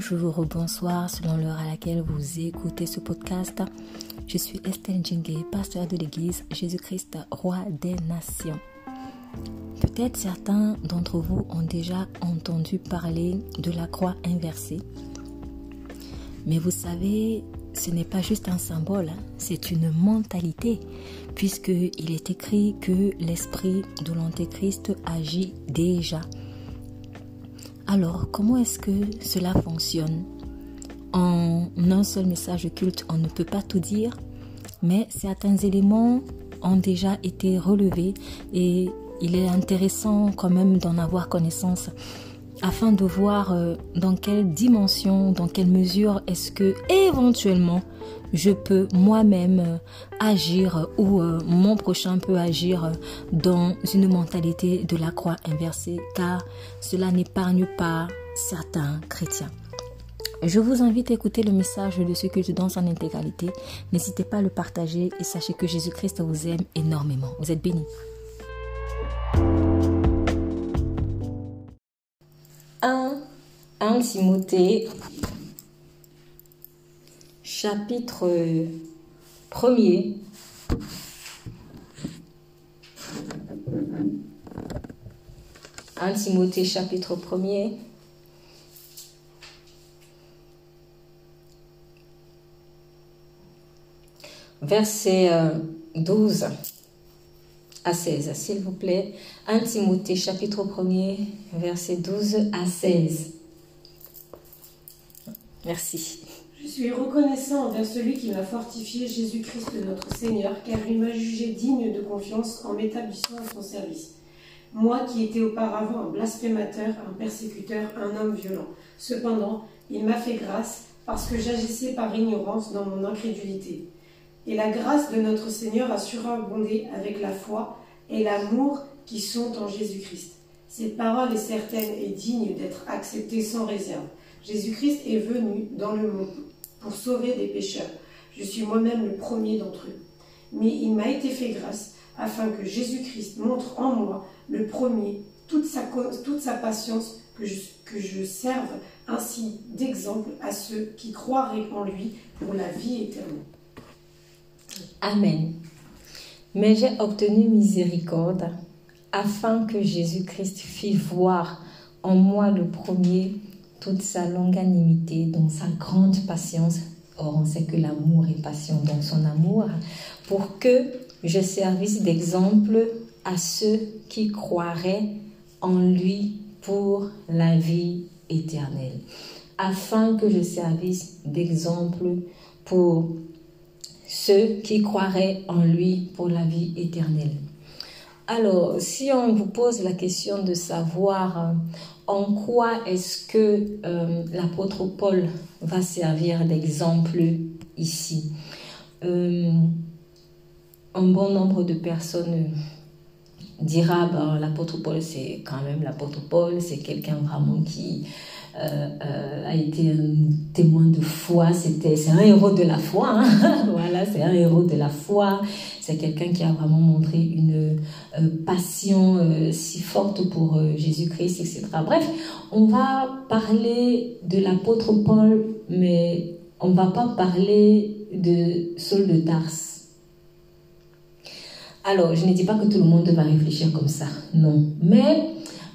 bonjour ou bonsoir selon l'heure à laquelle vous écoutez ce podcast. Je suis Estelle Djingé, pasteur de l'église Jésus-Christ, roi des nations. Peut-être certains d'entre vous ont déjà entendu parler de la croix inversée. Mais vous savez, ce n'est pas juste un symbole, c'est une mentalité, puisqu'il est écrit que l'esprit de l'Antéchrist agit déjà. Alors, comment est-ce que cela fonctionne? En un seul message culte, on ne peut pas tout dire, mais certains éléments ont déjà été relevés et il est intéressant quand même d'en avoir connaissance afin de voir euh, dans quelle dimension, dans quelle mesure est-ce que éventuellement je peux moi-même euh, agir ou euh, mon prochain peut agir dans une mentalité de la croix inversée car cela n'épargne pas certains chrétiens. Je vous invite à écouter le message de ce culte dans son intégralité. N'hésitez pas à le partager et sachez que Jésus-Christ vous aime énormément. Vous êtes bénis. 1 Timothée, chapitre 1er. Un Timothée chapitre 1er. Verset 12 euh, à 16, s'il vous plaît. 1 Timothée chapitre 1er, verset 12 à 16. Merci. Je suis reconnaissant envers celui qui m'a fortifié, Jésus-Christ notre Seigneur, car il m'a jugé digne de confiance en m'établissant à son service. Moi qui étais auparavant un blasphémateur, un persécuteur, un homme violent. Cependant, il m'a fait grâce parce que j'agissais par ignorance dans mon incrédulité. Et la grâce de notre Seigneur a surabondé avec la foi et l'amour qui sont en Jésus-Christ. Cette parole est certaine et digne d'être acceptée sans réserve. Jésus-Christ est venu dans le monde pour sauver des pécheurs. Je suis moi-même le premier d'entre eux. Mais il m'a été fait grâce afin que Jésus-Christ montre en moi le premier toute sa, toute sa patience, que je, que je serve ainsi d'exemple à ceux qui croiraient en lui pour la vie éternelle. Amen. Mais j'ai obtenu miséricorde afin que Jésus-Christ fît voir en moi le premier toute sa longanimité, dans sa grande patience. Or, on sait que l'amour est patient dans son amour, pour que je servisse d'exemple à ceux qui croiraient en lui pour la vie éternelle. Afin que je servisse d'exemple pour ceux qui croiraient en lui pour la vie éternelle. Alors, si on vous pose la question de savoir en quoi est-ce que euh, l'apôtre Paul va servir d'exemple ici? Euh, Un bon nombre de personnes dira ben, l'apôtre Paul, c'est quand même l'apôtre Paul, c'est quelqu'un vraiment qui a été un témoin de foi, c'était, c'est un héros de la foi, hein. voilà, c'est un héros de la foi, c'est quelqu'un qui a vraiment montré une euh, passion euh, si forte pour Jésus-Christ, etc. Bref, on va parler de l'apôtre Paul, mais on va pas parler de Saul de Tarse. Alors, je ne dis pas que tout le monde va réfléchir comme ça, non. Mais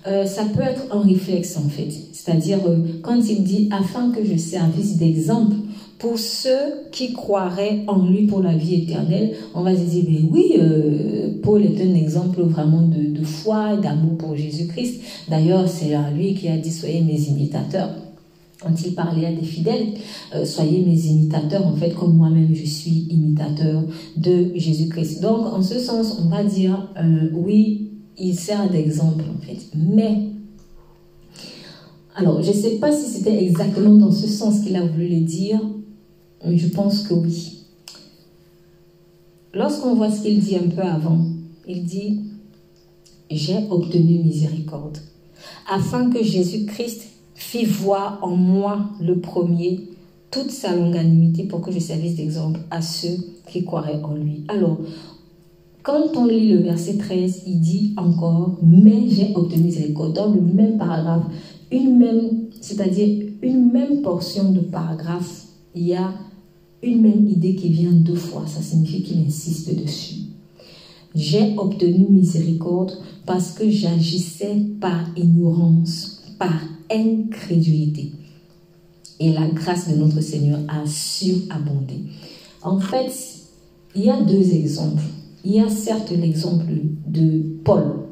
euh, ça peut être un réflexe en fait. C'est-à-dire, euh, quand il dit afin que je servisse d'exemple pour ceux qui croiraient en lui pour la vie éternelle, on va se dire, mais oui, euh, Paul est un exemple vraiment de, de foi et d'amour pour Jésus-Christ. D'ailleurs, c'est lui qui a dit, soyez mes imitateurs. Quand il parlait à des fidèles, soyez mes imitateurs, en fait, comme moi-même je suis imitateur de Jésus-Christ. Donc, en ce sens, on va dire, oui, il sert d'exemple en fait. Mais, alors je ne sais pas si c'était exactement dans ce sens qu'il a voulu le dire, mais je pense que oui. Lorsqu'on voit ce qu'il dit un peu avant, il dit, j'ai obtenu miséricorde, afin que Jésus-Christ fit voir en moi le premier toute sa longanimité pour que je servisse d'exemple à ceux qui croiraient en lui. Alors, quand on lit le verset 13, il dit encore, mais j'ai obtenu miséricorde. Dans le même paragraphe, une même, c'est-à-dire une même portion de paragraphe, il y a une même idée qui vient deux fois. Ça signifie qu'il insiste dessus. J'ai obtenu miséricorde parce que j'agissais par ignorance, par incrédulité. Et la grâce de notre Seigneur a surabondé. En fait, il y a deux exemples. Il y a certes l'exemple de Paul,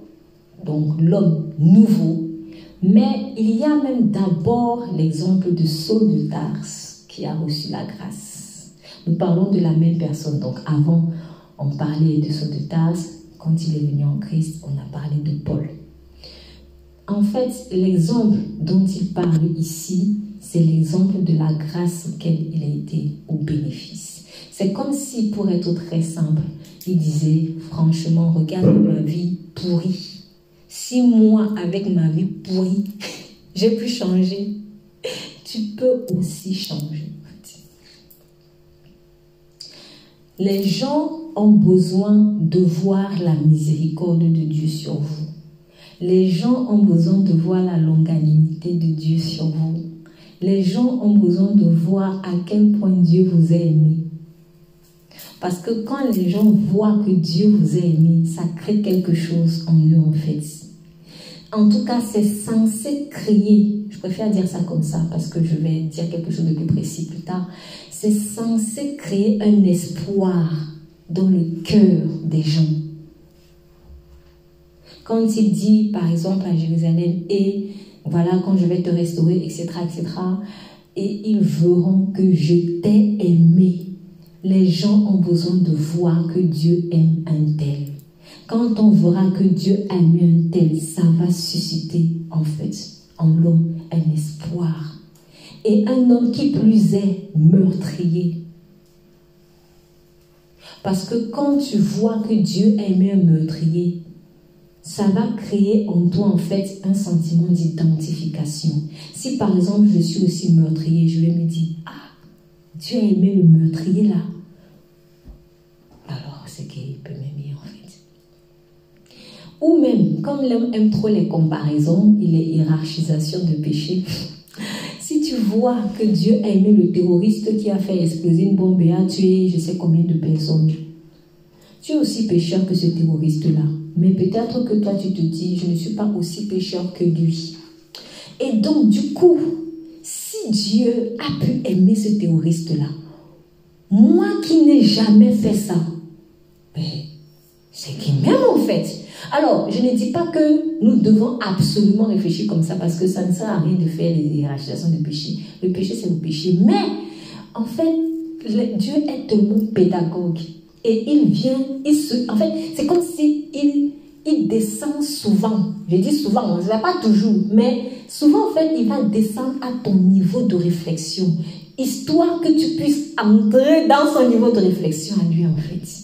donc l'homme nouveau, mais il y a même d'abord l'exemple de Saul de Tars qui a reçu la grâce. Nous parlons de la même personne. Donc avant, on parlait de Saul de Tars. Quand il est venu en Christ, on a parlé de Paul. En fait, l'exemple dont il parle ici, c'est l'exemple de la grâce auquel il a été au bénéfice. C'est comme si, pour être très simple, il disait, franchement, regarde ma vie pourrie. Si moi, avec ma vie pourrie, j'ai pu changer, tu peux aussi changer. Les gens ont besoin de voir la miséricorde de Dieu sur vous. Les gens ont besoin de voir la longanimité de Dieu sur vous. Les gens ont besoin de voir à quel point Dieu vous a aimé. Parce que quand les gens voient que Dieu vous a aimé, ça crée quelque chose en eux en fait. En tout cas, c'est censé créer, je préfère dire ça comme ça parce que je vais dire quelque chose de plus précis plus tard, c'est censé créer un espoir dans le cœur des gens. Quand il dit, par exemple, à Jérusalem, et voilà, quand je vais te restaurer, etc., etc., et ils verront que je t'ai aimé. Les gens ont besoin de voir que Dieu aime un tel. On verra que Dieu aime un tel, ça va susciter, en fait, en l'homme un espoir. Et un homme qui plus est meurtrier. Parce que quand tu vois que Dieu aime un meurtrier, ça va créer en toi en fait un sentiment d'identification. Si par exemple je suis aussi meurtrier, je vais me dire, ah, Dieu a aimé le meurtrier là. Alors c'est qu'il peut. Ou même, comme l'homme aime trop les comparaisons et les hiérarchisations de péché, si tu vois que Dieu a aimé le terroriste qui a fait exploser une bombe et a tué je sais combien de personnes, tu es aussi pécheur que ce terroriste-là. Mais peut-être que toi, tu te dis, je ne suis pas aussi pécheur que lui. Et donc, du coup, si Dieu a pu aimer ce terroriste-là, moi qui n'ai jamais fait ça, ben, c'est qu'il m'aime en fait. Alors, je ne dis pas que nous devons absolument réfléchir comme ça parce que ça ne sert à rien de faire les hiérarchisations de péché. Le péché, c'est le péché. Mais, en fait, Dieu est tellement pédagogue et il vient, il se, en fait, c'est comme si il, il descend souvent. Je dis souvent, ne va pas toujours, mais souvent, en fait, il va descendre à ton niveau de réflexion, histoire que tu puisses entrer dans son niveau de réflexion à lui, en fait.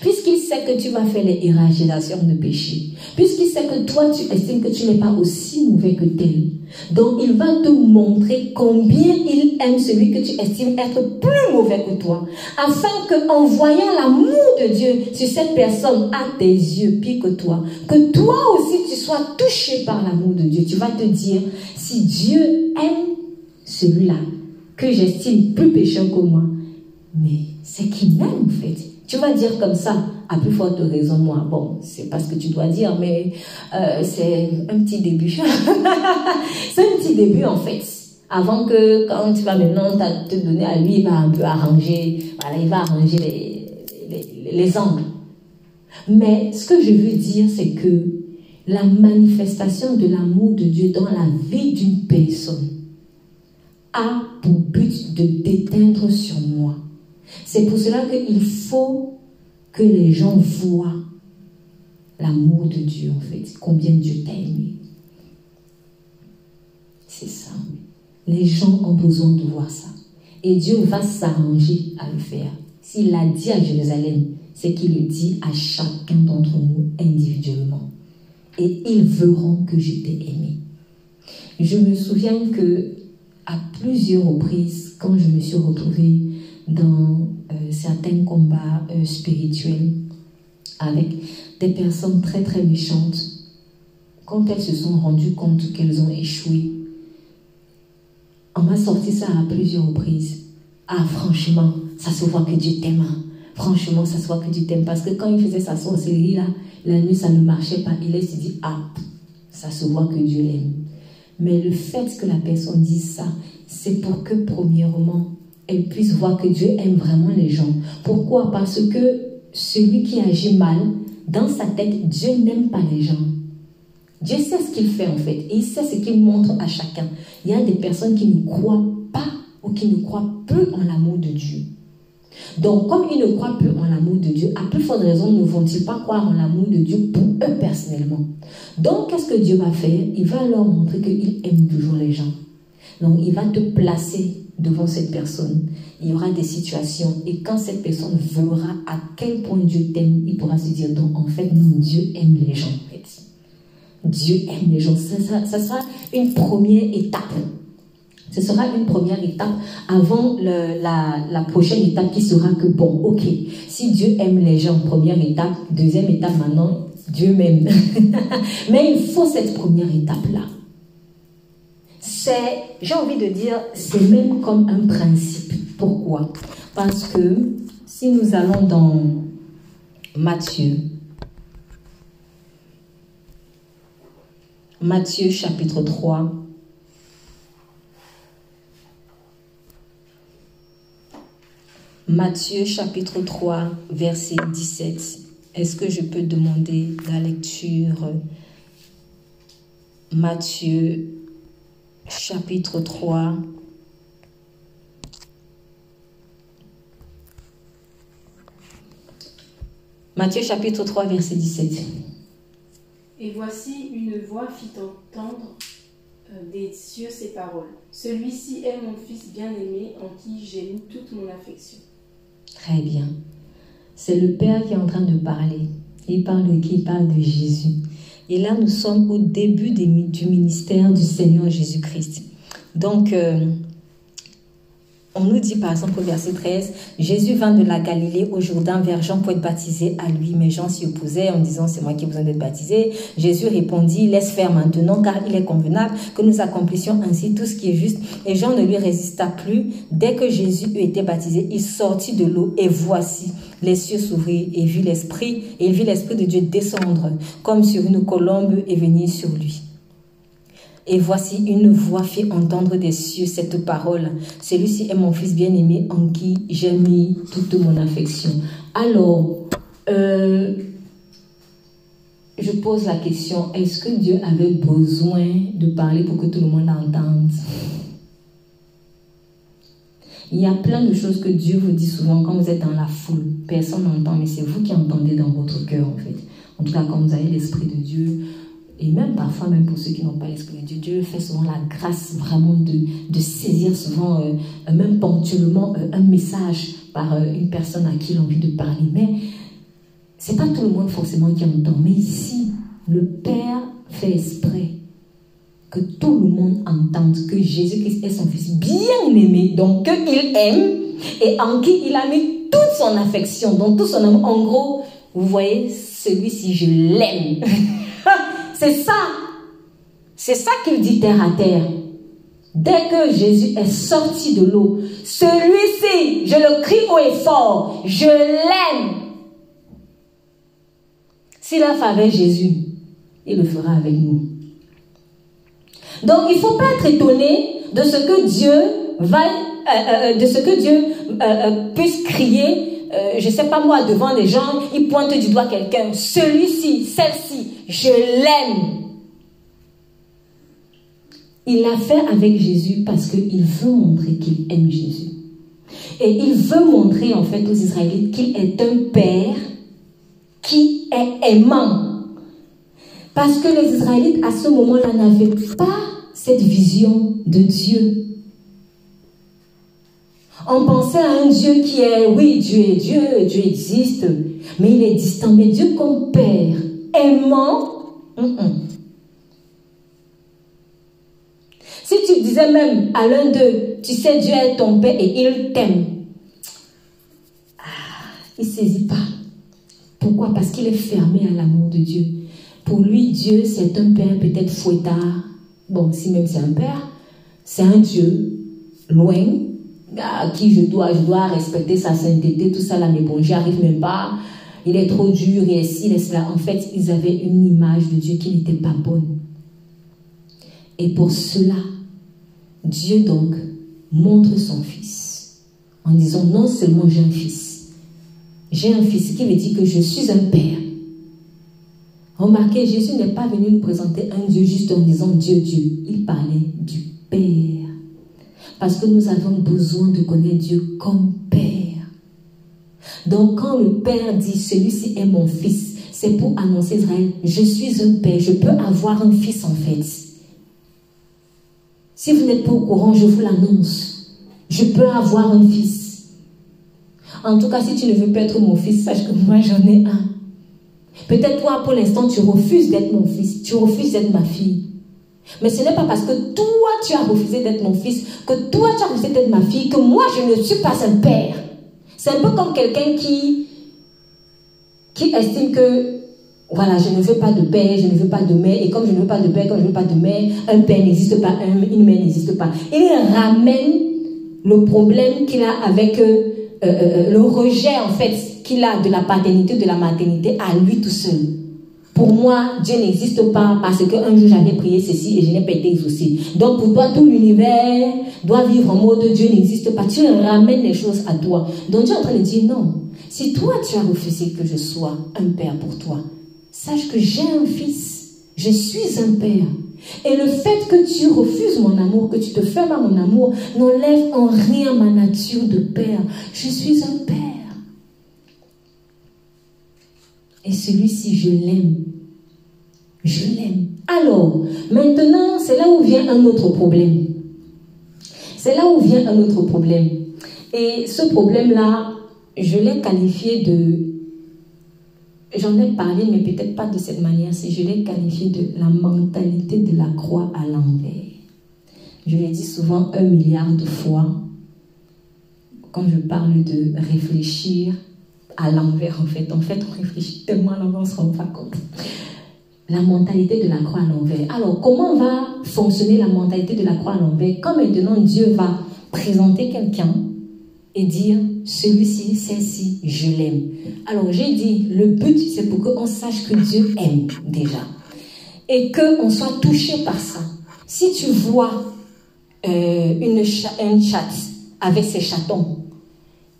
Puisqu'il sait que tu vas faire les hiérarchisations de péché, puisqu'il sait que toi, tu estimes que tu n'es pas aussi mauvais que tel, donc il va te montrer combien il aime celui que tu estimes être plus mauvais que toi, afin que en voyant l'amour de Dieu sur cette personne à tes yeux, pire que toi, que toi aussi tu sois touché par l'amour de Dieu. Tu vas te dire, si Dieu aime celui-là, que j'estime plus pécheur que moi, mais c'est qu'il m'aime en fait. Tu vas dire comme ça, à plus forte raison, moi. Bon, c'est pas ce que tu dois dire, mais euh, c'est un petit début. c'est un petit début en fait. Avant que, quand tu vas maintenant te donner à lui, il va un peu arranger, voilà, il va arranger les, les angles. Mais ce que je veux dire, c'est que la manifestation de l'amour de Dieu dans la vie d'une personne a pour but de déteindre sur moi c'est pour cela qu'il faut que les gens voient l'amour de Dieu, en fait, combien Dieu t'a aimé. C'est ça. Les gens ont besoin de voir ça. Et Dieu va s'arranger à le faire. S'il l'a dit à Jérusalem, c'est qu'il le dit à chacun d'entre nous individuellement. Et ils verront que je t'ai aimé. Je me souviens que à plusieurs reprises, quand je me suis retrouvée dans euh, certains combats euh, spirituels avec des personnes très très méchantes, quand elles se sont rendues compte qu'elles ont échoué, On m'a sorti ça à plusieurs reprises. Ah, franchement, ça se voit que Dieu t'aime. hein. Franchement, ça se voit que Dieu t'aime. Parce que quand il faisait sa sorcellerie, là, la nuit, ça ne marchait pas. Il s'est dit, ah, ça se voit que Dieu l'aime. Mais le fait que la personne dise ça, c'est pour que, premièrement, elle puisse voir que Dieu aime vraiment les gens. Pourquoi? Parce que celui qui agit mal, dans sa tête, Dieu n'aime pas les gens. Dieu sait ce qu'il fait en fait et il sait ce qu'il montre à chacun. Il y a des personnes qui ne croient pas ou qui ne croient peu en l'amour de Dieu. Donc, comme ils ne croient plus en l'amour de Dieu, à plus forte raison ne vont-ils pas croire en l'amour de Dieu pour eux personnellement? Donc, qu'est-ce que Dieu va faire? Il va leur montrer qu'il aime toujours les gens. Donc, il va te placer devant cette personne. Il y aura des situations et quand cette personne verra à quel point Dieu t'aime, il pourra se dire, donc en fait, non, Dieu aime les gens. En fait. Dieu aime les gens. Ça, ça, sera une première étape. Ce sera une première étape avant la, la, prochaine étape qui sera que, bon, ok, si Dieu aime les gens, première étape, deuxième étape maintenant, Dieu m'aime. Mais il faut cette première étape-là. C'est, j'ai envie de dire, c'est même comme un principe. Pourquoi? Parce que si nous allons dans Matthieu, Matthieu chapitre 3, Matthieu chapitre 3, verset 17. Est-ce que je peux demander la lecture? Matthieu chapitre 3. Matthieu chapitre 3, verset 17. Et voici une voix fit entendre euh, des cieux ces paroles. Celui-ci est mon fils bien-aimé en qui j'ai mis toute mon affection. Très bien. C'est le Père qui est en train de parler. Il parle de qui? Il parle de Jésus. Et là, nous sommes au début du ministère du Seigneur Jésus-Christ. Donc, euh, on nous dit par exemple au verset 13, Jésus vint de la Galilée au Jourdain vers Jean pour être baptisé à lui, mais Jean s'y opposait en disant c'est moi qui ai besoin d'être baptisé. Jésus répondit, laisse faire maintenant car il est convenable que nous accomplissions ainsi tout ce qui est juste. Et Jean ne lui résista plus. Dès que Jésus eut été baptisé, il sortit de l'eau et voici, les cieux s'ouvrirent et vit l'Esprit, et vit l'Esprit de Dieu descendre comme sur une colombe et venir sur lui. Et voici une voix fit entendre des cieux cette parole. Celui-ci est mon fils bien-aimé en qui j'ai mis toute mon affection. Alors, euh, je pose la question, est-ce que Dieu avait besoin de parler pour que tout le monde entende? Il y a plein de choses que Dieu vous dit souvent quand vous êtes dans la foule. Personne n'entend, mais c'est vous qui entendez dans votre cœur en fait. En tout cas, quand vous avez l'Esprit de Dieu, et même parfois, même pour ceux qui n'ont pas l'Esprit de Dieu, Dieu fait souvent la grâce vraiment de, de saisir souvent, euh, même ponctuellement, euh, un message par euh, une personne à qui il a envie de parler. Mais c'est pas tout le monde forcément qui entend. Mais ici, le Père fait exprès que tout le monde entende que Jésus-Christ est son Fils bien-aimé, donc qu'il aime et en qui il a mis toute son affection, donc tout son amour. En gros, vous voyez, celui-ci, je l'aime. C'est ça. C'est ça qu'il dit terre à terre. Dès que Jésus est sorti de l'eau, celui-ci, je le crie haut et fort, je l'aime. S'il a fait avec Jésus, il le fera avec nous. Donc il ne faut pas être étonné de ce que Dieu va, euh, euh, de ce que Dieu euh, puisse crier je ne sais pas moi, devant les gens, il pointe du doigt quelqu'un. Celui-ci, celle-ci, je l'aime. Il l'a fait avec Jésus parce qu'il veut montrer qu'il aime Jésus. Et il veut montrer en fait aux Israélites qu'il est un Père qui est aimant. Parce que les Israélites, à ce moment-là, n'avaient pas cette vision de Dieu on pensait à un Dieu qui est, oui, Dieu est Dieu, Dieu existe, mais il est distant. Mais Dieu comme Père, aimant, si tu disais même à l'un d'eux, tu sais, Dieu est ton Père et il t'aime, ah, il ne saisit pas. Pourquoi? Parce qu'il est fermé à l'amour de Dieu. Pour lui, Dieu, c'est un Père peut-être fouettard. Bon, si même c'est un Père, c'est un Dieu loin, à qui je dois, je dois respecter sa sainteté, tout ça là, mais bon, j'y arrive même pas. Il est trop dur, et ci, et cela. En fait, ils avaient une image de Dieu qui n'était pas bonne. Et pour cela, Dieu donc montre son fils en disant non seulement j'ai un fils, j'ai un fils qui veut dire que je suis un père. Remarquez, Jésus n'est pas venu nous présenter un Dieu juste en disant Dieu, Dieu. Il parlait du Père. Parce que nous avons besoin de connaître Dieu comme Père. Donc quand le Père dit, celui-ci est mon fils, c'est pour annoncer Israël, je suis un Père, je peux avoir un fils en fait. Si vous n'êtes pas au courant, je vous l'annonce. Je peux avoir un fils. En tout cas, si tu ne veux pas être mon fils, sache que moi j'en ai un. Peut-être toi, pour l'instant, tu refuses d'être mon fils, tu refuses d'être ma fille. Mais ce n'est pas parce que toi, tu as refusé d'être mon fils, que toi, tu as refusé d'être ma fille, que moi, je ne suis pas un père. C'est un peu comme quelqu'un qui, qui estime que voilà, je ne veux pas de père, je ne veux pas de mère, et comme je ne veux pas de père, comme je ne veux pas de mère, un père n'existe pas, une mère n'existe pas. Il ramène le problème qu'il a avec euh, euh, euh, le rejet, en fait, qu'il a de la paternité, de la maternité à lui tout seul. Pour moi, Dieu n'existe pas parce qu'un jour j'avais prié ceci et je n'ai pas été exaucé. Donc pour toi, tout l'univers doit vivre en mode Dieu n'existe pas. Tu ramènes les choses à toi. Donc Dieu est en train de dire non. Si toi tu as refusé que je sois un père pour toi, Sache que j'ai un fils. Je suis un père. Et le fait que tu refuses mon amour, que tu te fermes à mon amour, n'enlève en rien ma nature de père. Je suis un père. Et celui-ci, je l'aime. Je l'aime. Alors, maintenant, c'est là où vient un autre problème. C'est là où vient un autre problème. Et ce problème-là, je l'ai qualifié de J'en ai parlé, mais peut-être pas de cette manière Si Je l'ai qualifié de la mentalité de la croix à l'envers. Je l'ai dit souvent un milliard de fois quand je parle de réfléchir à l'envers, en fait. En fait, on réfléchit tellement à l'envers, on ne se rend pas compte. La mentalité de la croix à l'envers. Alors, comment va fonctionner la mentalité de la croix à l'envers? Quand maintenant Dieu va présenter quelqu'un et dire celui-ci, celle-ci, je l'aime. Alors j'ai dit, le but, c'est pour qu'on sache que Dieu aime déjà. Et qu'on soit touché par ça. Si tu vois euh, une, chatte avec ses chatons,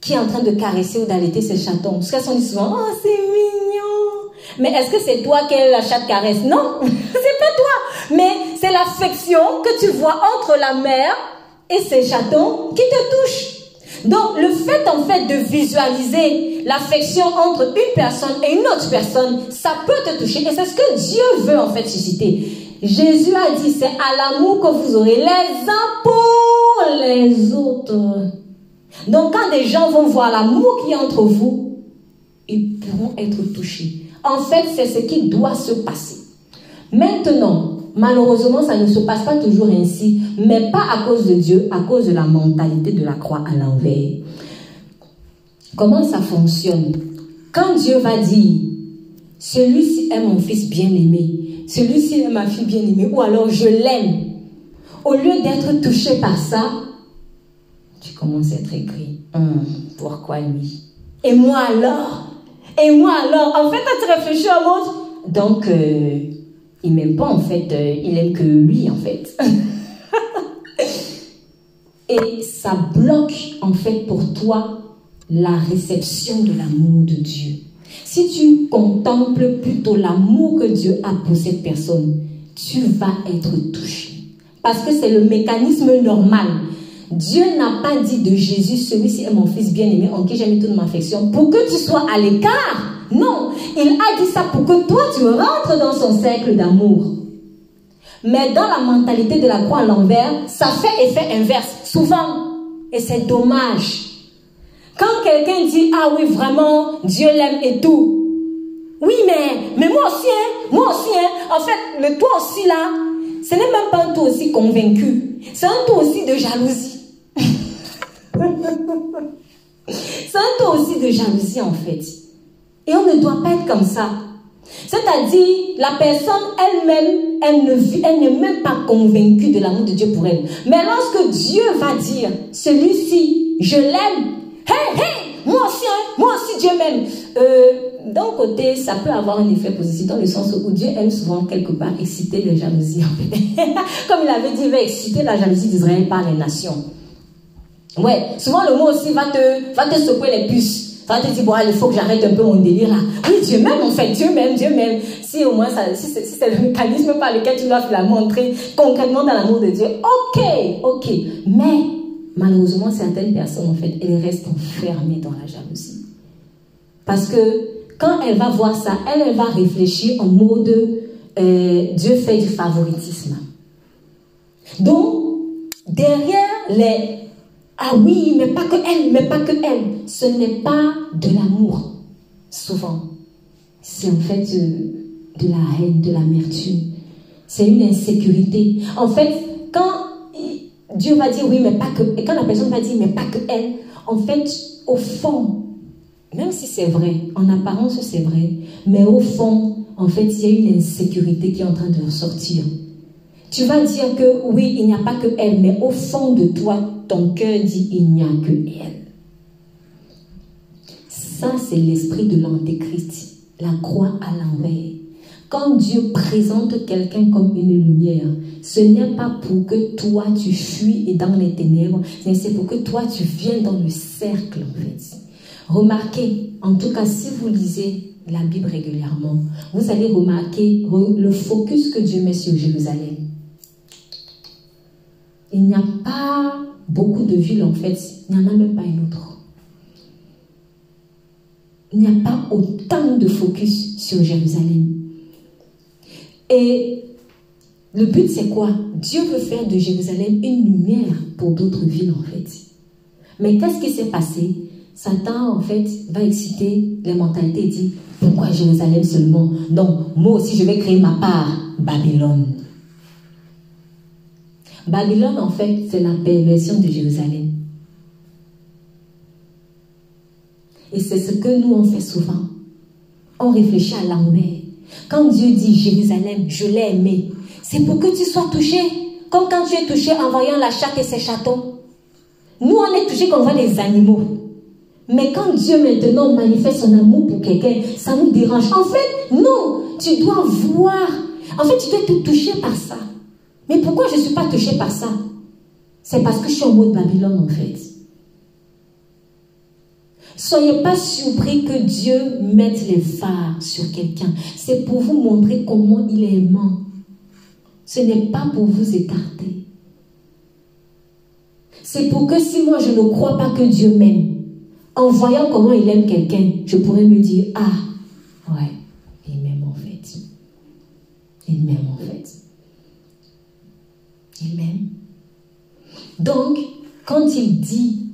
qui est en train de caresser ou d'allaiter ses chatons, parce qu'elles sont souvent, oh c'est mignon. Mais est-ce que c'est toi que la chatte caresse? Non, c'est pas toi. Mais c'est l'affection que tu vois entre la mère et ses chatons qui te touche. Donc, le fait en fait de visualiser l'affection entre une personne et une autre personne, ça peut te toucher. Et c'est ce que Dieu veut en fait susciter. Jésus a dit, c'est à l'amour que vous aurez les uns pour les autres. Donc, quand des gens vont voir l'amour qui est entre vous, ils pourront être touchés. En fait, c'est ce qui doit se passer. Maintenant, Malheureusement, ça ne se passe pas toujours ainsi, mais pas à cause de Dieu, à cause de la mentalité de la croix à l'envers. Comment ça fonctionne? Quand Dieu va dire, celui-ci est mon fils bien-aimé, celui-ci est ma fille bien-aimée, ou alors je l'aime, au lieu d'être touché par ça, tu commences à être écrit, hum, pourquoi lui? Et moi alors? Et moi alors En fait, tu réfléchis à l'autre. Donc, euh, il m'aime pas en fait, euh, il aime que lui en fait. Et ça bloque en fait pour toi la réception de l'amour de Dieu. Si tu contemples plutôt l'amour que Dieu a pour cette personne, tu vas être touché. Parce que c'est le mécanisme normal. Dieu n'a pas dit de Jésus, celui-ci est mon fils bien-aimé en qui j'ai mis toute ma affection, pour que tu sois à l'écart. Non, il a dit ça pour que toi, tu rentres dans son cercle d'amour. Mais dans la mentalité de la croix à l'envers, ça fait effet inverse, souvent. Et c'est dommage. Quand quelqu'un dit, ah oui, vraiment, Dieu l'aime et tout. Oui, mais, mais moi aussi, hein, moi aussi, hein. En fait, le toi aussi là, ce n'est même pas un toi aussi convaincu. C'est un toi aussi de jalousie. C'est un toi aussi de jalousie, en fait. Et on ne doit pas être comme ça. C'est-à-dire, la personne elle-même, elle ne elle n'est même pas convaincue de l'amour de Dieu pour elle. Mais lorsque Dieu va dire, celui-ci, je l'aime, hé, hé, moi aussi, hein, moi aussi Dieu m'aime. Euh, d'un côté, ça peut avoir un effet positif dans le sens où Dieu aime souvent quelque part exciter les jalousies. Comme il avait dit, il va exciter la jalousie d'Israël par les nations. Ouais, souvent le mot aussi va te, va te secouer les puces. Va te dire, bon, il faut que j'arrête un peu mon délire là. Oui, Dieu m'aime en fait, Dieu m'aime, Dieu m'aime. Si au moins, ça, si c'est le mécanisme par lequel tu dois la montrer concrètement dans l'amour de Dieu, ok, ok. Mais malheureusement, certaines personnes en fait, elles restent enfermées dans la jalousie. Parce que quand elle va voir ça, elle, elle va réfléchir en mode euh, Dieu fait du favoritisme. Donc, derrière les ah oui, mais pas que elle, mais pas que elle. Ce n'est pas de l'amour, souvent. C'est en fait de, la haine, de l'amertume. C'est une insécurité. En fait, quand Dieu va dire oui, mais pas que, et quand la personne va dire mais pas que elle, en fait, au fond, même si c'est vrai, en apparence c'est vrai, mais au fond, en fait, il y a une insécurité qui est en train de ressortir. Tu vas dire que oui, il n'y a pas que elle, mais au fond de toi, ton cœur dit il n'y a que elle. Ça, c'est l'esprit de l'antéchrist, la croix à l'envers. Quand Dieu présente quelqu'un comme une lumière, ce n'est pas pour que toi tu fuis dans les ténèbres, mais c'est pour que toi tu viennes dans le cercle en fait. Remarquez, en tout cas si vous lisez la Bible régulièrement, vous allez remarquer le focus que Dieu met sur Jérusalem. Il n'y a pas beaucoup de villes en fait, il n'y en a même pas une autre. Il n'y a pas autant de focus sur Jérusalem. Et le but c'est quoi? Dieu veut faire de Jérusalem une lumière pour d'autres villes en fait. Mais qu'est-ce qui s'est passé? Satan en fait va exciter les mentalités et dit pourquoi Jérusalem seulement? Non, moi aussi je vais créer ma part, Babylone. Babylone, en fait, c'est la perversion de Jérusalem. Et c'est ce que nous, on fait souvent. On réfléchit à l'envers. Quand Dieu dit Jérusalem, je l'ai aimé, c'est pour que tu sois touché. Comme quand tu es touché en voyant la chatte et ses chatons. Nous, on est touché quand on voit les animaux. Mais quand Dieu maintenant manifeste son amour pour quelqu'un, ça nous dérange. En fait, non, tu dois voir. En fait, tu dois être touché par ça. Mais pourquoi je ne suis pas touchée par ça? C'est parce que je suis en mode Babylone en fait. Soyez pas surpris que Dieu mette les phares sur quelqu'un. C'est pour vous montrer comment il est aimant. Ce n'est pas pour vous écarter. C'est pour que si moi je ne crois pas que Dieu m'aime, en voyant comment il aime quelqu'un, je pourrais me dire, ah, ouais, il m'aime en fait. Il m'aime en fait. Donc, quand il dit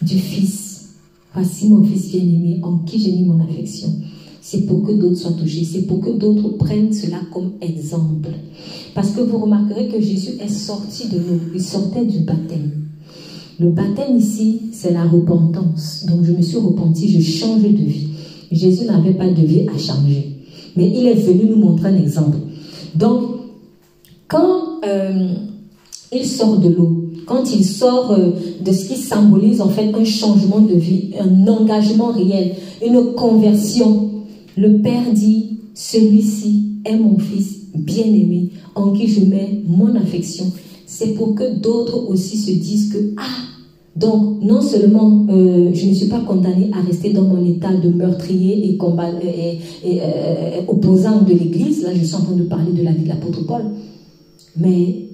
du Fils, voici mon Fils bien-aimé en qui j'ai mis mon affection, c'est pour que d'autres soient touchés, c'est pour que d'autres prennent cela comme exemple. Parce que vous remarquerez que Jésus est sorti de l'eau, il sortait du baptême. Le baptême ici, c'est la repentance. Donc je me suis repenti, je changeais de vie. Jésus n'avait pas de vie à changer. Mais il est venu nous montrer un exemple. Donc, quand euh, il sort de l'eau. Quand il sort euh, de ce qui symbolise en fait un changement de vie, un engagement réel, une conversion, le Père dit, celui-ci est mon fils bien-aimé en qui je mets mon affection. C'est pour que d'autres aussi se disent que, ah, donc non seulement euh, je ne suis pas condamné à rester dans mon état de meurtrier et, euh, opposant de l'Église, là je suis en train de parler de la vie de l'apôtre Paul, mais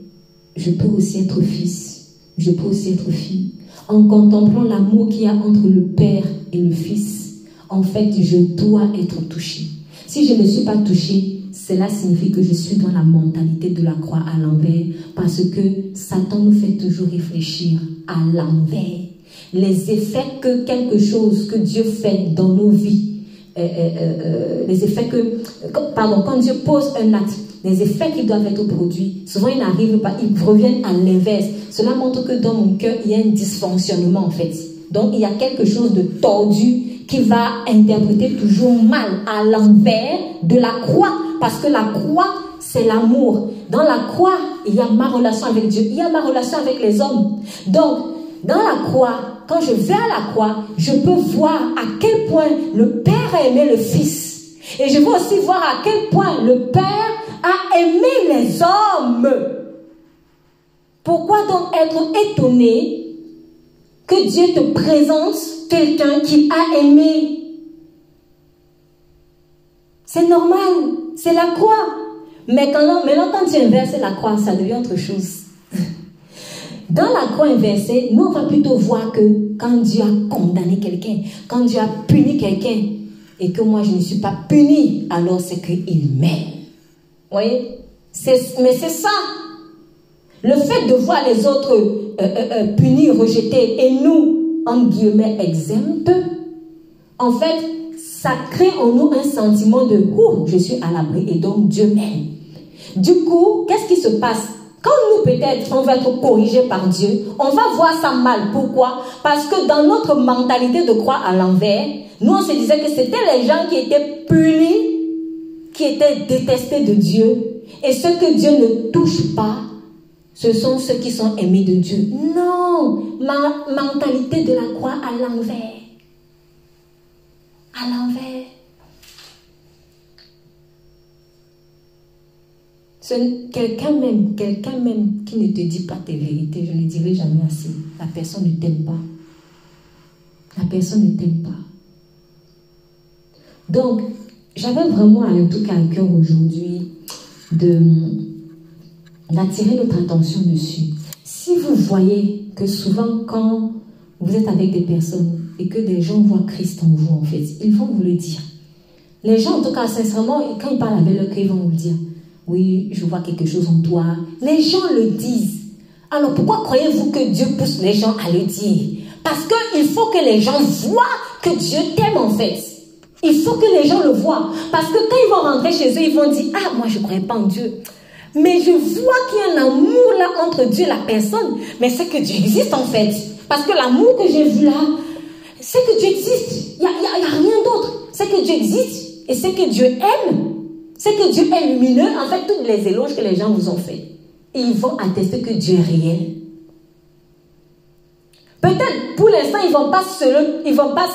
je peux aussi être fils, je peux aussi être fille. En contemplant l'amour qu'il y a entre le Père et le Fils, en fait, je dois être touché. Si je ne suis pas touché, cela signifie que je suis dans la mentalité de la croix à l'envers, parce que Satan nous fait toujours réfléchir à l'envers. Les effets que quelque chose que Dieu fait dans nos vies, les effets que, pardon, quand Dieu pose un acte, les effets qui doivent être produits, souvent ils n'arrivent pas, ils reviennent à l'inverse. Cela montre que dans mon cœur, il y a un dysfonctionnement en fait. Donc il y a quelque chose de tordu qui va interpréter toujours mal à l'envers de la croix, parce que la croix, c'est l'amour. Dans la croix, il y a ma relation avec Dieu, il y a ma relation avec les hommes. Donc, dans la croix, quand je vais à la croix, je peux voir à quel point le Père a aimé le Fils. Et je peux aussi voir à quel point le Père a aimé les hommes. Pourquoi donc être étonné que Dieu te présente quelqu'un qui a aimé? C'est normal, c'est la croix. Mais quand, maintenant, quand tu inverses la croix, ça devient autre chose. Dans la croix inversée, nous, on va plutôt voir que quand Dieu a condamné quelqu'un, quand Dieu a puni quelqu'un, et que moi, je ne suis pas puni, alors c'est qu'il m'aime. Vous voyez Mais c'est ça. Le fait de voir les autres euh, euh, euh, punis, rejetés, et nous, en guillemets, exemptes, en fait, ça crée en nous un sentiment de « Oh, je suis à l'abri et donc Dieu m'aime ». Du coup, qu'est-ce qui se passe? Quand nous, peut-être, on va être corrigé par Dieu, on va voir ça mal. Pourquoi? Parce que dans notre mentalité de croire à l'envers, nous, on se disait que c'était les gens qui étaient punis, qui étaient détestés de Dieu. Et ceux que Dieu ne touche pas, ce sont ceux qui sont aimés de Dieu. Non, ma mentalité de la croix à l'envers. À l'envers. Quelqu'un même, quelqu'un même qui ne te dit pas tes vérités, je ne dirai jamais assez. La personne ne t'aime pas. La personne ne t'aime pas. Donc, j'avais vraiment en tout cas à cœur aujourd'hui d'attirer notre attention dessus. Si vous voyez que souvent quand vous êtes avec des personnes et que des gens voient Christ en vous, en fait, ils vont vous le dire. Les gens, en tout cas, sincèrement, quand ils parlent avec leur cœur, ils vont vous le dire. Oui, je vois quelque chose en toi. Les gens le disent. Alors pourquoi croyez-vous que Dieu pousse les gens à le dire? Parce qu'il faut que les gens voient que Dieu t'aime en fait. Il faut que les gens le voient. Parce que quand ils vont rentrer chez eux, ils vont dire, ah, moi je ne croyais pas en Dieu. Mais je vois qu'il y a un amour là entre Dieu et la personne. Mais c'est que Dieu existe en fait. Parce que l'amour que j'ai vu là, c'est que Dieu existe. Il n'y a, a, rien d'autre. C'est que Dieu existe et c'est que Dieu aime. C'est que Dieu est lumineux. En fait, toutes les éloges que les gens vous ont fait, ils vont attester que Dieu est réel. Peut-être pour l'instant, ils vont ils vont pas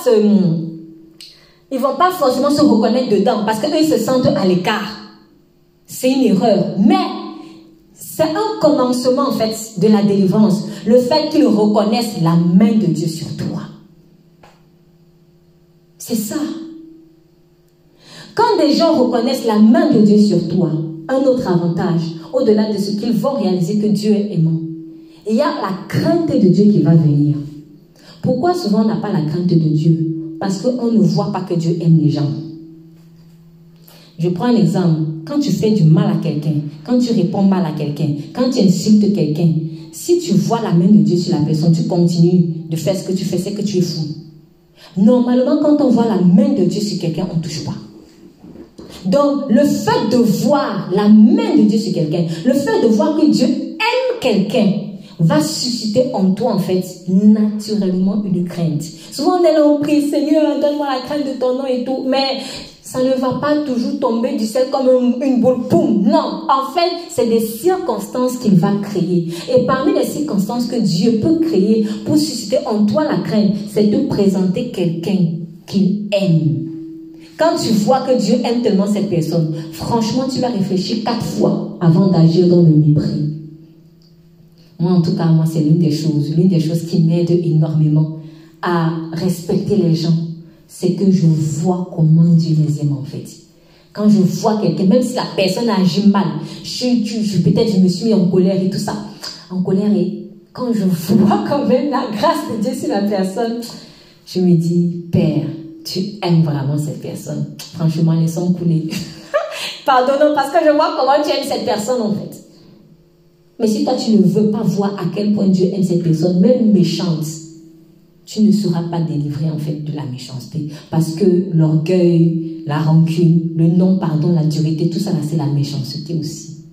ils vont pas forcément se reconnaître dedans parce qu'eux, ils se sentent à l'écart. C'est une erreur. Mais c'est un commencement, en fait, de la délivrance. Le fait qu'ils reconnaissent la main de Dieu sur toi. C'est ça. Quand des gens reconnaissent la main de Dieu sur toi, un autre avantage, au-delà de ce qu'ils vont réaliser que Dieu est aimant, il y a la crainte de Dieu qui va venir. Pourquoi souvent on n'a pas la crainte de Dieu? Parce qu'on ne voit pas que Dieu aime les gens. Je prends un exemple. Quand tu fais du mal à quelqu'un, quand tu réponds mal à quelqu'un, quand tu insultes quelqu'un, si tu vois la main de Dieu sur la personne, tu continues de faire ce que tu fais, c'est que tu es fou. Normalement, quand on voit la main de Dieu sur quelqu'un, on ne touche pas. Donc, le fait de voir la main de Dieu sur quelqu'un, le fait de voir que Dieu aime quelqu'un, va susciter en toi, en fait, naturellement une crainte. Souvent, on est là, on prie, Seigneur, donne-moi la crainte de ton nom et tout, mais ça ne va pas toujours tomber du ciel comme une boule, poum. Non, en fait, c'est des circonstances qu'il va créer. Et parmi les circonstances que Dieu peut créer pour susciter en toi la crainte, c'est de présenter quelqu'un qu'il aime. Quand tu vois que Dieu aime tellement cette personne, franchement, tu vas réfléchir quatre fois avant d'agir dans le mépris. Moi, en tout cas, moi, c'est l'une des choses, l'une des choses qui m'aide énormément à respecter les gens. C'est que je vois comment Dieu les aime en fait. Quand je vois quelqu'un, même si la personne agit mal, je, peut-être je me suis mis en colère et tout ça. En colère et quand je vois quand même la grâce de Dieu sur la personne, je me dis, Père, tu aimes vraiment cette personne. Franchement, laissons couler. Pardonnons parce que je vois comment tu aimes cette personne en fait. Mais si toi tu ne veux pas voir à quel point Dieu aime cette personne, même méchante, tu ne seras pas délivré en fait de la méchanceté. Parce que l'orgueil, la rancune, le non-pardon, la dureté, tout ça c'est la méchanceté aussi.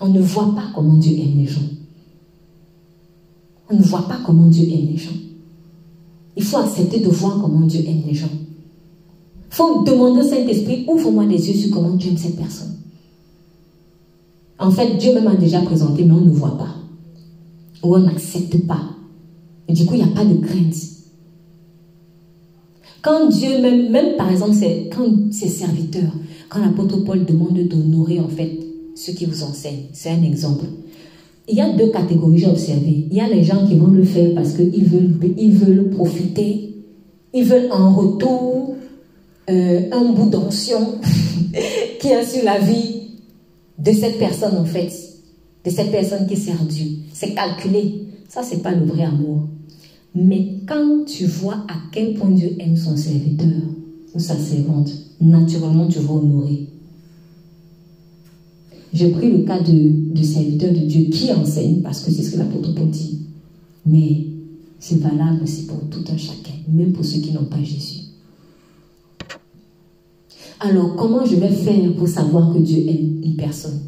On ne voit pas comment Dieu aime les gens. On ne voit pas comment Dieu aime les gens. Il faut accepter de voir comment Dieu aime les gens. Il faut demander au Saint-Esprit, ouvre-moi les yeux sur comment tu aimes cette personne. En fait, Dieu même a déjà présenté, mais on ne voit pas. Ou on n'accepte pas. Et du coup, il n'y a pas de crainte. Quand Dieu, même, même par exemple, quand ses serviteurs, quand l'apôtre Paul demande d'honorer en fait ceux qui vous enseignent, c'est un exemple. Il y a deux catégories, j'ai observé. Il y a les gens qui vont le faire parce qu'ils veulent, ils veulent profiter, ils veulent en retour euh, un bout d'onction qui a sur la vie de cette personne en fait, de cette personne qui sert Dieu. C'est calculé. Ça, c'est pas le vrai amour. Mais quand tu vois à quel point Dieu aime son serviteur ou sa servante, naturellement tu vas honorer. J'ai pris le cas de, serviteurs de Dieu qui enseignent, parce que c'est ce que l'apôtre Paul dit. Mais c'est valable aussi pour tout un chacun, même pour ceux qui n'ont pas Jésus. Alors, comment je vais faire pour savoir que Dieu aime une personne?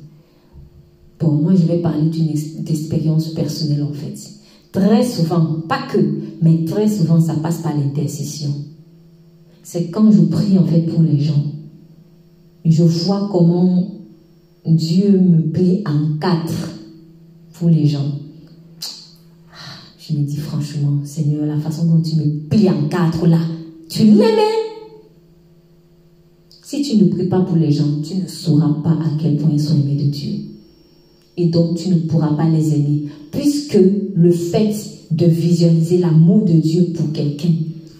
Pour moi, je vais parler d'une expérience personnelle en fait. Très souvent, pas que, mais très souvent, ça passe par l'intercession. C'est quand je prie en fait pour les gens. Je vois comment Dieu me plie en quatre pour les gens. Je me dis franchement, Seigneur, la façon dont tu me plies en quatre là, tu l'aimais. Si tu ne pries pas pour les gens, tu ne sauras pas à quel point ils sont aimés de Dieu. Et donc, tu ne pourras pas les aimer. Puisque le fait de visualiser l'amour de Dieu pour quelqu'un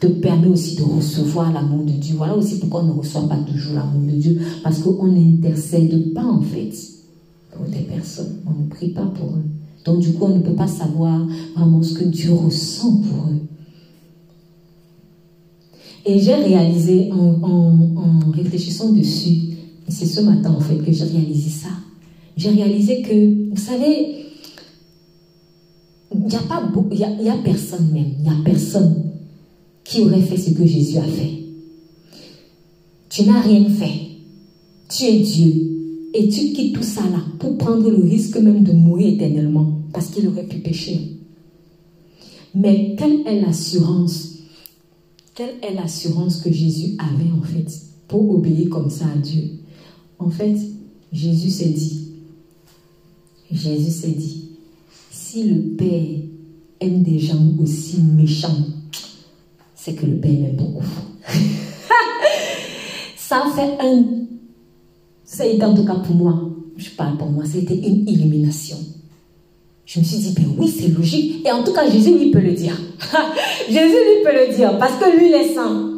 permet aussi de recevoir l'amour de Dieu. Voilà aussi pourquoi on ne reçoit pas toujours l'amour de Dieu. Parce qu'on n'intercède pas en fait pour des personnes. On ne prie pas pour eux. Donc du coup, on ne peut pas savoir vraiment ce que Dieu ressent pour eux. Et j'ai réalisé en, réfléchissant dessus, c'est ce matin en fait que j'ai réalisé ça, j'ai réalisé que, vous savez, il n'y a pas a, personne même, il n'y a personne qui aurait fait ce que Jésus a fait. Tu n'as rien fait. Tu es Dieu. Et tu quittes tout ça là pour prendre le risque même de mourir éternellement parce qu'il aurait pu pécher. Mais quelle est l'assurance quelle est l'assurance que Jésus avait en fait pour obéir comme ça à Dieu En fait, Jésus s'est dit, Jésus s'est dit, si le Père aime des gens aussi méchants, c'est que le Père m'aime beaucoup. ça fait un... Ça a été en tout cas pour moi, je parle pour moi, c'était une illumination. Je me suis dit, ben oui, c'est logique. Et en tout cas, Jésus lui peut le dire. Jésus lui peut le dire parce que lui, il est saint.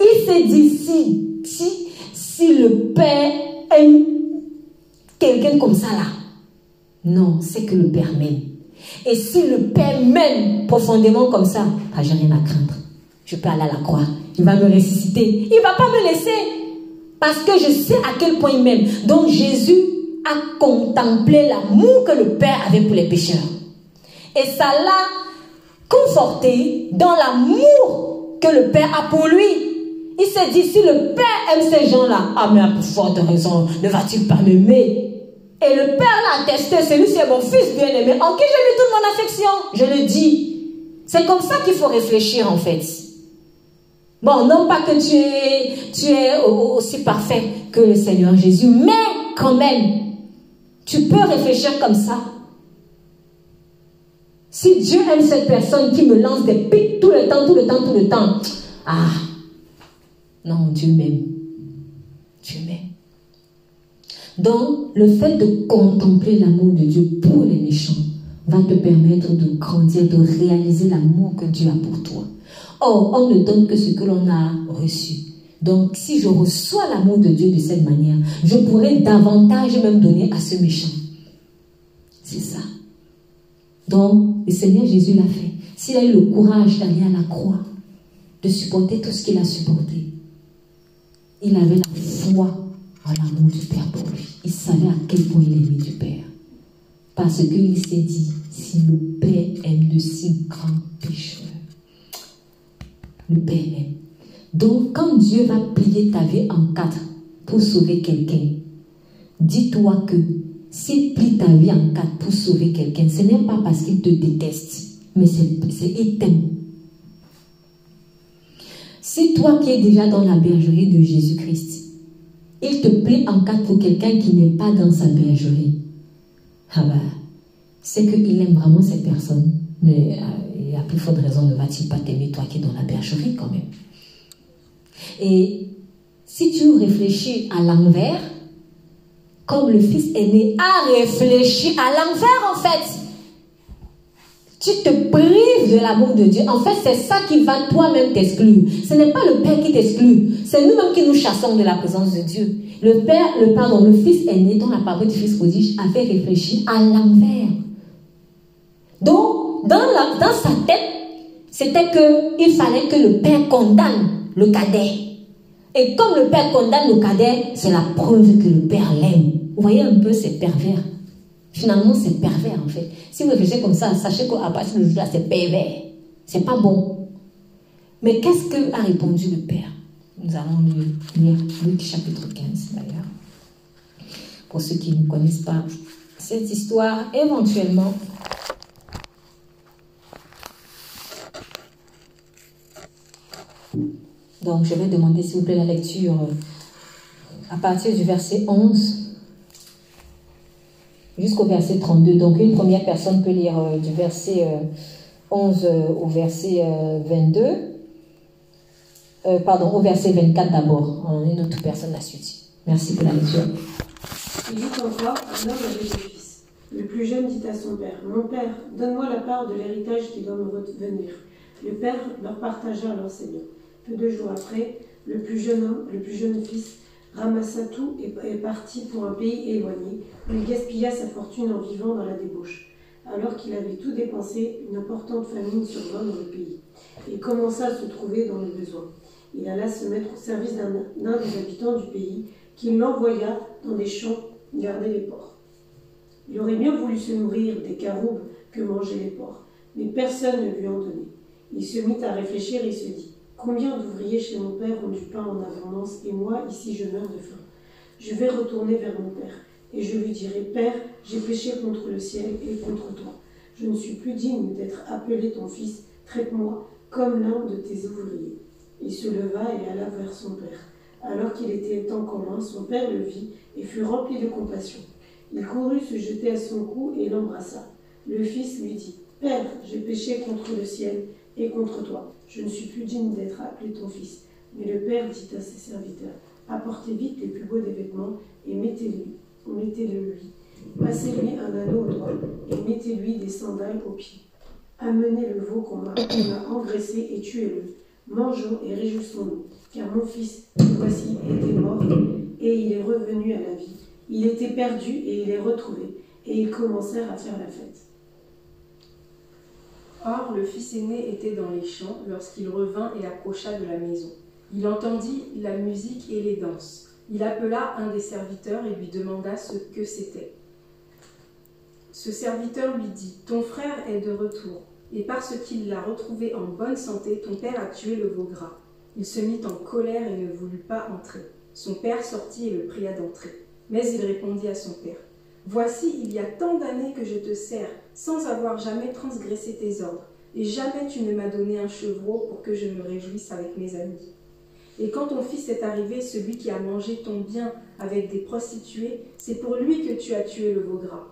Il s'est dit, si, si, si le Père aime quelqu'un comme ça là, non, c'est que le Père m'aime. Et si le Père m'aime profondément comme ça, ah, j'ai rien à craindre. Je peux aller à la croix. Il va me ressusciter. Il ne va pas me laisser. Parce que je sais à quel point il m'aime. Donc Jésus a contemplé l'amour que le Père avait pour les pécheurs. Et ça l'a conforté dans l'amour que le Père a pour lui. Il s'est dit, si le Père aime ces gens-là, ah mais à plus forte raison, ne va-t-il pas m'aimer? Et le Père l'a attesté, celui-ci est mon fils bien-aimé, en qui j'ai mis toute mon affection. Je le dis. C'est comme ça qu'il faut réfléchir en fait. Bon, non pas que tu es, aussi parfait que le Seigneur Jésus, mais quand même, tu peux réfléchir comme ça. Si Dieu aime cette personne qui me lance des pics tout le temps, tout le temps, tout le temps, ah, non, Dieu m'aime. Dieu m'aime. Donc, le fait de contempler l'amour de Dieu pour les méchants va te permettre de grandir, de réaliser l'amour que Dieu a pour toi. Or, on ne donne que ce que l'on a reçu. Donc, si je reçois l'amour de Dieu de cette manière, je pourrais davantage même donner à ce méchant. C'est ça. Donc, le Seigneur Jésus l'a fait. S'il a eu le courage d'aller à la croix, de supporter tout ce qu'il a supporté, il avait la foi en l'amour du Père pour lui. Il savait à quel point il aimait du Père. Parce qu'il s'est dit, si le Père aime de si grands le. Donc, quand Dieu va plier ta vie en quatre pour sauver quelqu'un, dis-toi que s'il plie ta vie en quatre pour sauver quelqu'un, ce n'est pas parce qu'il te déteste, mais c'est il t'aime. Si toi qui es déjà dans la bergerie de Jésus-Christ, il te plaît en cas pour quelqu'un qui n'est pas dans sa bergerie, ah bah, c'est qu'il aime vraiment cette personne. Mais euh, a plus forte raison ne va-t-il pas t'aimer toi qui es dans la bergerie quand même. Et si tu réfléchis à l'envers, comme le fils aîné a réfléchi à l'envers en fait, tu te prives de l'amour de Dieu. En fait, c'est ça qui va toi-même t'exclure. Ce n'est pas le Père qui t'exclut. C'est nous-mêmes qui nous chassons de la présence de Dieu. Le Père, le pardon, le Fils aîné, dont la parole du Fils prodige, avait réfléchi à l'envers. Donc, dans, sa tête, c'était qu'il fallait que le Père condamne le cadet. Et comme le Père condamne le cadet, c'est la preuve que le Père l'aime. Vous voyez un peu, c'est pervers. Finalement, c'est pervers en fait. Si vous réfléchissez comme ça, sachez qu'à partir de là, c'est pervers. C'est pas bon. Mais qu'est-ce que a répondu le Père? Nous allons lire Luc chapitre 15 d'ailleurs. Pour ceux qui ne connaissent pas cette histoire, éventuellement, Donc, je vais demander, s'il vous plaît, la lecture à partir du verset 11 jusqu'au verset 32. Donc une première personne peut lire euh, du verset 11 euh, euh, au verset 22. pardon, au verset 24 d'abord. Une autre personne la suite. Merci pour la lecture. Il dit encore, un homme avait deux fils. Le plus jeune dit à son père, Mon père, donne-moi la part de l'héritage qui doit me revenir. Le père leur partagea. Peu de jours après, le plus jeune homme, le plus jeune fils, ramassa tout et est parti pour un pays éloigné, où il gaspilla sa fortune en vivant dans la débauche. Alors qu'il avait tout dépensé, une importante famine survint dans le pays, et commença à se trouver dans le besoin. Il alla se mettre au service d'un des habitants du pays, qui l'envoya dans des champs garder les porcs. Il aurait bien voulu se nourrir des caroubes que mangeaient les porcs, mais personne ne lui en donnait. Il se mit à réfléchir et se dit Combien d'ouvriers chez mon père ont du pain en abondance et moi, ici, je meurs de faim Je vais retourner vers mon père et je lui dirai Père, j'ai péché contre le ciel et contre toi. Je ne suis plus digne d'être appelé ton fils. Traite-moi comme l'un de tes ouvriers. Il se leva et alla vers son père. Alors qu'il était en commun, son père le vit et fut rempli de compassion. Il courut se jeter à son cou et l'embrassa. Le fils lui dit Père, j'ai péché contre le ciel et contre toi. Je ne suis plus digne d'être appelé ton fils. Mais le Père dit à ses serviteurs, apportez vite les plus beaux des vêtements et mettez-lui, mettez-le lui. Passez-lui un anneau au doigt et mettez-lui des sandales aux pieds. Amenez le veau qu'on m'a engraissé et tuez-le. Mangeons et réjouissons-nous, car mon fils, voici, était mort et il est revenu à la vie. Il était perdu et il est retrouvé. Et ils commencèrent à faire la fête. Or, le fils aîné était dans les champs lorsqu'il revint et approcha de la maison. Il entendit la musique et les danses. Il appela un des serviteurs et lui demanda ce que c'était. Ce serviteur lui dit, Ton frère est de retour, et parce qu'il l'a retrouvé en bonne santé, ton père a tué le veau gras. Il se mit en colère et ne voulut pas entrer. Son père sortit et le pria d'entrer. Mais il répondit à son père, Voici, il y a tant d'années que je te sers, sans avoir jamais transgressé tes ordres, et jamais tu ne m'as donné un chevreau pour que je me réjouisse avec mes amis. Et quand ton fils est arrivé, celui qui a mangé ton bien avec des prostituées, c'est pour lui que tu as tué le veau gras.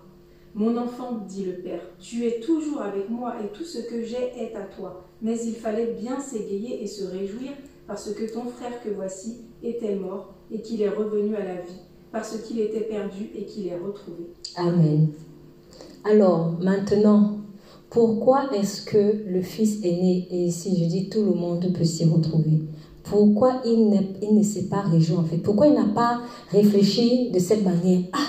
Mon enfant, dit le père, tu es toujours avec moi et tout ce que j'ai est à toi. Mais il fallait bien s'égayer et se réjouir parce que ton frère que voici était mort et qu'il est revenu à la vie, parce qu'il était perdu et qu'il est retrouvé. Amen. Alors, maintenant, pourquoi est-ce que le fils aîné, et ici je dis tout le monde peut s'y retrouver, pourquoi il ne, s'est pas réjoui en fait? Pourquoi il n'a pas réfléchi de cette manière? Ah,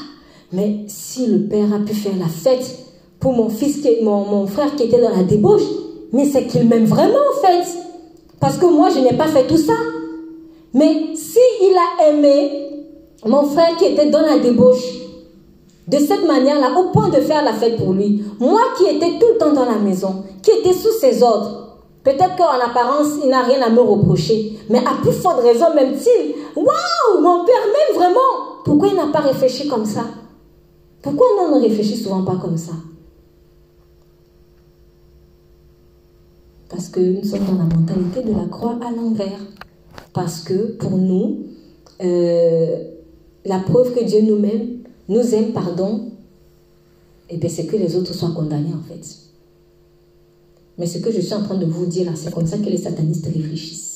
mais si le père a pu faire la fête pour mon fils, mon, frère qui était dans la débauche, mais c'est qu'il m'aime vraiment en fait. Parce que moi, je n'ai pas fait tout ça. Mais si il a aimé mon frère qui était dans la débauche, de cette manière-là, au point de faire la fête pour lui, moi qui étais tout le temps dans la maison, qui était sous ses ordres, peut-être qu'en apparence, il n'a rien à me reprocher, mais à plus forte raison, même-t-il, waouh, mon père m'aime vraiment. Pourquoi il n'a pas réfléchi comme ça? Pourquoi on ne réfléchit souvent pas comme ça? Parce que nous sommes dans la mentalité de la croix à l'envers. Parce que pour nous, euh, la preuve que Dieu nous aime, nous aime, pardon, et eh c'est que les autres soient condamnés en fait. Mais ce que je suis en train de vous dire là, c'est comme ça que les satanistes réfléchissent.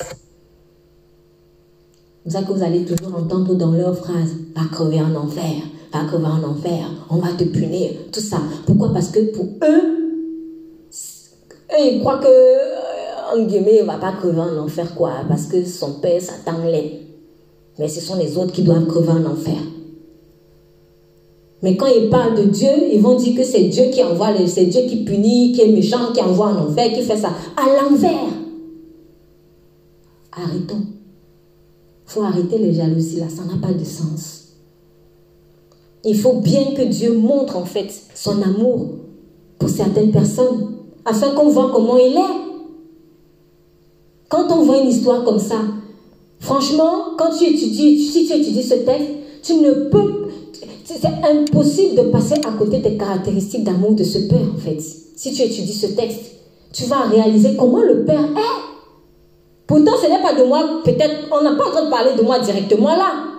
C'est ça que vous allez toujours entendre dans leurs phrases, va crever en enfer, va crever en enfer, on va te punir, tout ça. Pourquoi? Parce que pour eux, ils croient que, euh, en guillemets, il ne va pas crever en enfer, quoi, parce que son père, Satan l'aime. Mais ce sont les autres qui doivent crever en enfer. Mais quand ils parlent de Dieu, ils vont dire que c'est Dieu qui envoie, c'est Dieu qui punit, qui est méchant, qui envoie en enfer, qui fait ça. À l'envers. Arrêtons. Il faut arrêter les jalousies là, ça n'a pas de sens. Il faut bien que Dieu montre en fait son amour pour certaines personnes, afin qu'on voit comment il est. Quand on voit une histoire comme ça, franchement, quand tu étudies, si tu étudies ce texte, tu ne peux c'est impossible de passer à côté des caractéristiques d'amour de ce Père, en fait. Si tu étudies ce texte, tu vas réaliser comment le Père est. Pourtant, ce n'est pas de moi, peut-être, on n'a pas en train de parler de moi directement là.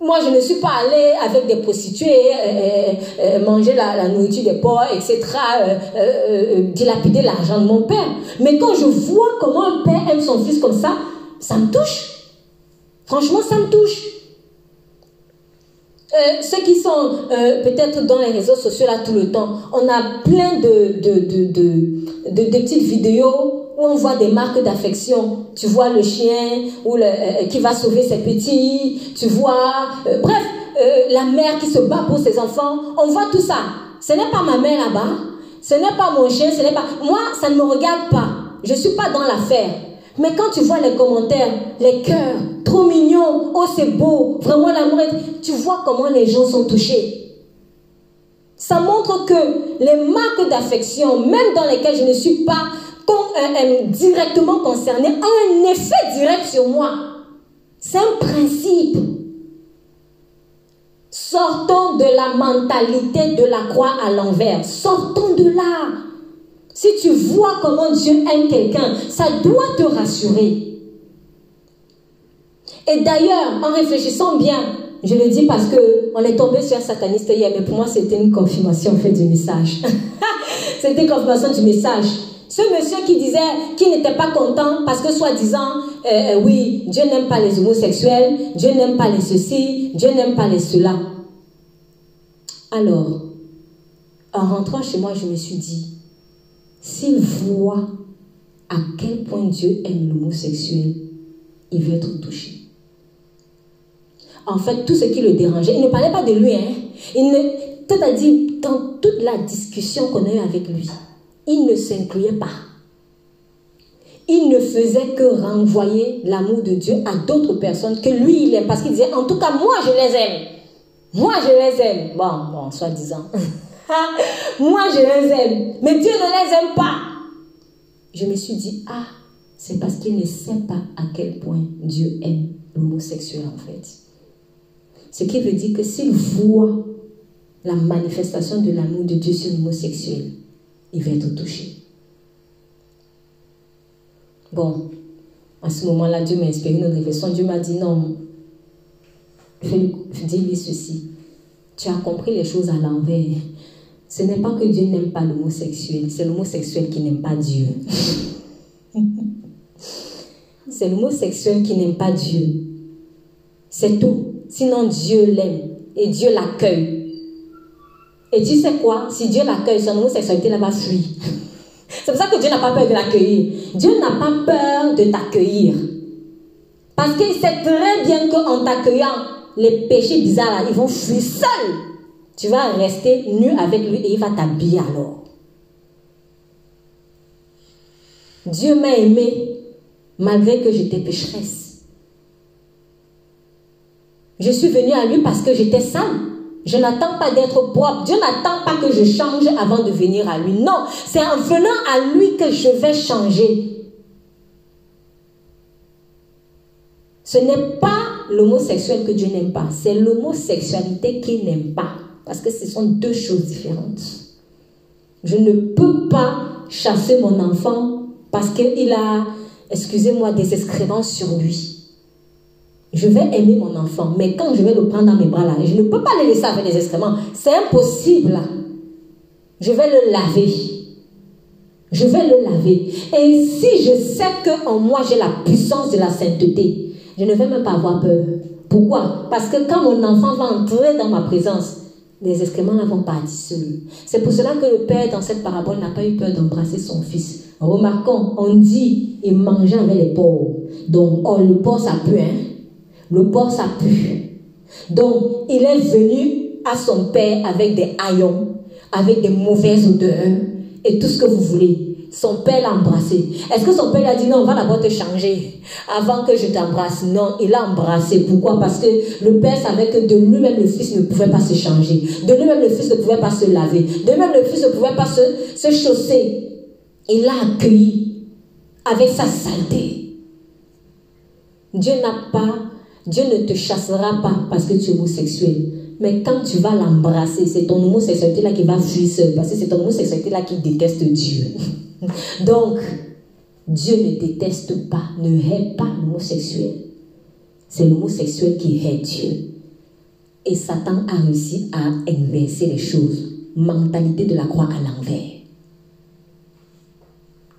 Moi, je ne suis pas allée avec des prostituées, euh, euh, euh, manger la, nourriture des porcs, etc., dilapider l'argent de mon père. Mais quand je vois comment un père aime son fils comme ça, ça me touche. Franchement, ça me touche. Euh, ceux qui sont euh, peut-être dans les réseaux sociaux là tout le temps, on a plein de, petites vidéos où on voit des marques d'affection. Tu vois le chien euh, qui va sauver ses petits, tu vois, bref, la mère qui se bat pour ses enfants. On voit tout ça. Ce n'est pas ma mère là-bas, ce n'est pas mon chien, ce n'est pas... Moi, ça ne me regarde pas. Je ne suis pas dans l'affaire. Mais quand tu vois les commentaires, les cœurs, trop mignons, oh c'est beau, vraiment l'amour, tu vois comment les gens sont touchés. Ça montre que les marques d'affection, même dans lesquelles je ne suis pas euh, euh, directement concernée, ont un effet direct sur moi. C'est un principe. Sortons de la mentalité de la croix à l'envers. Sortons de là. Si tu vois comment Dieu aime quelqu'un, ça doit te rassurer. Et d'ailleurs, en réfléchissant bien, je le dis parce que on est tombé sur un sataniste hier, mais pour moi c'était une confirmation fait du message. c'était une confirmation du message. Ce monsieur qui disait qu'il n'était pas content parce que soi-disant, euh, euh, oui, Dieu n'aime pas les homosexuels, Dieu n'aime pas les ceci, Dieu n'aime pas les cela. Alors, en rentrant chez moi, je me suis dit, s'il voit à quel point Dieu aime l'homosexuel, il veut être touché. En fait, tout ce qui le dérangeait, il ne parlait pas de lui. Hein. Il ne, c'est-à-dire, dans toute la discussion qu'on a eue avec lui, il ne s'incluait pas. Il ne faisait que renvoyer l'amour de Dieu à d'autres personnes que lui, il aime. Parce qu'il disait, en tout cas, moi, je les aime. Moi, je les aime. Bon, bon, soi-disant. Moi, je les aime. Mais Dieu ne les aime pas. Je me suis dit, ah, c'est parce qu'il ne sait pas à quel point Dieu aime l'homosexuel en fait. Ce qui veut dire que s'il voit la manifestation de l'amour de Dieu sur l'homosexuel, il va être touché. Bon, à ce moment-là, Dieu m'a inspiré une réflexion. Dieu m'a dit non, dis-lui ceci. Tu as compris les choses à l'envers. Ce n'est pas que Dieu n'aime pas l'homosexuel, c'est l'homosexuel qui n'aime pas Dieu. c'est l'homosexuel qui n'aime pas Dieu. C'est tout. Sinon Dieu l'aime et Dieu l'accueille. Et tu sais quoi? Si Dieu l'accueille, son homosexualité va fuir. C'est pour ça que Dieu n'a pas peur de l'accueillir. Dieu n'a pas peur de t'accueillir. Parce qu'il sait très bien qu'en t'accueillant, les péchés bizarres ils vont fuir seuls. Tu vas rester nu avec lui et il va t'habiller alors. Dieu m'a aimé malgré que j'étais pécheresse. Je suis venue à lui parce que j'étais sale. Je n'attends pas d'être propre. Dieu n'attend pas que je change avant de venir à lui. Non, c'est en venant à lui que je vais changer. Ce n'est pas l'homosexuel que Dieu n'aime pas, c'est l'homosexualité qu'il n'aime pas. Parce que ce sont deux choses différentes. Je ne peux pas chasser mon enfant parce qu'il a, excusez-moi, des excréments sur lui. Je vais aimer mon enfant, mais quand je vais le prendre dans mes bras là, je ne peux pas le laisser avec des excréments. C'est impossible. Je vais le laver. Je vais le laver. Et si je sais qu'en moi j'ai la puissance de la sainteté, je ne vais même pas avoir peur. Pourquoi? Parce que quand mon enfant va entrer dans ma présence, les excréments ne vont partir seuls. C'est pour cela que le père, dans cette parabole, n'a pas eu peur d'embrasser son fils. Remarquons, on dit, il mangeait avec les porcs. Donc, oh, le porc, ça pue, hein le porc, ça pue. Donc, il est venu à son père avec des haillons, avec des mauvaises odeurs et tout ce que vous voulez. Son père l'a embrassé. Est-ce que son père a dit non, on va d'abord te changer avant que je t'embrasse Non, il l'a embrassé. Pourquoi? Parce que le père savait que de lui-même le fils ne pouvait pas se changer. De lui-même le fils ne pouvait pas se laver. De lui-même le fils ne pouvait pas se, se chausser. Il l'a accueilli avec sa saleté. Dieu n'a pas Dieu ne te chassera pas parce que tu es homosexuel. Mais quand tu vas l'embrasser, c'est ton homosexualité-là qui va fuir seul. Parce que c'est ton homosexualité-là qui déteste Dieu. Donc, Dieu ne déteste pas, ne hait pas l'homosexuel. C'est l'homosexuel qui hait Dieu. Et Satan a réussi à inverser les choses. Mentalité de la croix à l'envers.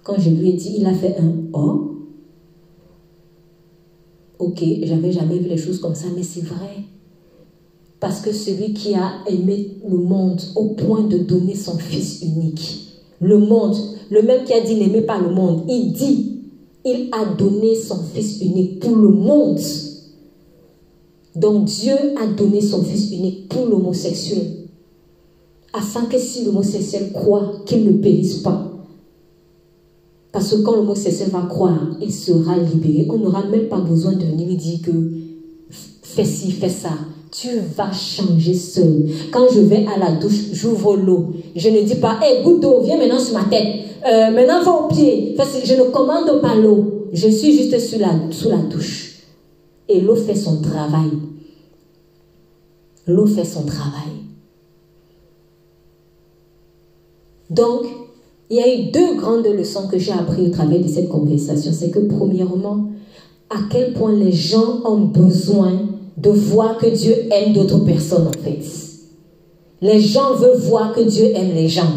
Quand je lui ai dit, il a fait un oh, Ok, j'avais jamais vu les choses comme ça, mais c'est vrai. Parce que celui qui a aimé le monde au point de donner son Fils unique, le monde, le même qui a dit n'aimez pas le monde, il dit, il a donné son Fils unique pour le monde. Donc Dieu a donné son Fils unique pour l'homosexuel, afin que si l'homosexuel croit qu'il ne périsse pas, parce que quand l'homosexuel va croire, il sera libéré. On n'aura même pas besoin de venir lui dire que fais ci, fais ça. Tu vas changer seul. Quand je vais à la douche, j'ouvre l'eau. Je ne dis pas, hé, goutte d'eau, viens maintenant sur ma tête. Euh, maintenant, va au pied. je ne commande pas l'eau. Je suis juste sous la, sous la douche. Et l'eau fait son travail. L'eau fait son travail. Donc, il y a eu deux grandes leçons que j'ai apprises au travers de cette conversation. C'est que premièrement, à quel point les gens ont besoin de voir que Dieu aime d'autres personnes en fait. Les gens veulent voir que Dieu aime les gens.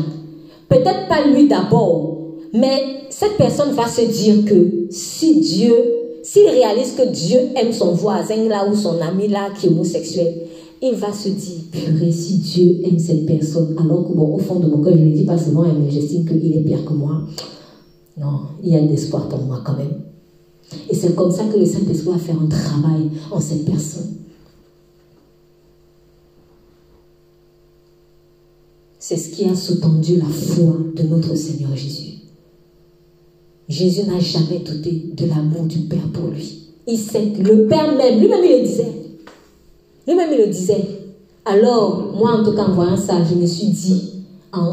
Peut-être pas lui d'abord, mais cette personne va se dire que si Dieu, s'il réalise que Dieu aime son voisin là ou son ami là qui est homosexuel, il va se dire, purée, si Dieu aime cette personne, alors que bon, au fond de mon cœur, je ne le dis pas souvent, hein, mais j'estime qu'il est pire que moi. Non, il y a de l'espoir pour moi quand même. Et c'est comme ça que le Saint-Esprit va faire un travail en cette personne. C'est ce qui a sous-tendu la foi de notre Seigneur Jésus. Jésus n'a jamais douté de l'amour du Père pour lui. Il sait que le Père même, lui-même il le disait, lui-même, il le disait. Alors, moi, en tout cas, en voyant ça, je me suis dit,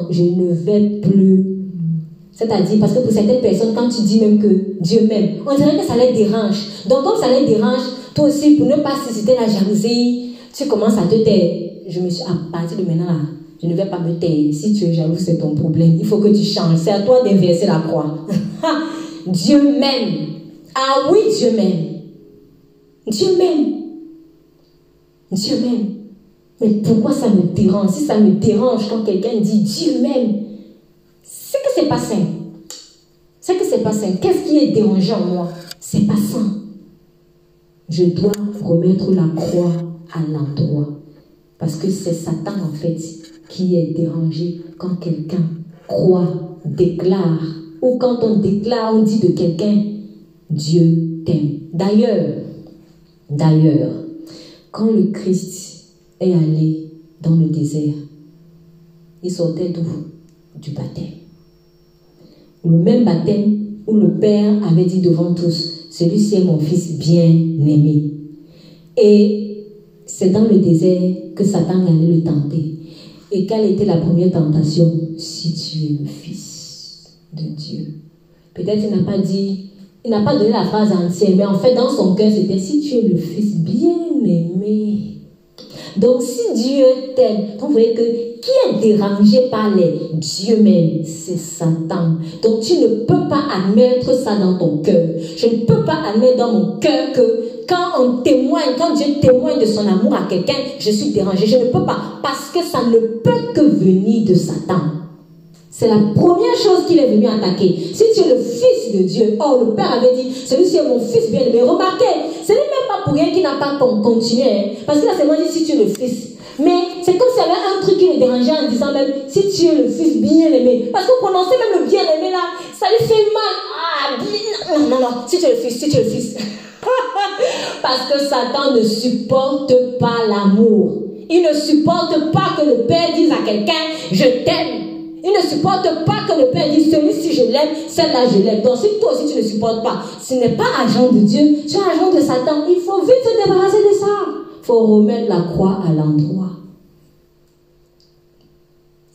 je ne vais plus. C'est-à-dire, parce que pour certaines personnes, quand tu dis même que Dieu m'aime, on dirait que ça les dérange. Donc, comme ça les dérange, toi aussi, pour ne pas susciter la jalousie, tu commences à te taire. Je me suis, à partir de maintenant, là, je ne vais pas me taire. Si tu es jaloux, c'est ton problème. Il faut que tu changes. C'est à toi d'inverser la croix. Dieu m'aime. Ah oui, Dieu m'aime. Dieu m'aime. Dieu m'aime. Mais pourquoi ça me dérange? Si ça me dérange quand quelqu'un dit Dieu m'aime, c'est que c'est pas sain. C'est que c'est pas sain. Qu'est-ce qui est dérangeant en moi? C'est pas sain. Je dois remettre la croix à l'endroit. Parce que c'est Satan en fait qui est dérangé quand quelqu'un croit, déclare, ou quand on déclare, on dit de quelqu'un, Dieu t'aime. D'ailleurs, d'ailleurs, quand le Christ est allé dans le désert, il sortait d'où? Du baptême. Le même baptême où le Père avait dit devant tous, celui-ci est mon fils bien-aimé. Et c'est dans le désert que Satan allait le tenter. Et quelle était la première tentation? Si tu es le fils de Dieu. Peut-être il n'a pas dit, il n'a pas donné la phrase entière, mais en fait dans son cœur c'était si tu es le fils bien-aimé Donc si Dieu t'aime, vous voyez que qui est dérangé par les Dieu même, c'est Satan. Donc tu ne peux pas admettre ça dans ton cœur. Je ne peux pas admettre dans mon cœur que quand on témoigne, quand Dieu témoigne de son amour à quelqu'un, je suis dérangé. Je ne peux pas parce que ça ne peut que venir de Satan. C'est la première chose qu'il est venu attaquer. Si tu es le fils de Dieu, oh, le Père avait dit, celui-ci est mon fils bien-aimé. Remarquez, ce n'est même pas pour rien qu'il n'a pas continué. Hein. parce qu'il a seulement dit, si tu es le fils. Mais c'est comme s'il y avait un truc qui le dérangeait en disant même, si tu es le fils bien-aimé. Parce que prononcer même le bien-aimé là, ça lui fait mal. Ah. Non, non, non, si tu es le fils, si tu es le fils. parce que Satan ne supporte pas l'amour. Il ne supporte pas que le Père dise à quelqu'un, je t'aime. Il ne supporte pas que le Père dise celui-ci je l'aime, celle-là je l'aime. Donc si toi aussi tu ne supportes pas, ce n'est pas agent de Dieu, tu es agent de Satan. Il faut vite se débarrasser de ça. Il faut remettre la croix à l'endroit.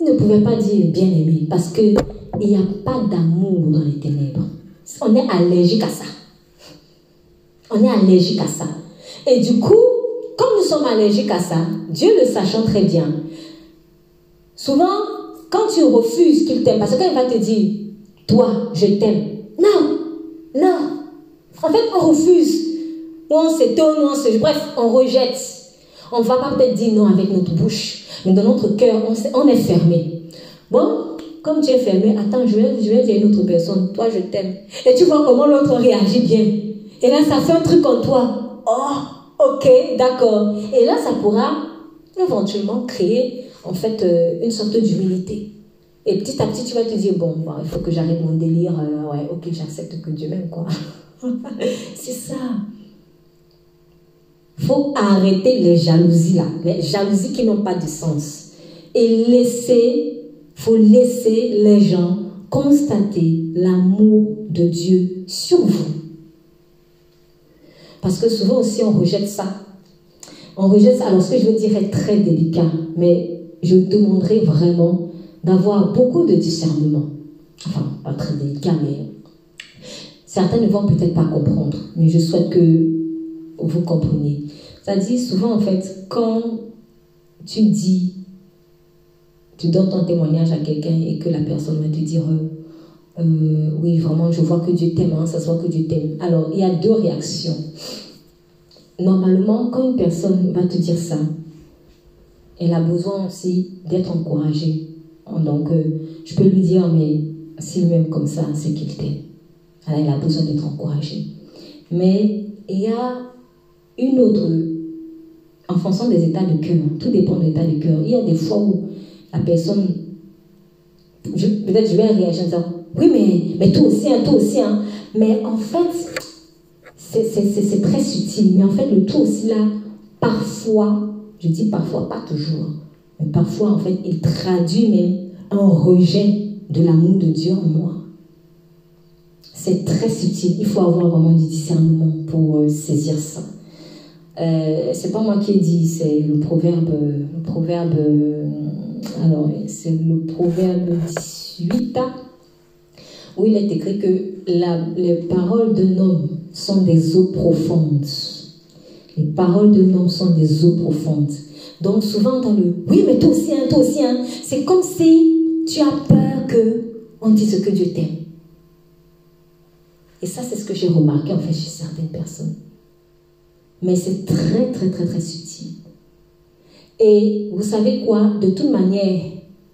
Il ne pouvait pas dire bien-aimé parce qu'il n'y a pas d'amour dans les ténèbres. On est allergique à ça. On est allergique à ça. Et du coup, comme nous sommes allergiques à ça, Dieu le sachant très bien, souvent quand tu refuses qu'il t'aime, parce qu'il va te dire, toi, je t'aime. Non, non. En fait, on refuse. Ou on s'étonne, on se... Bref, on rejette. On ne va pas peut-être dire non avec notre bouche, mais dans notre cœur, on, est fermé. Bon, comme tu es fermé, attends, je vais, je vais dire une autre personne, toi, je t'aime. Et tu vois comment l'autre réagit bien. Et là, ça fait un truc en toi. Oh, ok, d'accord. Et là, ça pourra éventuellement créer en fait euh, une sorte d'humilité. Et petit à petit, tu vas te dire, bon, bah, il faut que j'arrête mon délire. Euh, ouais, ok, j'accepte que Dieu m'aime, quoi. c'est ça. faut arrêter les jalousies, là. Les jalousies qui n'ont pas de sens. Et laisser, faut laisser les gens constater l'amour de Dieu sur vous. Parce que souvent aussi, on rejette ça. On rejette ça. Alors, ce que je veux dire est très délicat, mais je demanderai vraiment d'avoir beaucoup de discernement. Enfin, pas très délicat, mais certains ne vont peut-être pas comprendre, mais je souhaite que vous compreniez. Dit souvent, en fait, quand tu dis, tu donnes ton témoignage à quelqu'un et que la personne va te dire, euh, euh, oui, vraiment, je vois que Dieu t'aime, hein, ça se voit que Dieu t'aime. Alors, il y a deux réactions. Normalement, quand une personne va te dire ça, elle a besoin aussi d'être encouragée. Donc, euh, je peux lui dire, mais s'il m'aime comme ça, c'est qu'il t'aime. Elle a besoin d'être encouragée. Mais il y a une autre, en fonction des états de cœur, tout dépend de l'état de cœur. Il y a des fois où la personne, peut-être je vais réagir en disant, oui, mais, mais toi aussi, hein, toi aussi. Hein. Mais en fait, c'est très subtil. Mais en fait, le tout aussi là, parfois, je dis parfois, pas toujours, mais parfois en fait, il traduit même un rejet de l'amour de Dieu en moi. C'est très subtil. Il faut avoir vraiment du discernement pour euh, saisir ça. Euh, c'est pas moi qui ai dit, c'est le proverbe, le proverbe, euh, alors c'est le proverbe 18 où il est écrit que les paroles d'un homme sont des eaux profondes. Les paroles de l'homme sont des eaux profondes. Donc souvent dans le oui mais toi aussi, hein, toi aussi, hein, c'est comme si tu as peur que on dise que Dieu t'aime. Et ça c'est ce que j'ai remarqué en fait chez certaines personnes. Mais c'est très très très très subtil. Et vous savez quoi? De toute manière,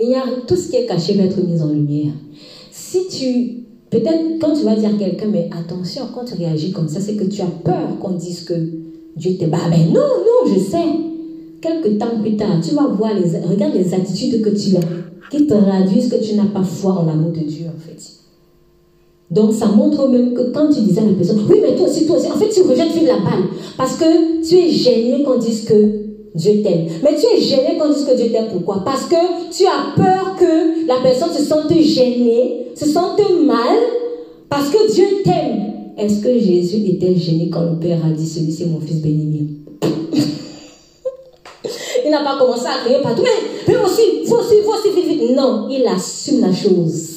il y a tout ce qui est caché va être mis en lumière. Si tu Peut-être quand tu vas dire à quelqu'un, mais attention, quand tu réagis comme ça, c'est que tu as peur qu'on dise que Dieu t'aime. Ah ben non, non, je sais. Quelques temps plus tard, tu vas voir, les, regarde les attitudes que tu as, qui traduisent que tu n'as pas foi en l'amour de Dieu, en fait. Donc, ça montre même que quand tu disais à la personne, oui, mais toi aussi, toi aussi, en fait, tu rejettes la balle. Parce que tu es gêné qu'on dise que Dieu t'aime. Mais tu es gêné qu'on dise que Dieu t'aime. Pourquoi? Parce que tu as peur que la personne se sente gênée, se sente mal, parce que Dieu t'aime. Est-ce que Jésus était gêné quand le Père a dit celui c'est mon fils béni Il n'a pas commencé à crier partout. Mais, aussi, faut aussi, faut aussi, vite, vite. Non, il assume la chose.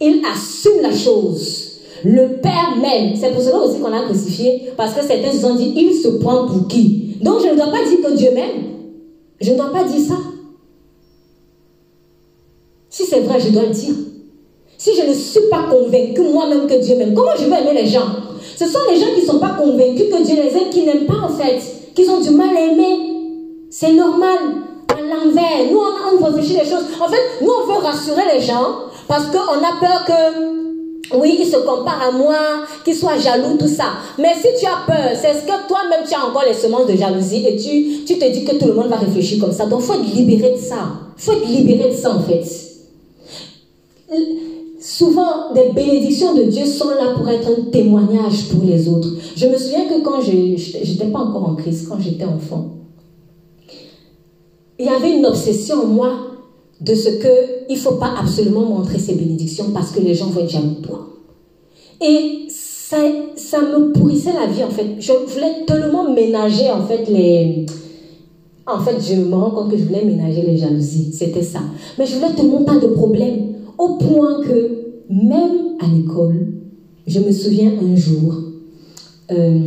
Il assume la chose. le Père même. C'est pour cela aussi qu'on a crucifié, parce que certains se sont dit, il se prend pour qui? Donc je ne dois pas dire que Dieu m'aime. Je ne dois pas dire ça. Si c'est vrai, je dois le dire. Si je ne suis pas convaincu moi-même que Dieu m'aime, comment je vais aimer les gens? Ce sont les gens qui ne sont pas convaincus que Dieu les aime, qui n'aiment pas en fait, qui ont du mal à aimer. C'est normal. À l'envers, nous on, réfléchit les choses. En fait, nous on veut rassurer les gens parce qu'on a peur que, oui, ils se comparent à moi, qu'ils soient jaloux, tout ça. Mais si tu as peur, c'est ce que toi-même tu as encore les semences de jalousie et tu, tu te dis que tout le monde va réfléchir comme ça. Donc il faut te libérer de ça. Il faut te libérer de ça en fait. Souvent, des bénédictions de Dieu sont là pour être un témoignage pour les autres. Je me souviens que quand je n'étais pas encore en crise, quand j'étais enfant, il y avait une obsession en moi de ce que il faut pas absolument montrer ces bénédictions parce que les gens vont être jaloux. Et ça, ça me pourrissait la vie en fait. Je voulais tellement ménager en fait les... En fait, je me rends compte que je voulais ménager les jalousies. C'était ça. Mais je voulais tellement pas de problème. Au point que même à l'école, je me souviens un jour, euh,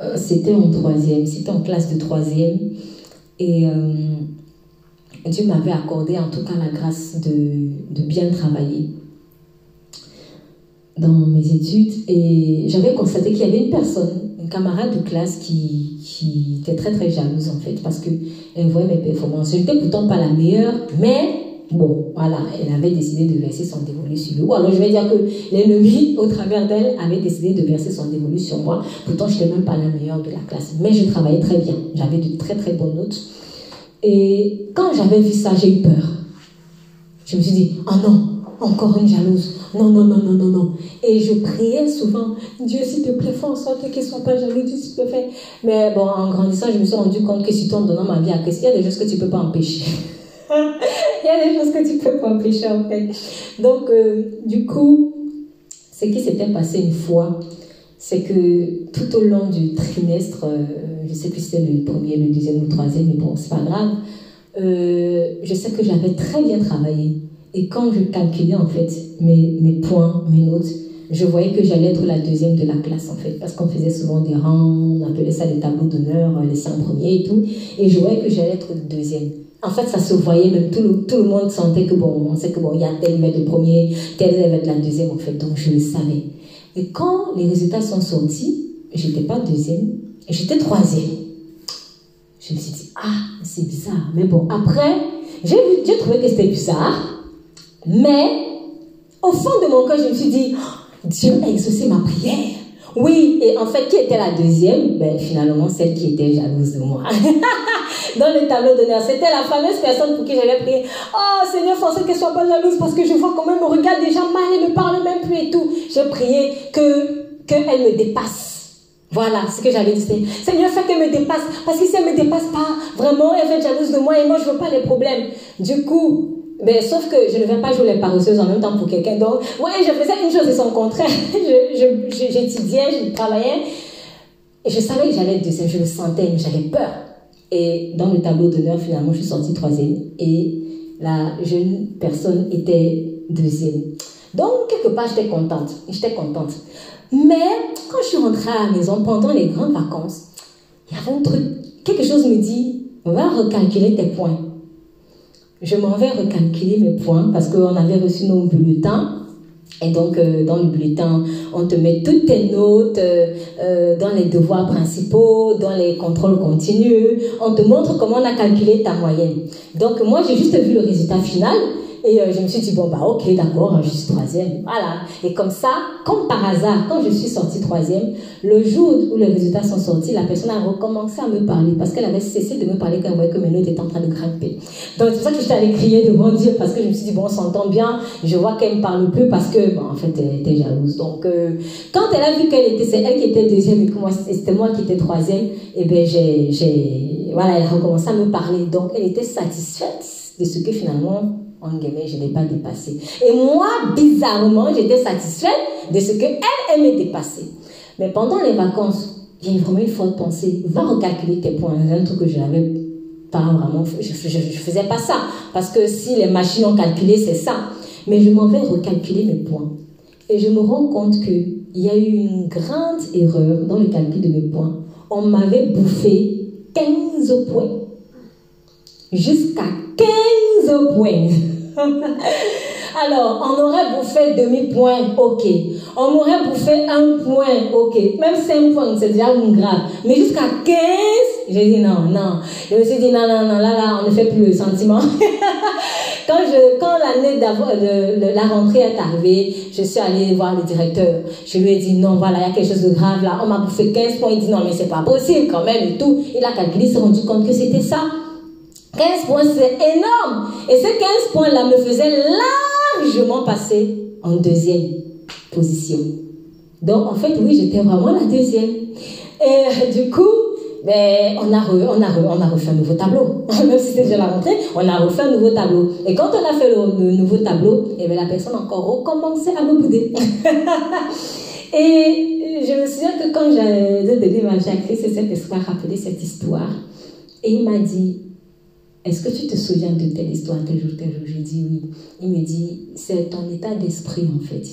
euh, c'était en troisième, c'était en classe de troisième. Et... Euh, Dieu m'avait accordé en tout cas la grâce de, de bien travailler dans mes études et j'avais constaté qu'il y avait une personne, une camarade de classe qui, qui était très très jalouse en fait parce qu'elle voyait mes performances. Je n'étais pourtant pas la meilleure, mais bon, voilà, elle avait décidé de verser son dévolu sur lui. Ou alors je vais dire que l'ennemi, au travers d'elle, avait décidé de verser son dévolu sur moi. Pourtant, je n'étais même pas la meilleure de la classe, mais je travaillais très bien. J'avais de très très bonnes notes. Et quand j'avais vu ça, j'ai eu peur. Je me suis dit, oh non, encore une jalouse. Non, non, non, non, non, non. Et je priais souvent, Dieu, s'il te plaît, fais en sorte qu'elle ne soit pas jalouse, Dieu, s'il te plaît. Mais bon, en grandissant, je me suis rendu compte que si tu en donnant ma vie à Christ, il y a des choses que tu ne peux pas empêcher. Il y a des choses que tu peux pas empêcher, en fait. Donc, euh, du coup, ce qui s'était passé une fois, c'est que tout au long du trimestre, euh, je sais plus si c'était le premier, le deuxième ou le troisième, mais bon, c'est pas grave, euh, je sais que j'avais très bien travaillé. Et quand je calculais en fait mes, points, mes notes, je voyais que j'allais être la deuxième de la classe en fait, parce qu'on faisait souvent des rangs, on appelait ça des tableaux d'honneur, les cinq premiers et tout, et je voyais que j'allais être deuxième. En fait, ça se voyait, même tout le, tout le monde sentait que bon, on sait que bon, il y a tel être le premier, tel va être la deuxième en fait, donc je le savais. Et quand les résultats sont sortis, j'étais pas deuxième, j'étais troisième. Je me suis dit, ah, c'est bizarre. Mais bon, après, j'ai j'ai trouvé que c'était bizarre. Mais, au fond de mon cœur, je me suis dit, oh, Dieu a exaucé ma prière. Oui, et en fait, qui était la deuxième? Ben, finalement, celle qui était jalouse de moi. Dans le tableau d'honneur, c'était la fameuse personne pour qui j'allais prier. Oh Seigneur, force qu'elle soit pas jalouse parce que je vois quand même me regarde déjà mal et me parle même plus et tout. J'ai prié que qu'elle me dépasse. Voilà ce que j'avais dit. Seigneur, fais qu'elle me dépasse. Parce que si elle ne me dépasse pas, vraiment, elle va être jalouse de moi et moi, je ne veux pas les problèmes. Du coup, ben, sauf que je ne vais pas jouer les paresseuses en même temps pour quelqu'un d'autre. Oui, je faisais une chose et son contraire. J'étudiais, je, je, je, travaillais. Et je savais que j'allais être deuxième, je le sentais, mais j'avais peur. Et dans le tableau d'honneur, finalement, je suis sortie troisième. Et la jeune personne était deuxième. Donc, quelque part, j'étais contente. J'étais contente. Mais quand je suis rentrée à la maison pendant les grandes vacances, il y avait un truc, quelque chose me dit, va recalculer tes points. Je m'en vais recalculer mes points parce qu'on avait reçu nos bulletins. Et donc, euh, dans le bulletin, on te met toutes tes notes euh, euh, dans les devoirs principaux, dans les contrôles continus. On te montre comment on a calculé ta moyenne. Donc, moi, j'ai juste vu le résultat final. Et euh, je me suis dit, bon, bah, ok, d'accord, je suis troisième. Voilà. Et comme ça, comme par hasard, quand je suis sortie troisième, le jour où les résultats sont sortis, la personne a recommencé à me parler parce qu'elle avait cessé de me parler quand elle voyait que mes notes étaient en train de grimper. Donc, c'est pour ça que j'étais allée crier devant Dieu parce que je me suis dit, bon, on s'entend bien. Je vois qu'elle ne parle plus parce que, bon, en fait, elle était jalouse. Donc, euh, quand elle a vu qu'elle était, c'est elle qui était deuxième et que moi, c'était moi qui étais troisième, et eh bien, j'ai, voilà, elle a recommencé à me parler. Donc, elle était satisfaite de ce que finalement, en guillemets, je n'ai pas dépassé. Et moi, bizarrement, j'étais satisfaite de ce qu'elle, elle me dépassait. Mais pendant les vacances, a vraiment une forte pensée. Va recalculer tes points. C'est un truc que je n'avais pas vraiment. Je ne faisais pas ça. Parce que si les machines ont calculé, c'est ça. Mais je m'en vais recalculer mes points. Et je me rends compte qu'il y a eu une grande erreur dans le calcul de mes points. On m'avait bouffé 15 points. Jusqu'à 15 points. Alors, on aurait bouffé demi-point, ok. On aurait bouffé un point, ok. Même 5 points, c'est déjà grave. Mais jusqu'à 15, j'ai dit non, non. Je me suis dit non, non, non, là, là, on ne fait plus le sentiment. quand quand l'année d'avant, la rentrée est arrivée, je suis allée voir le directeur. Je lui ai dit non, voilà, il y a quelque chose de grave là. On m'a bouffé 15 points. Il dit non, mais c'est pas possible quand même et tout. Il a calculé, il s'est rendu compte que c'était ça. 15 points, c'est énorme. Et ces 15 points-là me faisaient largement passer en deuxième position. Donc, en fait, oui, j'étais vraiment la deuxième. Et du coup, ben, on, a a a refait un nouveau tableau. Même si c'était déjà la rentrée, on a refait un nouveau tableau. Et quand on a fait le, nouveau tableau, eh ben, la personne a encore recommencé à me bouder. et je me souviens que quand j'ai donné ma Jacques, c'est cette histoire, rappelé cette histoire. Et il m'a dit, est-ce que tu te souviens de telle histoire, tel jour, tel jour? J'ai dit oui. Il me dit, c'est ton état d'esprit en fait.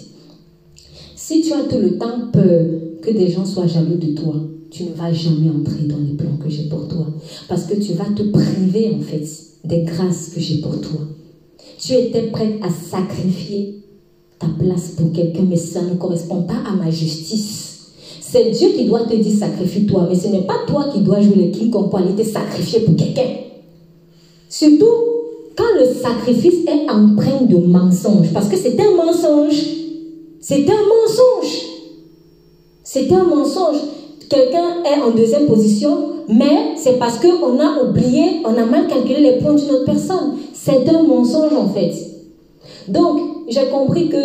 Si tu as tout le temps peur que des gens soient jaloux de toi, tu ne vas jamais entrer dans les plans que j'ai pour toi. Parce que tu vas te priver en fait des grâces que j'ai pour toi. Tu étais prête à sacrifier ta place pour quelqu'un, mais ça ne correspond pas à ma justice. C'est Dieu qui doit te dire sacrifie-toi, mais ce n'est pas toi qui dois jouer le king pour aller te sacrifier pour quelqu'un. Surtout quand le sacrifice est empreint de mensonge. Parce que c'est un mensonge. C'est un mensonge. C'est un mensonge. Quelqu'un est en deuxième position, mais c'est parce qu'on a oublié, on a mal calculé les points d'une autre personne. C'est un mensonge en fait. Donc, j'ai compris que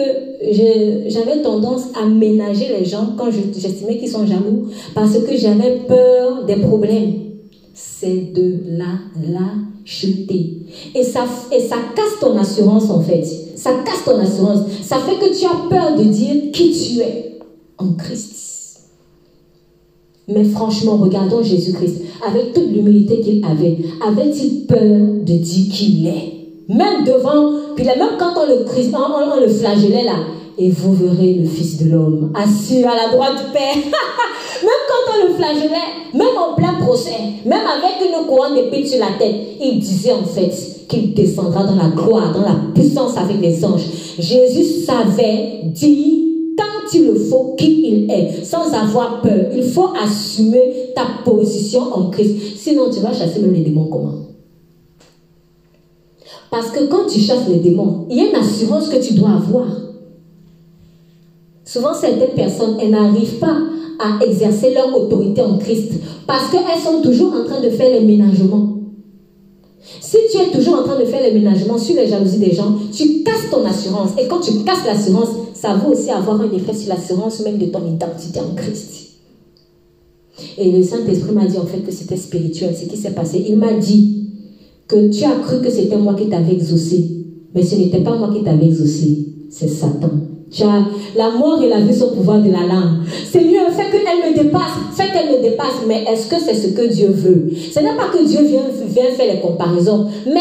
j'avais tendance à ménager les gens quand j'estimais qu'ils sont jaloux parce que j'avais peur des problèmes. C'est de la lâcheté. Et ça, et ça casse ton assurance en fait. Ça casse ton assurance. Ça fait que tu as peur de dire qui tu es en Christ. Mais franchement, regardons Jésus-Christ. Avec toute l'humilité qu'il avait, avait-il peur de dire qui il est? Même devant, puis même quand on le, on le flagellait là, et vous verrez le Fils de l'homme assis à la droite du Père. même quand on le flagellait, même en plein procès, même avec une couronne d'épée sur la tête, il disait en fait qu'il descendra dans la gloire, dans la puissance avec les anges. Jésus savait dire quand il le faut qui il est, sans avoir peur. Il faut assumer ta position en Christ. Sinon, tu vas chasser même les démons comment? Parce que quand tu chasses les démons, il y a une assurance que tu dois avoir. Souvent, certaines personnes, elles n'arrivent pas à exercer leur autorité en Christ parce qu'elles sont toujours en train de faire les ménagements. Si tu es toujours en train de faire les ménagements sur les jalousies des gens, tu casses ton assurance. Et quand tu casses l'assurance, ça va aussi avoir un effet sur l'assurance même de ton identité en Christ. Et le Saint-Esprit m'a dit en fait que c'était spirituel, ce qui s'est passé. Il m'a dit que tu as cru que c'était moi qui t'avais exaucé. Mais ce n'était pas moi qui t'avais exaucé, c'est Satan la mort et la vie sont au pouvoir de la langue. Seigneur, fais qu'elle me dépasse, fais qu'elle me dépasse, mais est-ce que c'est ce que Dieu veut? Ce n'est pas que Dieu vient, vient faire les comparaisons, mais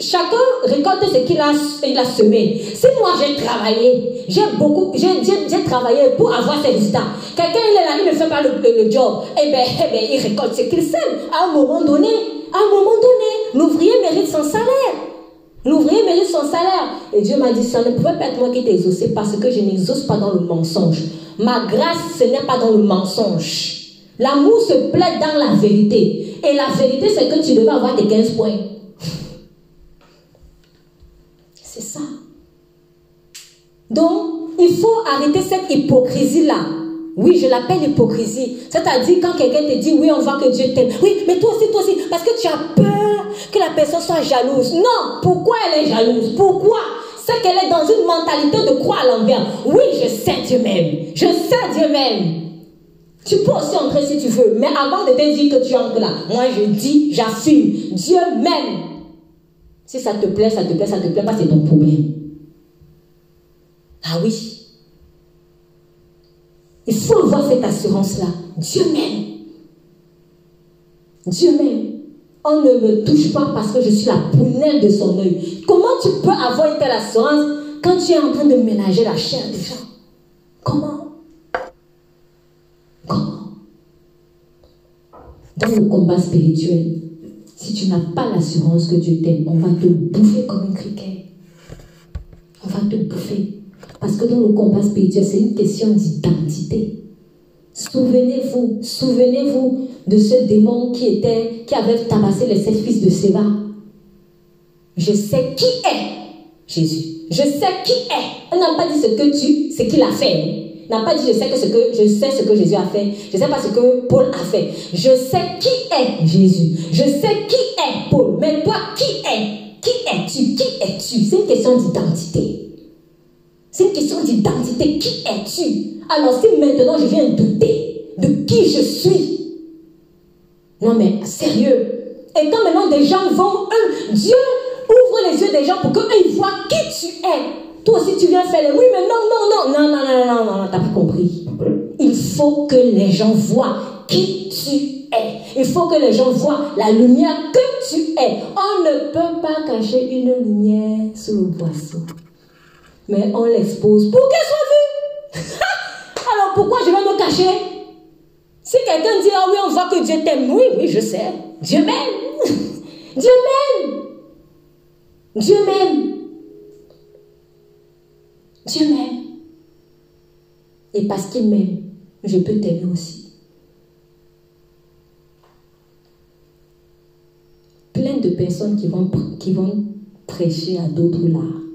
chacun récolte ce qu'il a, il a semé. Si moi j'ai travaillé, j'ai beaucoup, j'ai travaillé pour avoir ces résultats. Quelqu'un il est là, il ne fait pas le, le, job, eh bien, eh ben, il récolte ce qu'il sème. À un moment donné, à un moment donné, l'ouvrier mérite son salaire. L'ouvrier mérite son salaire. Et Dieu m'a dit, ça ne pouvait pas être moi qui t'ai exaucé parce que je n'exauce pas dans le mensonge. Ma grâce, ce n'est pas dans le mensonge. L'amour se plaît dans la vérité. Et la vérité, c'est que tu devais avoir des 15 points. C'est ça. Donc, il faut arrêter cette hypocrisie-là. Oui, je l'appelle hypocrisie. C'est-à-dire quand quelqu'un te dit, oui, on voit que Dieu t'aime. Oui, mais toi aussi, toi aussi, parce que tu as peur que la personne soit jalouse. Non, pourquoi elle est jalouse? Pourquoi? C'est qu'elle est dans une mentalité de croire à l'envers. Oui, je sais Dieu même. Je sais Dieu même. Tu peux aussi entrer si tu veux, mais avant de te dire que tu entres là, moi je dis, j'assume, Dieu même. Si ça te plaît, ça te plaît, ça te plaît pas, c'est ton problème. Ah oui. Il faut avoir cette assurance-là. Dieu m'aime. Dieu m'aime. On ne me touche pas parce que je suis la prunelle de son œil. Comment tu peux avoir une telle assurance quand tu es en train de ménager la chair des gens? Comment? Comment? Dans le combat spirituel, si tu n'as pas l'assurance que Dieu t'aime, on va te bouffer comme un criquet. On va te bouffer. Parce que dans le combat spirituel, c'est une question d'identité. Souvenez-vous, souvenez-vous de ce démon qui était, qui avait tabassé les sept fils de Séva. Je sais qui est Jésus. Je sais qui est. Elle n'a pas dit ce que tu, ce qu'il a fait. N'a pas dit je sais que ce que je sais ce que Jésus a fait. Je sais pas ce que Paul a fait. Je sais qui est Jésus. Je sais qui est Paul. Mais toi, qui es Qui es-tu? Qui es-tu? C'est une question d'identité. C'est une question d'identité. Qui es-tu? Alors si maintenant je viens douter de qui je suis. Non mais sérieux. Et quand maintenant des gens vont, eux, Dieu ouvre les yeux des gens pour qu'ils voient qui tu es. Toi aussi, tu viens faire les oui, mais non, non, non, non, non, non, non, non, non, t'as pas compris. Il faut que les gens voient qui tu es. Il faut que les gens voient la lumière que tu es. On ne peut pas cacher une lumière sous le boisseau. Mais on l'expose pour qu'elle soit vue. Alors pourquoi je vais me cacher? Si quelqu'un dit, ah oui, on voit que Dieu t'aime. Oui, oui, je sais. Dieu m'aime. Dieu m'aime. Dieu m'aime. Dieu m'aime. Et parce qu'il m'aime, je peux t'aimer aussi. Plein de personnes qui vont, qui vont prêcher à d'autres là,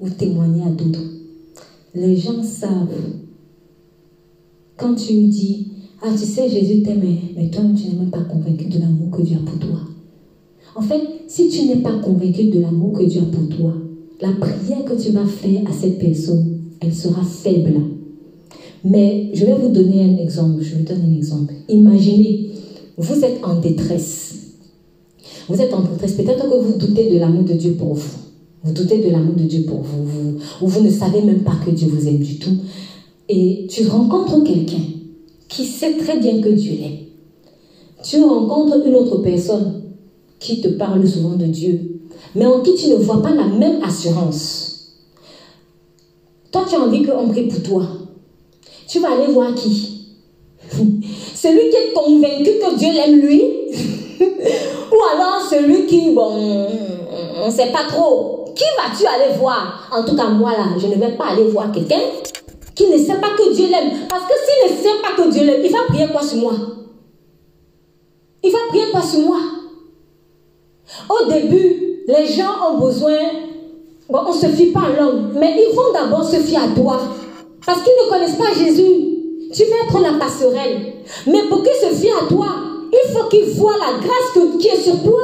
ou témoigner à d'autres. Les gens savent. Quand tu dis, ah tu sais, Jésus t'aime, mais toi tu n'es même pas convaincu de l'amour que Dieu a pour toi. En fait, si tu n'es pas convaincu de l'amour que Dieu a pour toi, la prière que tu vas faire à cette personne, elle sera faible. Mais je vais vous donner un exemple. Je vous donne un exemple. Imaginez, vous êtes en détresse. Vous êtes en détresse. Peut-être que vous doutez de l'amour de Dieu pour vous. Vous doutez de l'amour de Dieu pour vous. Ou vous ne savez même pas que Dieu vous aime du tout. Et tu rencontres quelqu'un qui sait très bien que Dieu l'aime. Tu rencontres une autre personne qui te parle souvent de Dieu, mais en qui tu ne vois pas la même assurance. Toi, tu as envie qu'on prie pour toi. Tu vas aller voir qui? Celui qui est convaincu que Dieu l'aime lui? Ou alors celui qui, bon, on ne sait pas trop. Qui vas-tu aller voir? En tout cas, moi là, je ne vais pas aller voir quelqu'un qui ne sait pas que Dieu l'aime. Parce que s'il ne sait pas que Dieu l'aime, il va prier quoi sur moi? Il va prier quoi sur moi? Au début, les gens ont besoin, bon, on ne se fie pas à l'homme, mais ils vont d'abord se fier à toi. Parce qu'ils ne connaissent pas Jésus. Tu vas être la passerelle. Mais pour qu'ils se fient à toi, il faut qu'ils voient la grâce qui est sur toi.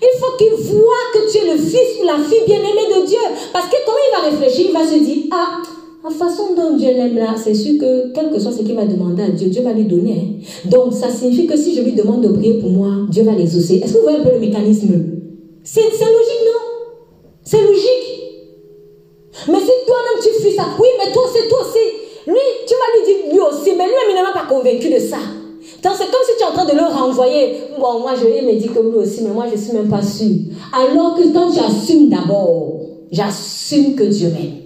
Il faut qu'ils voient que tu es le fils ou la fille bien-aimée de Dieu. Parce que quand il va réfléchir, il va se dire, ah, la façon dont Dieu l'aime là, c'est sûr que quel que soit ce qu'il va demander à Dieu, Dieu va lui donner. Hein. Donc ça signifie que si je lui demande de prier pour moi, Dieu va l'exaucer. Est-ce que vous voyez un peu le mécanisme? C'est logique, non? C'est logique. Mais si toi-même tu fais ça, oui, mais toi c'est toi aussi. Lui, tu vas lui dire lui aussi, mais lui-même il n'est pas convaincu de ça. Donc c'est comme si tu es en train de le renvoyer. Bon, moi je lui me dit que lui aussi, mais moi je ne suis même pas sûr. Alors que quand j'assume d'abord, j'assume que Dieu m'aime.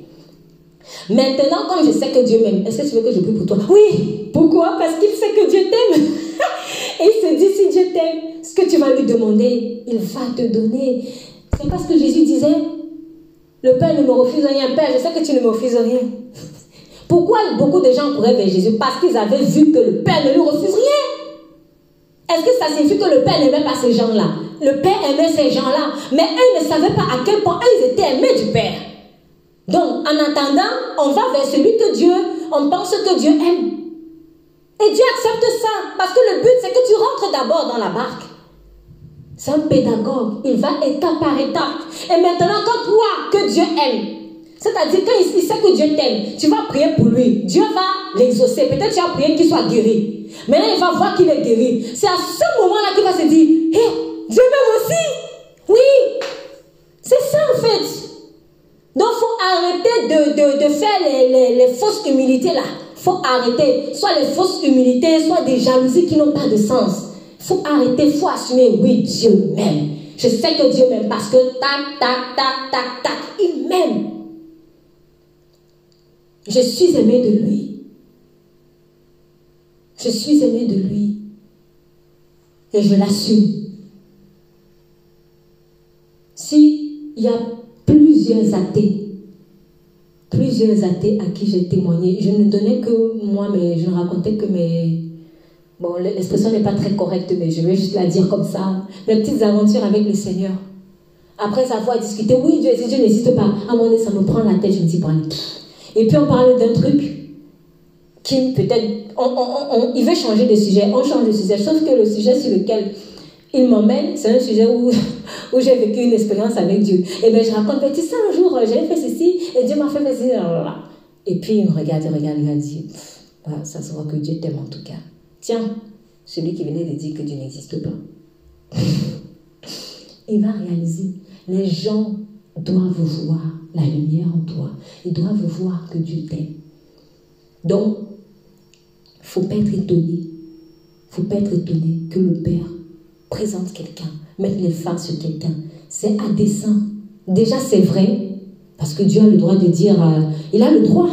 Maintenant, comme je sais que Dieu m'aime, est-ce que tu veux que je prie pour toi? Oui. Pourquoi? Parce qu'il sait que Dieu t'aime. Et il se dit, si Dieu t'aime, ce que tu vas lui demander, il va te donner. C'est parce que Jésus disait, le Père ne me refuse rien. Père, je sais que tu ne me refuses rien. Pourquoi beaucoup de gens couraient vers Jésus? Parce qu'ils avaient vu que le Père ne lui refuse rien. Est-ce que ça signifie que le Père n'aimait pas ces gens-là? Le Père aimait ces gens-là, mais eux ne savaient pas à quel point ils étaient aimés du Père. Donc, en attendant, on va vers celui que Dieu, on pense que Dieu aime. Et Dieu accepte ça, parce que le but, c'est que tu rentres d'abord dans la barque. C'est un pédagogue, il va étape par étape. Et maintenant, quand toi, que Dieu aime, c'est-à-dire quand il sait que Dieu t'aime, tu vas prier pour lui. Dieu va l'exaucer. Peut-être tu as prié qu'il soit guéri. Maintenant, il va voir qu'il est guéri. C'est à ce moment-là qu'il va se dire, hé, Dieu m'aime aussi. Oui, c'est ça en fait. Donc, il faut arrêter de, de, faire les, les, les, fausses humilités là. Il faut arrêter. Soit les fausses humilités, soit des jalousies qui n'ont pas de sens. Il faut arrêter, il faut assumer, oui, Dieu m'aime. Je sais que Dieu m'aime parce que tac, tac, tac, tac, tac, il m'aime. Je suis aimé de lui. Je suis aimé de lui. Et je l'assume. S'il y a plusieurs athées, plusieurs athées à qui j'ai témoigné, je ne donnais que moi, mais je ne racontais que mes... Bon, l'expression n'est pas très correcte, mais je vais juste la dire comme ça. Mes petites aventures avec le Seigneur. Après avoir discuté, oui, Dieu Dieu n'existe pas. À un moment donné, ça me prend la tête, je me dis, bon, Et puis on parle d'un truc qui peut-être, il veut changer de sujet, on change de sujet. Sauf que le sujet sur lequel il m'emmène, c'est un sujet où, où j'ai vécu une expérience avec Dieu. Et bien je raconte, tu sais, un jour, j'ai fait ceci, et Dieu m'a fait ceci, et puis il me regarde, il regarde, il a dit, bah, ça se voit que Dieu t'aime en tout cas. Tiens, celui qui venait de dire que Dieu n'existe pas. il va réaliser les gens doivent voir la lumière en toi. Ils doivent voir que Dieu t'aime. Donc, faut pas être étonné. faut pas être étonné que le Père présente quelqu'un, mette les fins sur quelqu'un. C'est à dessein. Déjà, c'est vrai, parce que Dieu a le droit de dire, euh, il a le droit.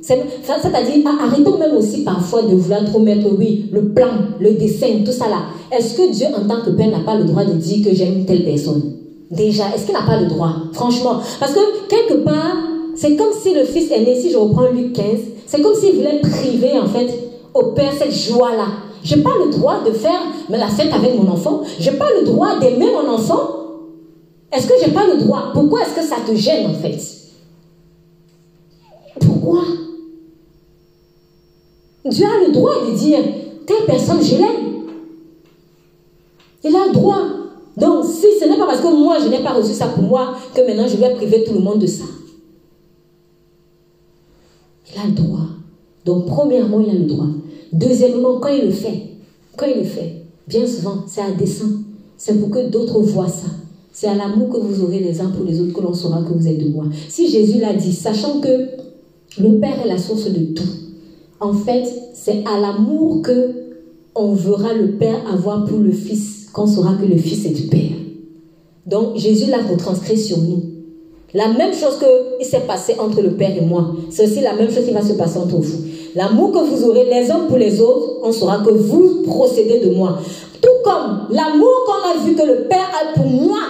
C'est-à-dire, arrêtons même aussi parfois de vouloir trop mettre, oui, le plan, le dessin, tout ça là. Est-ce que Dieu, en tant que Père, n'a pas le droit de dire que j'aime telle personne? Déjà, est-ce qu'il n'a pas le droit? Franchement. Parce que quelque part, c'est comme si le fils aîné, si je reprends Luc 15, c'est comme s'il voulait priver en fait au père cette joie-là. Je n'ai pas le droit de faire la fête avec mon enfant. Je n'ai pas le droit d'aimer mon enfant. Est-ce que je n'ai pas le droit? Pourquoi est-ce que ça te gêne en fait? Pourquoi? Dieu a le droit de dire, telle personne, je l'aime. Il a le droit. Donc, si ce n'est pas parce que moi, je n'ai pas reçu ça pour moi, que maintenant je vais priver tout le monde de ça. Il a le droit. Donc, premièrement, il a le droit. Deuxièmement, quand il le fait, quand il le fait, bien souvent, c'est à dessein. C'est pour que d'autres voient ça. C'est à l'amour que vous aurez les uns pour les autres que l'on saura que vous êtes de moi. Si Jésus l'a dit, sachant que le Père est la source de tout, en fait, c'est à l'amour que on verra le Père avoir pour le Fils qu'on saura que le Fils est du Père. Donc Jésus l'a retranscrit sur nous. La même chose qui s'est passé entre le Père et moi, c'est aussi la même chose qui va se passer entre vous. L'amour que vous aurez les uns pour les autres, on saura que vous procédez de moi. Tout comme l'amour qu'on a vu que le Père a pour moi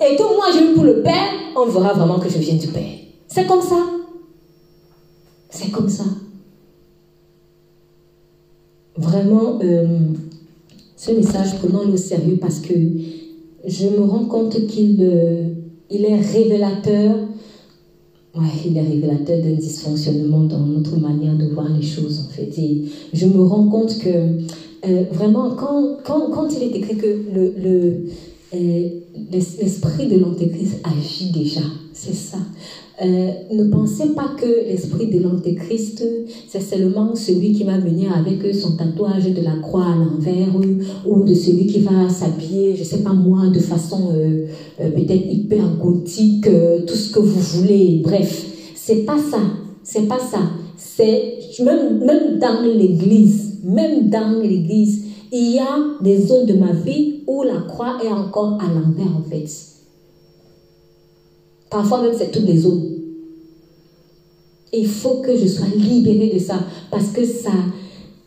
et que moi j'ai eu pour le Père, on verra vraiment que je viens du Père. C'est comme ça. C'est comme ça. Vraiment, euh, ce message, prenons-le au sérieux parce que je me rends compte qu'il euh, est révélateur. Ouais, il est révélateur d'un dysfonctionnement dans notre manière de voir les choses, en fait. Et je me rends compte que, euh, vraiment, quand, quand, quand, il est écrit que le, euh, l'esprit de l'Antéchrist agit déjà, c'est ça. Euh, ne pensez pas que l'esprit de l'Antéchrist, c'est seulement celui qui va venir avec son tatouage de la croix à l'envers ou de celui qui va s'habiller, je sais pas moi, de façon euh, euh, peut-être hyper gothique, tout ce que vous voulez. Bref, c'est pas ça. C'est pas ça. C'est même, même dans l'église, même dans l'église, il y a des zones de ma vie où la croix est encore à l'envers en fait. Parfois même, c'est toutes les zones. Il faut que je sois libérée de ça parce que ça,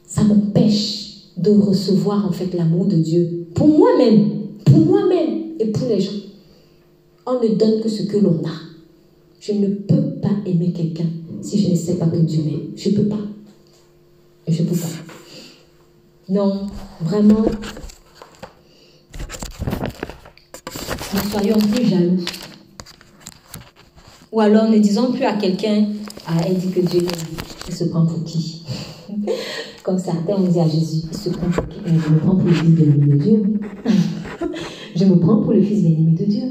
ça m'empêche de recevoir en fait l'amour de Dieu pour moi-même, pour moi-même et pour les gens. On ne donne que ce que l'on a. Je ne peux pas aimer quelqu'un si je ne sais pas que Dieu m'aime. Je ne peux pas. Je ne peux pas. Non, vraiment, ne soyons plus jaloux. Ou alors ne disons plus à quelqu'un, ah, elle dit que Dieu se prend pour qui? Comme certains ont dit à Jésus, il se prend pour qui? Je me prends pour le fils bien-aimé de Dieu. Je me prends pour le fils bien-aimé de Dieu.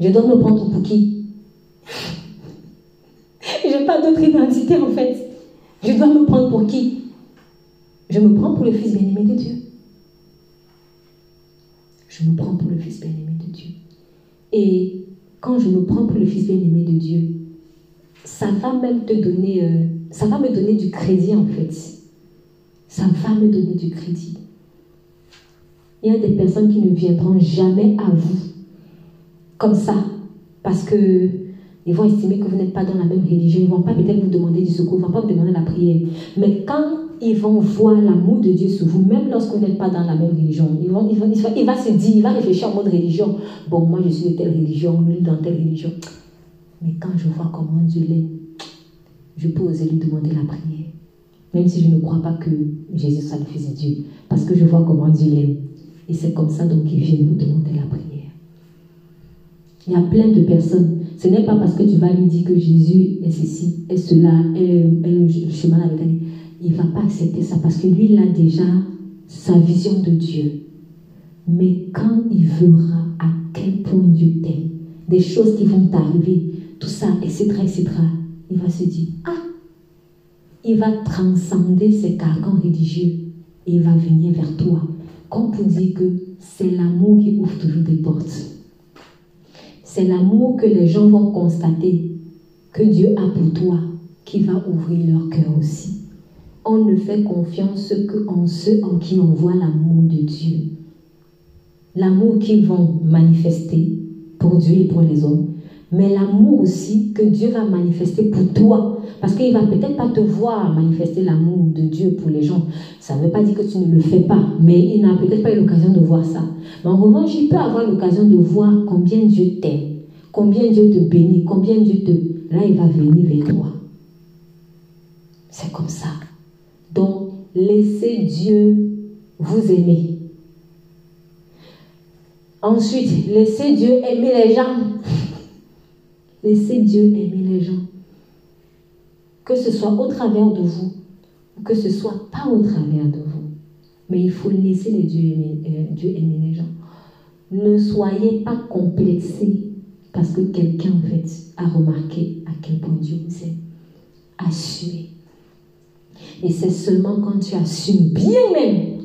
Je dois me prendre pour qui? Je n'ai pas d'autre identité en fait. Je dois me prendre pour qui? Je me prends pour le fils bien-aimé de Dieu. Je me prends pour le fils bien-aimé de Dieu. Et quand je me prends pour le fils bien-aimé de Dieu, ça va même te donner, euh, ça va me donner du crédit en fait. Ça va me donner du crédit. Il y a des personnes qui ne viendront jamais à vous comme ça, parce que Ils vont estimer que vous n'êtes pas dans la même religion. Ils ne vont pas peut-être vous demander du secours, ils ne vont pas vous demander la prière. Mais quand ils vont voir l'amour de Dieu sur vous, même lorsque vous n'êtes pas dans la même religion, ils vont, il va se dire, il va réfléchir en mode religion. Bon, moi je suis de telle religion, lui dans telle religion. Mais quand je vois comment Dieu l'aime, je peux oser lui demander la prière. Même si je ne crois pas que Jésus soit le Fils de Dieu. Parce que je vois comment Dieu l'aime. Et c'est comme ça donc qu'il vient nous demander la prière. Il y a plein de personnes. Ce n'est pas parce que tu vas lui dire que Jésus est ceci, est cela, est, le chemin avec elle. Il ne va pas accepter ça parce que lui, il a déjà sa vision de Dieu. Mais quand il verra à quel point Dieu t'aime, des choses qui vont t'arriver, tout ça, etc., etc., il va se dire, ah, il va transcender ses carcans religieux et il va venir vers toi, comme pour dire que c'est l'amour qui ouvre toujours des portes. C'est l'amour que les gens vont constater que Dieu a pour toi qui va ouvrir leur cœur aussi. On ne fait confiance que en ceux en qui on voit l'amour de Dieu. L'amour qu'ils vont manifester pour Dieu et pour les hommes, mais l'amour aussi que Dieu va manifester pour toi. Parce qu'il va peut-être pas te voir manifester l'amour de Dieu pour les gens. Ça ne veut pas dire que tu ne le fais pas, mais il n'a peut-être pas eu l'occasion de voir ça. Mais en revanche, il peut avoir l'occasion de voir combien Dieu t'aime, combien Dieu te bénit, combien Dieu te... Là, il va venir vers toi. C'est comme ça. Donc, laissez Dieu vous aimer. Ensuite, laissez Dieu aimer les gens. Laissez Dieu aimer les gens. Que ce soit au travers de vous, ou que ce soit pas au travers de vous. Mais il faut laisser les euh, Dieu aimer les gens. Ne soyez pas complexés parce que quelqu'un, en fait, a remarqué à quel point Dieu vous aime. Assumez. Et c'est seulement quand tu assumes bien même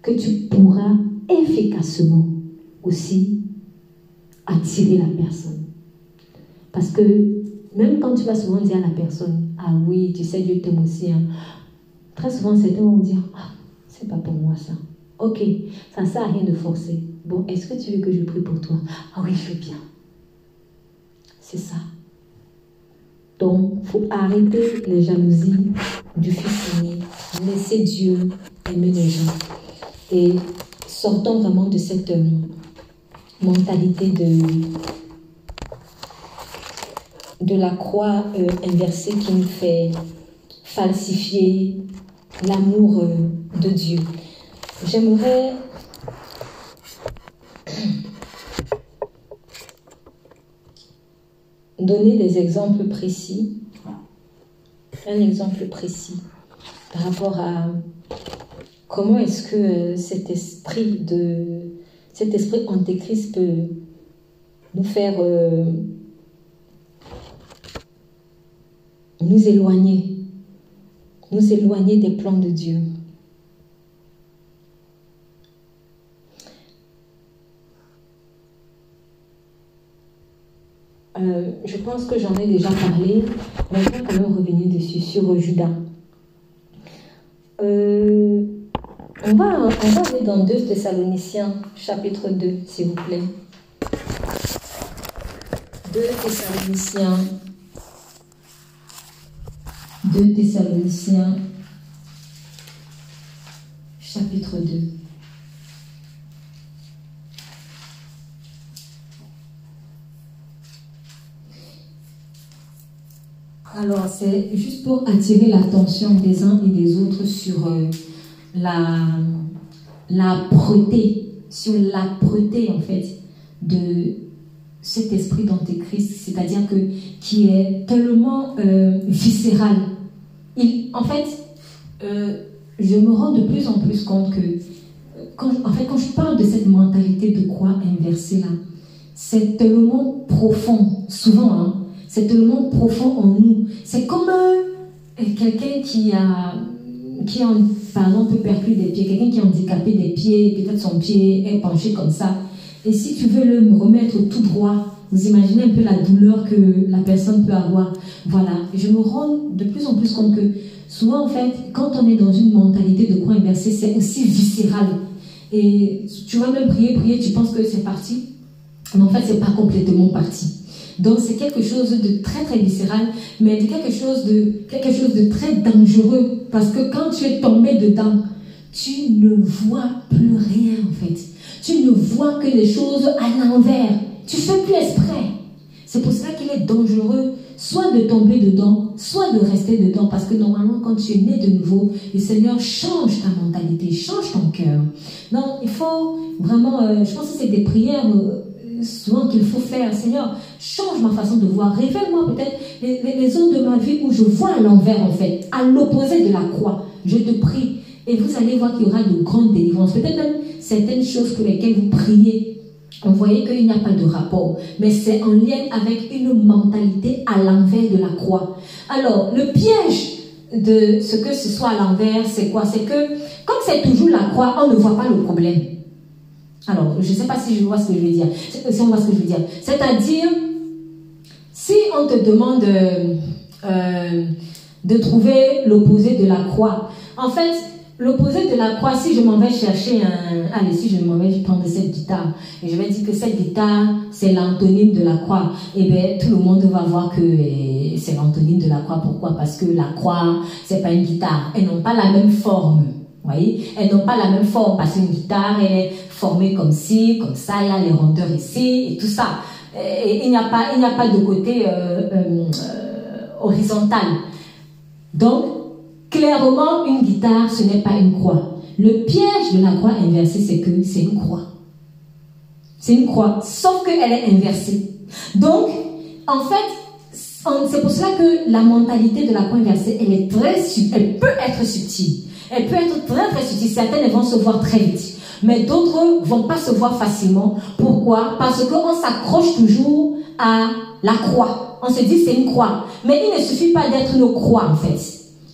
que tu pourras efficacement aussi attirer la personne. Parce que même quand tu vas souvent dire à la personne, ah oui, tu sais, Dieu t'aime aussi, hein. très souvent certains vont dire, ah, c'est pas pour moi ça. Ok, ça ne sert à rien de forcer. Bon, est-ce que tu veux que je prie pour toi Ah oui, je veux bien. C'est ça. Donc, faut arrêter les jalousies du fils aîné. Laisser Dieu aimer les gens. Et sortons vraiment de cette euh, mentalité de de la croix euh, inversée qui nous fait falsifier l'amour euh, de Dieu. J'aimerais donner des exemples précis, un exemple précis par rapport à comment est-ce que euh, cet esprit de cet esprit antéchrist peut nous faire nous éloigner, nous éloigner des plans de Dieu. Euh, je pense que j'en ai déjà parlé, mais je quand même revenir dessus, sur Judas. Euh, on, va, on va aller dans 2 Thessaloniciens, chapitre 2, s'il vous plaît. 2 Thessaloniciens, 2 Thessaloniciens, chapitre 2. Alors, c'est juste pour attirer l'attention des uns et des autres sur euh, la l'âpreté, sur l'âpreté en fait de cet esprit d'antéchrist, c'est-à-dire que qui est tellement euh, viscéral. En fait, euh, je me rends de plus en plus compte que, quand, en fait, quand je parle de cette mentalité de croix inversée là, c'est tellement profond, souvent, hein, c'est tellement profond en nous. C'est comme euh, quelqu'un qui a, qui a, par des pieds, quelqu'un qui a handicapé des pieds, peut-être son pied est penché comme ça. Et si tu veux le remettre tout droit, vous imaginez un peu la douleur que la personne peut avoir. Voilà. je me rends de plus en plus compte que souvent, en fait, quand on est dans une mentalité de croix inversée, c'est aussi viscéral. Et tu vas même prier, prier, tu penses que c'est parti. Mais en fait, c'est pas complètement parti. Donc c'est quelque chose de très très viscéral, mais quelque chose de très dangereux parce que quand tu es tombé dedans, tu ne vois plus rien en fait. Tu ne vois que les choses à l'envers. Tu fais plus exprès. C'est pour ça qu'il est dangereux soit de tomber dedans, soit de rester dedans, parce que normalement, quand tu es né de nouveau, le Seigneur change ta mentalité, change ton cœur. Non, il faut vraiment, euh, je pense que c'est des prières euh, souvent qu'il faut faire. Seigneur, change ma façon de voir, révèle-moi peut-être les, zones de ma vie où je vois à l'envers, en fait, à l'opposé de la croix. Je te prie. Et vous allez voir qu'il y aura de grandes délivrances. Peut-être même certaines choses pour lesquelles vous priez on voyait qu'il n'y a pas de rapport, mais c'est en lien avec une mentalité à l'envers de la croix. Alors, le piège de ce que ce soit à l'envers, c'est quoi? C'est que, comme c'est toujours la croix, on ne voit pas le problème. Alors, je ne sais pas si je vois ce que je veux dire. Si on voit ce que je veux dire. C'est-à-dire, si on te demande euh, de trouver l'opposé de la croix, en fait, L'opposé de la croix, si je m'en vais chercher un... Allez, si je m'en vais prendre cette guitare, et je vais dire que cette guitare, c'est l'antonyme de la croix, eh bien, tout le monde va voir que eh, c'est l'antonyme de la croix. Pourquoi? Parce que la croix, c'est pas une guitare. Elles n'ont pas la même forme. Vous voyez? Elles n'ont pas la même forme, parce qu'une guitare, est formée comme ci, comme ça, il y a les rondeurs ici, et tout ça. Et il n'y a pas, il n'y a pas de côté euh, euh, horizontal. Donc, Clairement, une guitare, ce n'est pas une croix. Le piège de la croix inversée, c'est que c'est une croix. C'est une croix, sauf qu'elle est inversée. Donc, en fait, c'est pour cela que la mentalité de la croix inversée, elle est très, elle peut être subtile. Elle peut être très très subtile. Certaines vont se voir très vite, mais d'autres vont pas se voir facilement. Pourquoi? Parce qu'on s'accroche toujours à la croix. On se dit c'est une croix, mais il ne suffit pas d'être une croix en fait.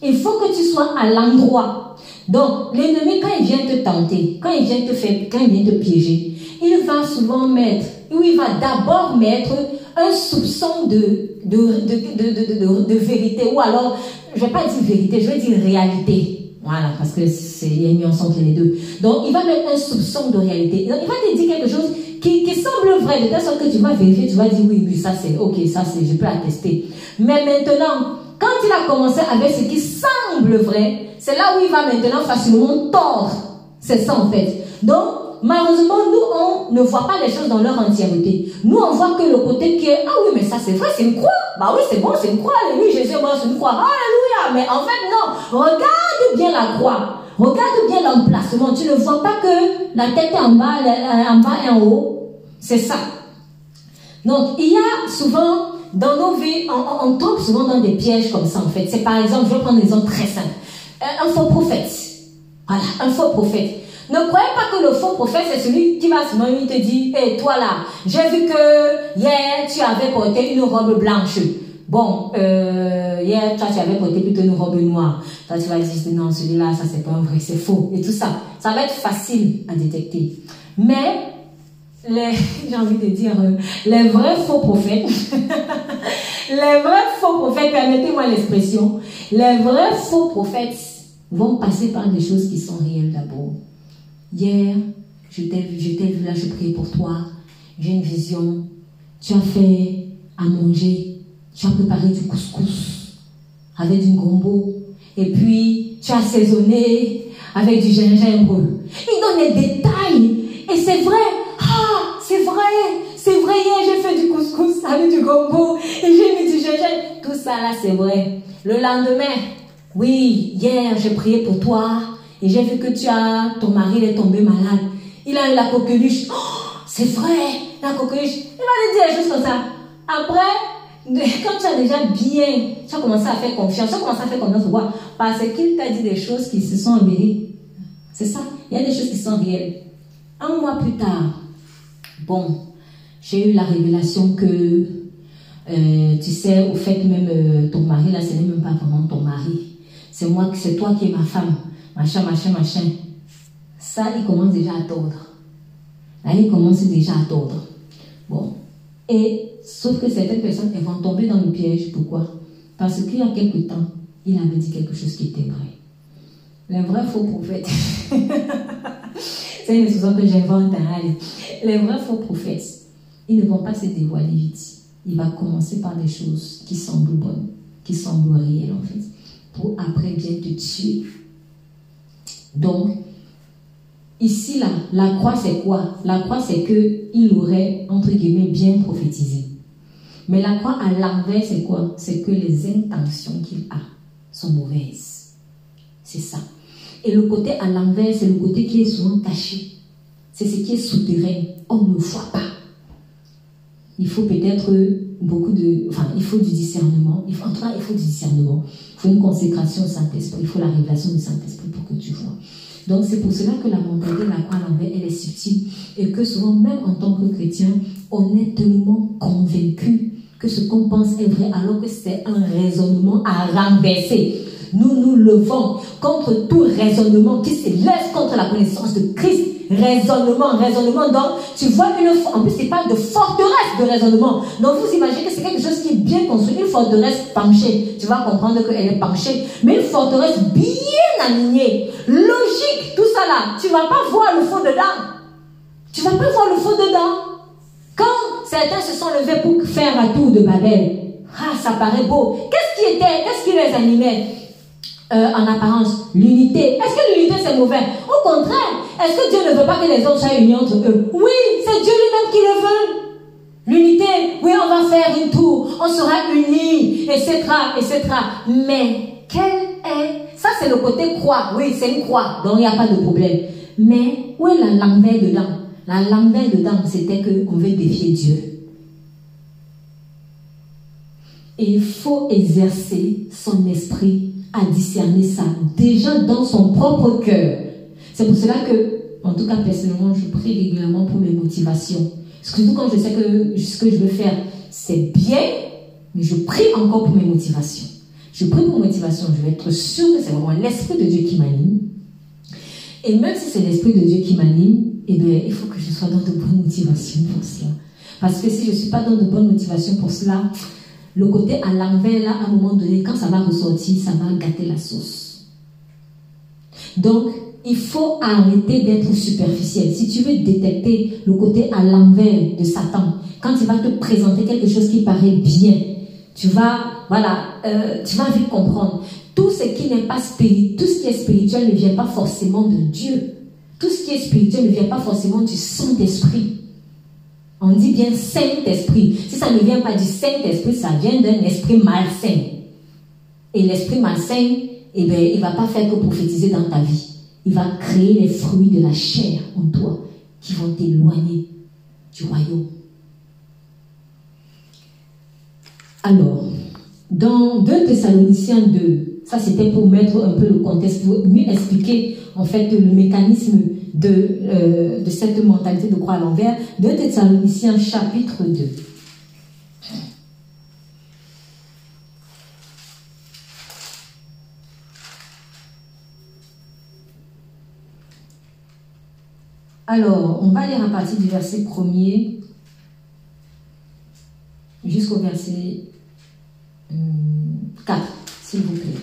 Il faut que tu sois à l'endroit. Donc, l'ennemi, quand il vient te tenter, quand il vient te faire, quand il vient te piéger, il va souvent mettre, ou il va d'abord mettre un soupçon de, de, de, de, vérité, ou alors, je ne vais pas dire vérité, je vais dire réalité. Voilà, parce que c'est, il y a une nuance entre les deux. Donc, il va mettre un soupçon de réalité. Donc, il va te dire quelque chose qui, qui semble vrai, de telle sorte que tu vas vérifier, tu vas dire oui, oui, ça c'est, ok, ça c'est, je peux attester. Mais maintenant, quand il a commencé avec ce qui semble vrai, c'est là où il va maintenant facilement tordre. C'est ça en fait. Donc, malheureusement, nous, on ne voit pas les choses dans leur entièreté. Nous, on voit que le côté qui est, ah oui, mais ça c'est vrai, c'est une croix. Bah oui, c'est bon, c'est une croix. Oui, Jésus moi c'est une croix. Alléluia. Mais en fait, non. Regarde bien la croix. Regarde bien l'emplacement. Tu ne vois pas que la tête est en bas, en bas et en haut. C'est ça. Donc, il y a souvent dans nos vies, on, tombe souvent dans des pièges comme ça, en fait. C'est par exemple, je vais prendre un exemple très simple. Un, faux prophète. Voilà, un faux prophète. Ne croyez pas que le faux prophète, c'est celui qui va souvent te dire, hé, toi là, j'ai vu que hier, tu avais porté une robe blanche. Bon, euh, hier, toi, tu avais porté plutôt une robe noire. Toi, tu vas dire, non, celui-là, ça, c'est pas vrai, c'est faux. Et tout ça. Ça va être facile à détecter. Mais, j'ai envie de dire, euh, les vrais faux prophètes, les vrais faux prophètes, permettez-moi l'expression, les vrais faux prophètes vont passer par des choses qui sont réelles d'abord. Hier, je t'ai vu, je t'ai vu là, je prie pour toi, j'ai une vision, tu as fait à manger, tu as préparé du couscous avec du gombo, et puis tu as assaisonné avec du gingembre. Il donne des détails, et c'est vrai, c'est vrai, c'est vrai, hier j'ai fait du couscous avec du gombo. Et j'ai mis du gingembre. Tout ça là, c'est vrai. Le lendemain, oui, hier j'ai prié pour toi et j'ai vu que tu as, ton mari est tombé malade. Il a eu la coqueluche. Oh, c'est vrai, la coqueluche. Il va lui dire juste comme ça. Après, quand tu as déjà bien, tu as commencé à faire confiance, tu as commencé à faire confiance, pourquoi Parce qu'il t'a dit des choses qui se sont avérées. C'est ça, il y a des choses qui sont réelles. Un mois plus tard, Bon, j'ai eu la révélation que, euh, tu sais, au fait même euh, ton mari, là, ce n'est même pas vraiment ton mari. C'est moi, c'est toi qui es ma femme. Machin, machin, machin. Ça, il commence déjà à tordre. Là, il commence déjà à tordre. Bon. Et, sauf que certaines personnes, elles vont tomber dans le piège. Pourquoi? Parce qu'il y a quelque temps, il avait dit quelque chose qui était vrai. Les vrais faux prophètes. C'est une chose que j'invente. Hein, les vrais faux prophètes, ils ne vont pas se dévoiler vite. il va commencer par des choses qui semblent bonnes, qui semblent réelles en fait, pour après bien te tuer. Donc, ici, là, la croix, c'est quoi? La croix, c'est que il aurait, entre guillemets, bien prophétisé. Mais la croix à l'envers, c'est quoi? C'est que les intentions qu'il a sont mauvaises. C'est ça. Et le côté à l'envers, c'est le côté qui est souvent caché. C'est ce qui est souterrain. On ne voit pas. Il faut peut-être beaucoup de... Enfin, il faut du discernement. En tout cas, il faut du discernement. Il faut une consécration au Saint-Esprit. Il faut la révélation du Saint-Esprit pour que tu vois. Donc, c'est pour cela que la mentalité de la croix l'envers, elle est subtile. Et que souvent, même en tant que chrétien, on est tellement convaincu que ce qu'on pense est vrai alors que c'est un raisonnement à renverser. Nous nous levons contre tout raisonnement qui se laisse contre la connaissance de Christ. Raisonnement, raisonnement. Donc, tu vois une, en plus, c'est pas de forteresse de raisonnement. Donc, vous imaginez que c'est quelque chose qui est bien construit, une forteresse penchée. Tu vas comprendre qu'elle est penchée. Mais une forteresse bien alignée, logique, tout ça là. Tu vas pas voir le fond dedans. Tu vas pas voir le fond dedans. Quand certains se sont levés pour faire un tour de Babel, ah, ça paraît beau. Qu'est-ce qui était, qu'est-ce qui les animait? Euh, en apparence L'unité. Est-ce que l'unité c'est mauvais? Au contraire, est-ce que Dieu ne veut pas que les hommes soient unis entre eux? Oui, c'est Dieu lui-même qui le veut. L'unité, oui, on va faire une tour, on sera unis, etc., etc. Mais quel est... Ça, c'est le côté croix. Oui, c'est une croix, donc il n'y a pas de problème. Mais où est la l'envers dedans La l'envers dedans, c'était qu'on veut défier Dieu. Il faut exercer son esprit à discerner ça, déjà dans son propre cœur. C'est pour cela que, en tout cas personnellement, je prie régulièrement pour mes motivations. Surtout quand je sais que ce que je veux faire, c'est bien, mais je prie encore pour mes motivations. Je prie pour mes motivations, je vais être sûr que c'est vraiment l'Esprit de Dieu qui m'anime. Et même si c'est l'Esprit de Dieu qui m'anime, eh bien, il faut que je sois dans de bonnes motivations pour cela. Parce que si je suis pas dans de bonnes motivations pour cela, le côté à l'envers, là, à un moment donné, quand ça va ressortir, ça va gâter la sauce. Donc, il faut arrêter d'être superficiel. Si tu veux détecter le côté à l'envers de Satan, quand il va te présenter quelque chose qui paraît bien, tu vas, voilà, euh, tu vas vite comprendre. Tout ce qui n'est pas spirituel, tout ce qui est spirituel ne vient pas forcément de Dieu. Tout ce qui est spirituel ne vient pas forcément du Saint-Esprit. On dit bien Saint-Esprit. Si ça ne vient pas du Saint-Esprit, ça vient d'un esprit malsain. Et l'esprit malsain, eh bien, il ne va pas faire que prophétiser dans ta vie. Il va créer les fruits de la chair en toi qui vont t'éloigner du royaume. Alors, dans 2 Thessaloniciens 2, ça c'était pour mettre un peu le contexte, pour mieux expliquer en fait le mécanisme de, euh, de cette mentalité de croix à l'envers. 2 Thessaloniciens chapitre 2. Alors, on va lire à partir du verset 1er jusqu'au verset 4, s'il vous plaît.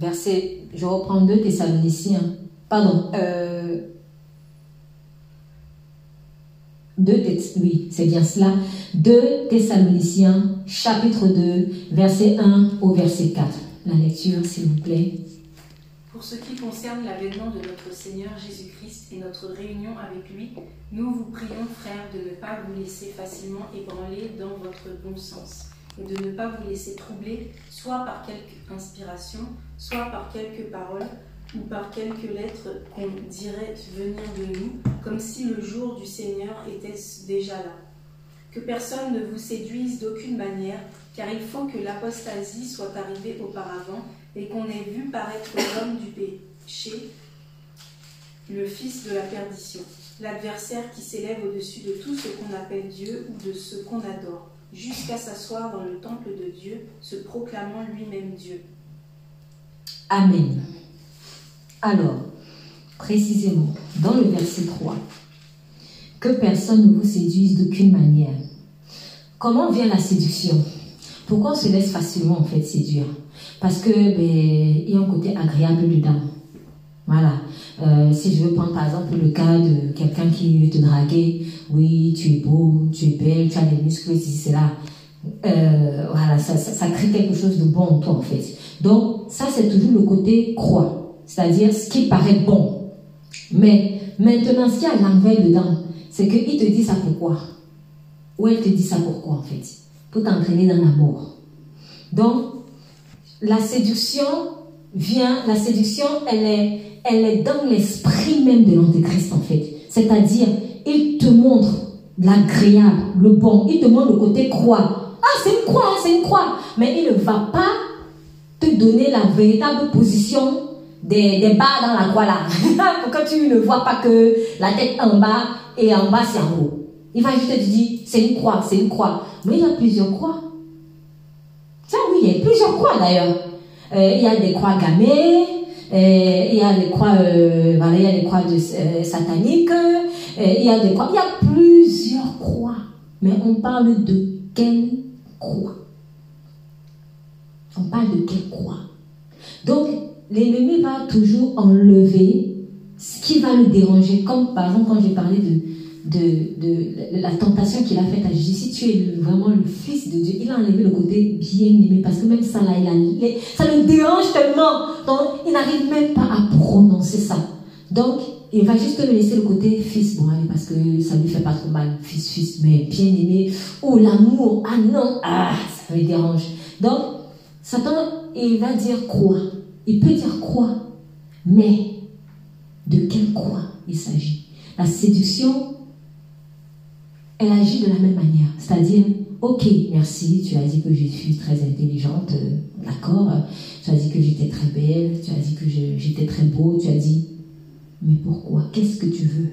Verset, je reprends 2 Thessaloniciens, pardon, euh, 2 oui, c'est bien cela. 2 Thessaloniciens, chapitre 2, verset 1 au verset 4. La lecture, s'il vous plaît. Pour ce qui concerne l'avènement de notre Seigneur Jésus-Christ et notre réunion avec lui, nous vous prions, frères, de ne pas vous laisser facilement ébranler dans votre bon sens et de ne pas vous laisser troubler soit par quelque inspiration, soit par quelques paroles ou par quelques lettres qu'on dirait venir de nous, comme si le jour du Seigneur était déjà là. Que personne ne vous séduise d'aucune manière, car il faut que l'apostasie soit arrivée auparavant et qu'on ait vu paraître l'homme du péché, le fils de la perdition, l'adversaire qui s'élève au-dessus de tout ce qu'on appelle Dieu ou de ce qu'on adore, jusqu'à s'asseoir dans le temple de Dieu, se proclamant lui-même Dieu. Amen. Alors, précisément, dans le verset 3, que personne ne vous séduise d'aucune manière. Comment vient la séduction? Pourquoi on se laisse facilement en fait séduire? Parce que ben, il y a un côté agréable dedans. Voilà. Euh, si je veux prendre par exemple le cas de quelqu'un qui veut te draguer, oui, tu es beau, tu es belle, tu as des muscles, c'est là. Voilà, ça, ça, ça, crée quelque chose de bon en toi en fait. Donc ça c'est toujours le côté croix, c'est-à-dire ce qui paraît bon. Mais maintenant ce qui a l'envers dedans, c'est qu'il te dit ça pourquoi Ou elle te dit ça pourquoi en fait Pour t'entraîner dans la mort. Donc la séduction vient, la séduction elle est, elle est dans l'esprit même de l'antéchrist en fait. C'est-à-dire il te montre l'agréable, le bon, il te montre le côté croix ah, c'est une croix, hein, c'est une croix. Mais il ne va pas te donner la véritable position des, des bas dans la croix là. Pour que tu ne vois pas que la tête en bas et en bas c'est en haut? Il va juste te dire, c'est une croix, c'est une croix. Mais il y a plusieurs croix. Tiens, oui, il y a plusieurs croix d'ailleurs. Euh, il y a des croix gammées, euh, il y a des croix, euh, voilà, il y a des croix sataniques, il y a des croix, il y a plusieurs croix. Mais on parle de quelle croix? On parle de quelle croix? Donc, l'ennemi va toujours enlever ce qui va le déranger. Comme par exemple, quand j'ai parlé de, de, la tentation qu'il a faite à Jésus, si tu es vraiment le Fils de Dieu, il a enlevé le côté bien aimé, parce que même ça, là, il ça le dérange tellement. Donc, il n'arrive même pas à prononcer ça. Donc, il va juste me laisser le côté fils, bon, parce que ça lui fait pas trop mal, fils, fils, mais bien aimé. Oh, l'amour, ah non, ah, ça me dérange. Donc, Satan, il va dire quoi? Il peut dire quoi Mais de quelle croix il s'agit? La séduction, elle agit de la même manière. C'est-à-dire, ok, merci, tu as dit que je suis très intelligente, euh, d'accord, tu as dit que j'étais très belle, tu as dit que j'étais très beau, tu as dit mais pourquoi? Qu'est-ce que tu veux?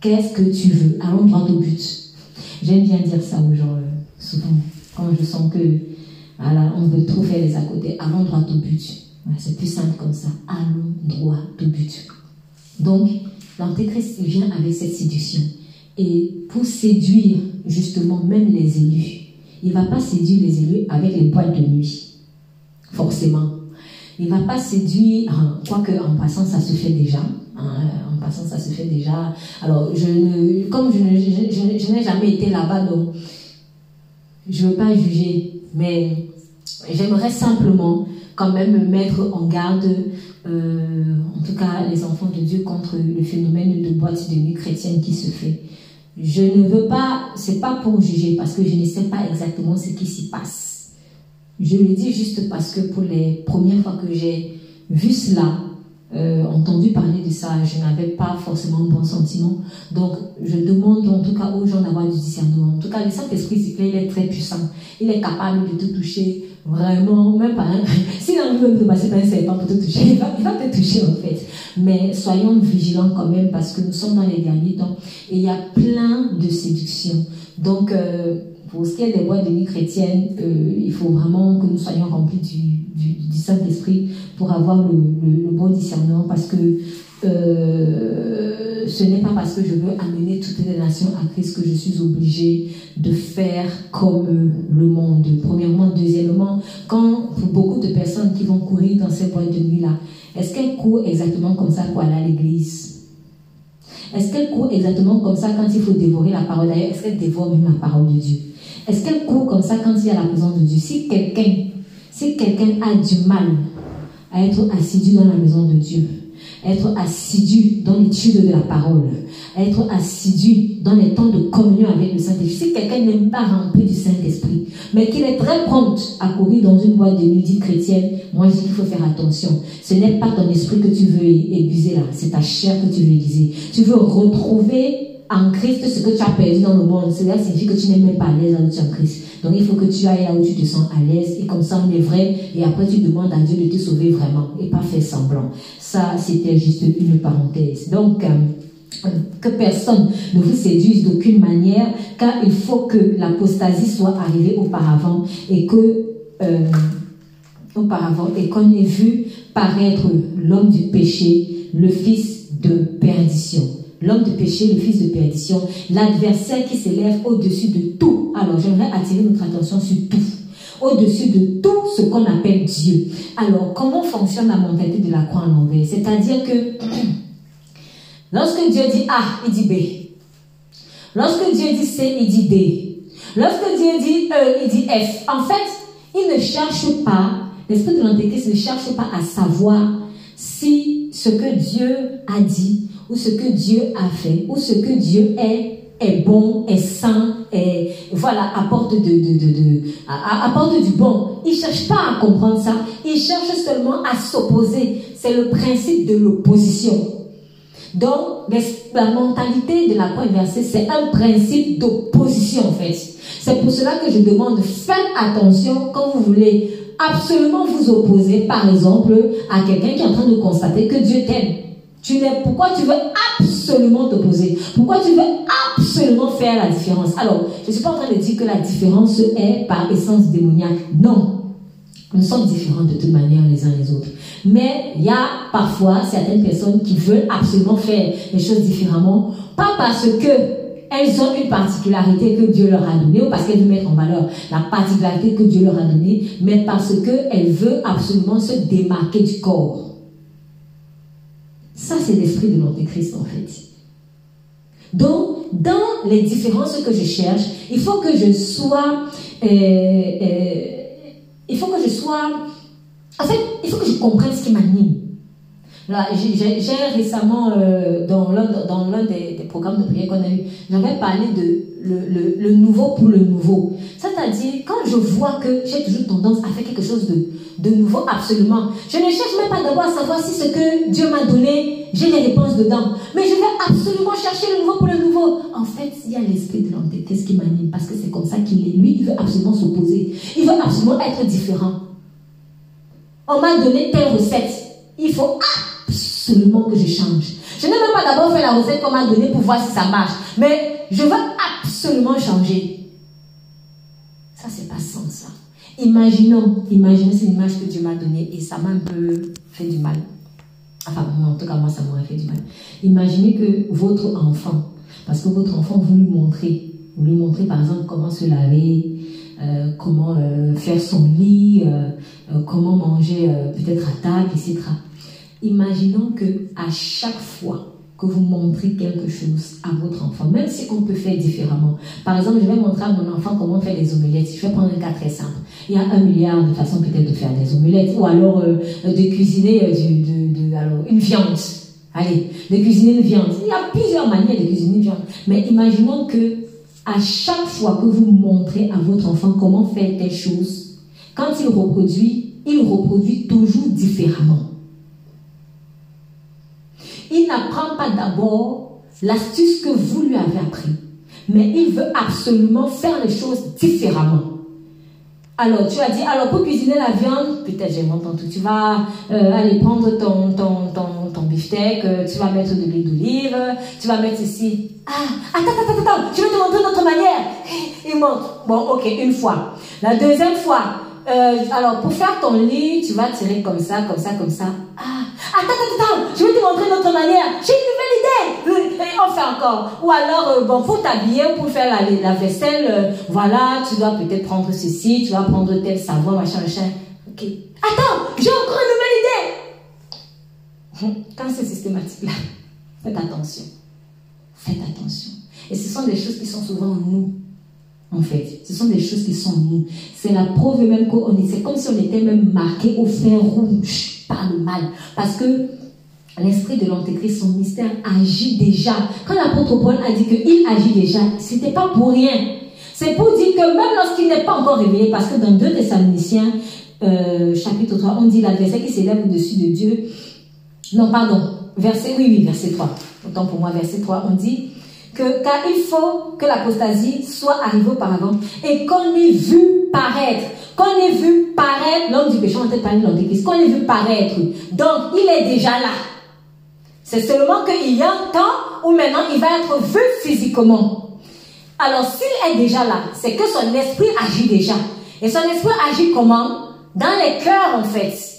Qu'est-ce que tu veux? Allons droit au but. J'aime bien dire ça aux gens, euh, souvent, quand je sens que voilà, on veut trop faire les à côté. Allons droit au but. C'est plus simple comme ça. Allons droit au but. Donc, l'antéchrist vient avec cette séduction. Et pour séduire justement même les élus, il ne va pas séduire les élus avec les boîtes de nuit. Forcément. Il ne va pas séduire, hein, quoique en passant ça se fait déjà. Hein, en passant ça se fait déjà. Alors, je ne, comme je, n'ai jamais été là-bas, donc je ne veux pas juger, mais j'aimerais simplement quand même me mettre en garde, euh, en tout cas les enfants de Dieu, contre le phénomène de boîte de nuit chrétienne qui se fait. Je ne veux pas, c'est pas pour juger, parce que je ne sais pas exactement ce qui s'y passe. Je le dis juste parce que pour les premières fois que j'ai vu cela, euh, entendu parler de ça, je n'avais pas forcément un bon sentiment. Donc, je demande en tout cas aux gens d'avoir du discernement. En tout cas, le Saint-Esprit, il est très puissant. Il est capable de te toucher vraiment, même pas un... S'il a envie de passer par un serpent pour te toucher, il va, il va te toucher en fait. Mais soyons vigilants quand même parce que nous sommes dans les derniers temps et il y a plein de séductions. Donc, euh, pour ce qui est des boîtes de nuit chrétiennes, euh, il faut vraiment que nous soyons remplis du, du, Saint-Esprit pour avoir le, bon discernement parce que euh, ce n'est pas parce que je veux amener toutes les nations à Christ que je suis obligée de faire comme le monde. Premièrement. Deuxièmement, quand beaucoup de personnes qui vont courir dans ces boîtes de nuit-là, est-ce qu'elles courent exactement comme ça pour aller à l'église? Est-ce qu'elles courent exactement comme ça quand il faut dévorer la parole D'ailleurs, est-ce qu'elles dévorent même la parole de Dieu? Est-ce qu'elle court comme ça quand il y a la présence de Dieu? Si quelqu'un si quelqu'un a du mal à être assidu dans la maison de Dieu, être assidu dans l'étude de la parole, être assidu dans les temps de communion avec le Saint-Esprit. Si quelqu'un n'est pas rempli du Saint-Esprit, mais qu'il est très prompt à courir dans une boîte de nuit chrétienne, moi je dis qu'il faut faire attention. Ce n'est pas ton esprit que tu veux aiguiser là, c'est ta chair que tu veux aiguiser. Tu veux retrouver en Christ ce que tu as perdu dans le monde. Cela signifie que tu n'es même pas à l'aise en Christ. Donc il faut que tu ailles là où tu te sens à l'aise et comme ça on est vrai et après tu demandes à Dieu de te sauver vraiment et pas faire semblant. Ça c'était juste une parenthèse. Donc euh, que personne ne vous séduise d'aucune manière car il faut que l'apostasie soit arrivée auparavant et que euh, auparavant et qu'on ait vu paraître l'homme du péché, le fils de perdition l'homme de péché, le fils de perdition, l'adversaire qui s'élève au-dessus de tout. Alors j'aimerais attirer notre attention sur tout. au-dessus de tout ce qu'on appelle Dieu. Alors, comment fonctionne la mentalité de la croix en l'envers C'est-à-dire que lorsque Dieu dit A, il dit B. Lorsque Dieu dit C, il dit D. Lorsque Dieu dit E, il dit F. En fait, il ne cherche pas, l'esprit de l'Antéchrist ne cherche pas à savoir si ce que Dieu a dit ou ce que Dieu a fait ou ce que Dieu est est bon, est sain, est, voilà, apporte, de, de, de, du bon. Il ne cherche pas à comprendre ça. Il cherche seulement à s'opposer. C'est le principe de l'opposition. Donc, la mentalité de la croix inversée, c'est un principe d'opposition en fait. C'est pour cela que je demande, faites attention quand vous voulez absolument vous opposer, par exemple, à quelqu'un qui est en train de constater que Dieu t'aime. Pourquoi tu veux absolument t'opposer? Pourquoi tu veux absolument faire la différence? Alors, je ne suis pas en train de dire que la différence est par essence démoniaque. Non. Nous sommes différents de toute manière les uns les autres. Mais il y a parfois certaines personnes qui veulent absolument faire les choses différemment, pas parce que elles ont une particularité que Dieu leur a donnée ou parce qu'elles veulent mettre en valeur la particularité que Dieu leur a donnée, mais parce qu'elles veulent absolument se démarquer du corps. Ça, c'est l'esprit de l'Antéchrist en fait. Donc, dans les différences que je cherche, il faut que je sois... Euh, euh, il faut que je sois... En fait, il faut que je comprenne ce qui m'anime. J'ai récemment, euh, dans l'un des, programmes de prière qu'on a eu, j'avais parlé de le, nouveau pour le nouveau. C'est-à-dire, quand je vois que j'ai toujours tendance à faire quelque chose de, nouveau, absolument, je ne cherche même pas d'abord à savoir si ce que Dieu m'a donné, j'ai les réponses dedans. Mais je vais absolument chercher le nouveau pour le nouveau. En fait, il y a l'esprit de ce qui m'anime, parce que c'est comme ça qu'il est. Lui, il veut absolument s'opposer. Il veut absolument être différent. On m'a donné telle recette. Il faut absolument que je change. Je n'ai même pas d'abord fait la recette qu'on m'a donnée pour voir si ça marche. Mais je veux absolument changer. Ça, c'est pas sans ça. Imaginons, imaginez, c'est une image que Dieu m'a donnée et ça m'a un peu fait du mal. Enfin, en tout cas, moi, ça m'aurait fait du mal. Imaginez que votre enfant, parce que votre enfant, vous lui montrez, vous lui montrez par exemple comment se laver, euh, comment euh, faire son lit, euh, comment manger peut-être à table, etc. Imaginons que à chaque fois que vous montrez quelque chose à votre enfant, même si on peut faire différemment. Par exemple, je vais montrer à mon enfant comment faire des omelettes. Je vais prendre un cas très simple. Il y a un milliard de façons peut-être de faire des omelettes, ou alors de cuisiner du, de, alors, une viande. Allez, de cuisiner une viande. Il y a plusieurs manières de cuisiner une viande. Mais imaginons que à chaque fois que vous montrez à votre enfant comment faire telle chose, quand il reproduit, il reproduit toujours différemment. Il n'apprend pas d'abord l'astuce que vous lui avez appris, mais il veut absolument faire les choses différemment. Alors, tu as dit, alors pour cuisiner la viande, peut-être j'ai entendu, tu vas euh, aller prendre ton, ton, ton, ton beefsteak, euh, tu vas mettre de l'huile d'olive, tu vas mettre ici. Ah, attends, attends, attends, je vais te montrer notre manière. Il montre. Bon, ok, une fois. La deuxième fois, euh, alors pour faire ton lit, tu vas tirer comme ça, comme ça, comme ça. Ah, attends, attends, attends, je vais te montrer notre manière. J'ai une nouvelle idée. Et on fait encore. Ou alors, euh, bon, pour t'habiller, pour faire la, la vaisselle, euh, voilà, tu dois peut-être prendre ceci, tu vas prendre tel savon, machin, machin. Ok. Attends, j'ai encore une nouvelle idée. Quand c'est systématique là, faites attention. Faites attention. Et ce sont des choses qui sont souvent en nous en fait. Ce sont des choses qui sont nous. C'est la preuve même qu'on est, c'est comme si on était même marqué au fer rouge par le mal. Parce que l'esprit de l'Antéchrist, son mystère agit déjà. Quand l'apôtre Paul a dit qu'il agit déjà, c'était pas pour rien. C'est pour dire que même lorsqu'il n'est pas encore réveillé, parce que dans 2 Thessaloniciens, euh, chapitre 3, on dit l'adversaire qui s'élève au-dessus de Dieu. Non, pardon, verset, oui, oui, verset 3. Autant pour moi, verset 3, on dit car il faut que l'apostasie soit arrivée auparavant et qu'on ait vu paraître, qu'on ait vu paraître l'homme du péché, peut parler de l'antéchrist, qu'on ait vu paraître. Donc, il est déjà là. C'est seulement qu'il y a un temps où maintenant il va être vu physiquement. Alors, s'il est déjà là, c'est que son esprit agit déjà. Et son esprit agit comment? Dans les cœurs, en fait.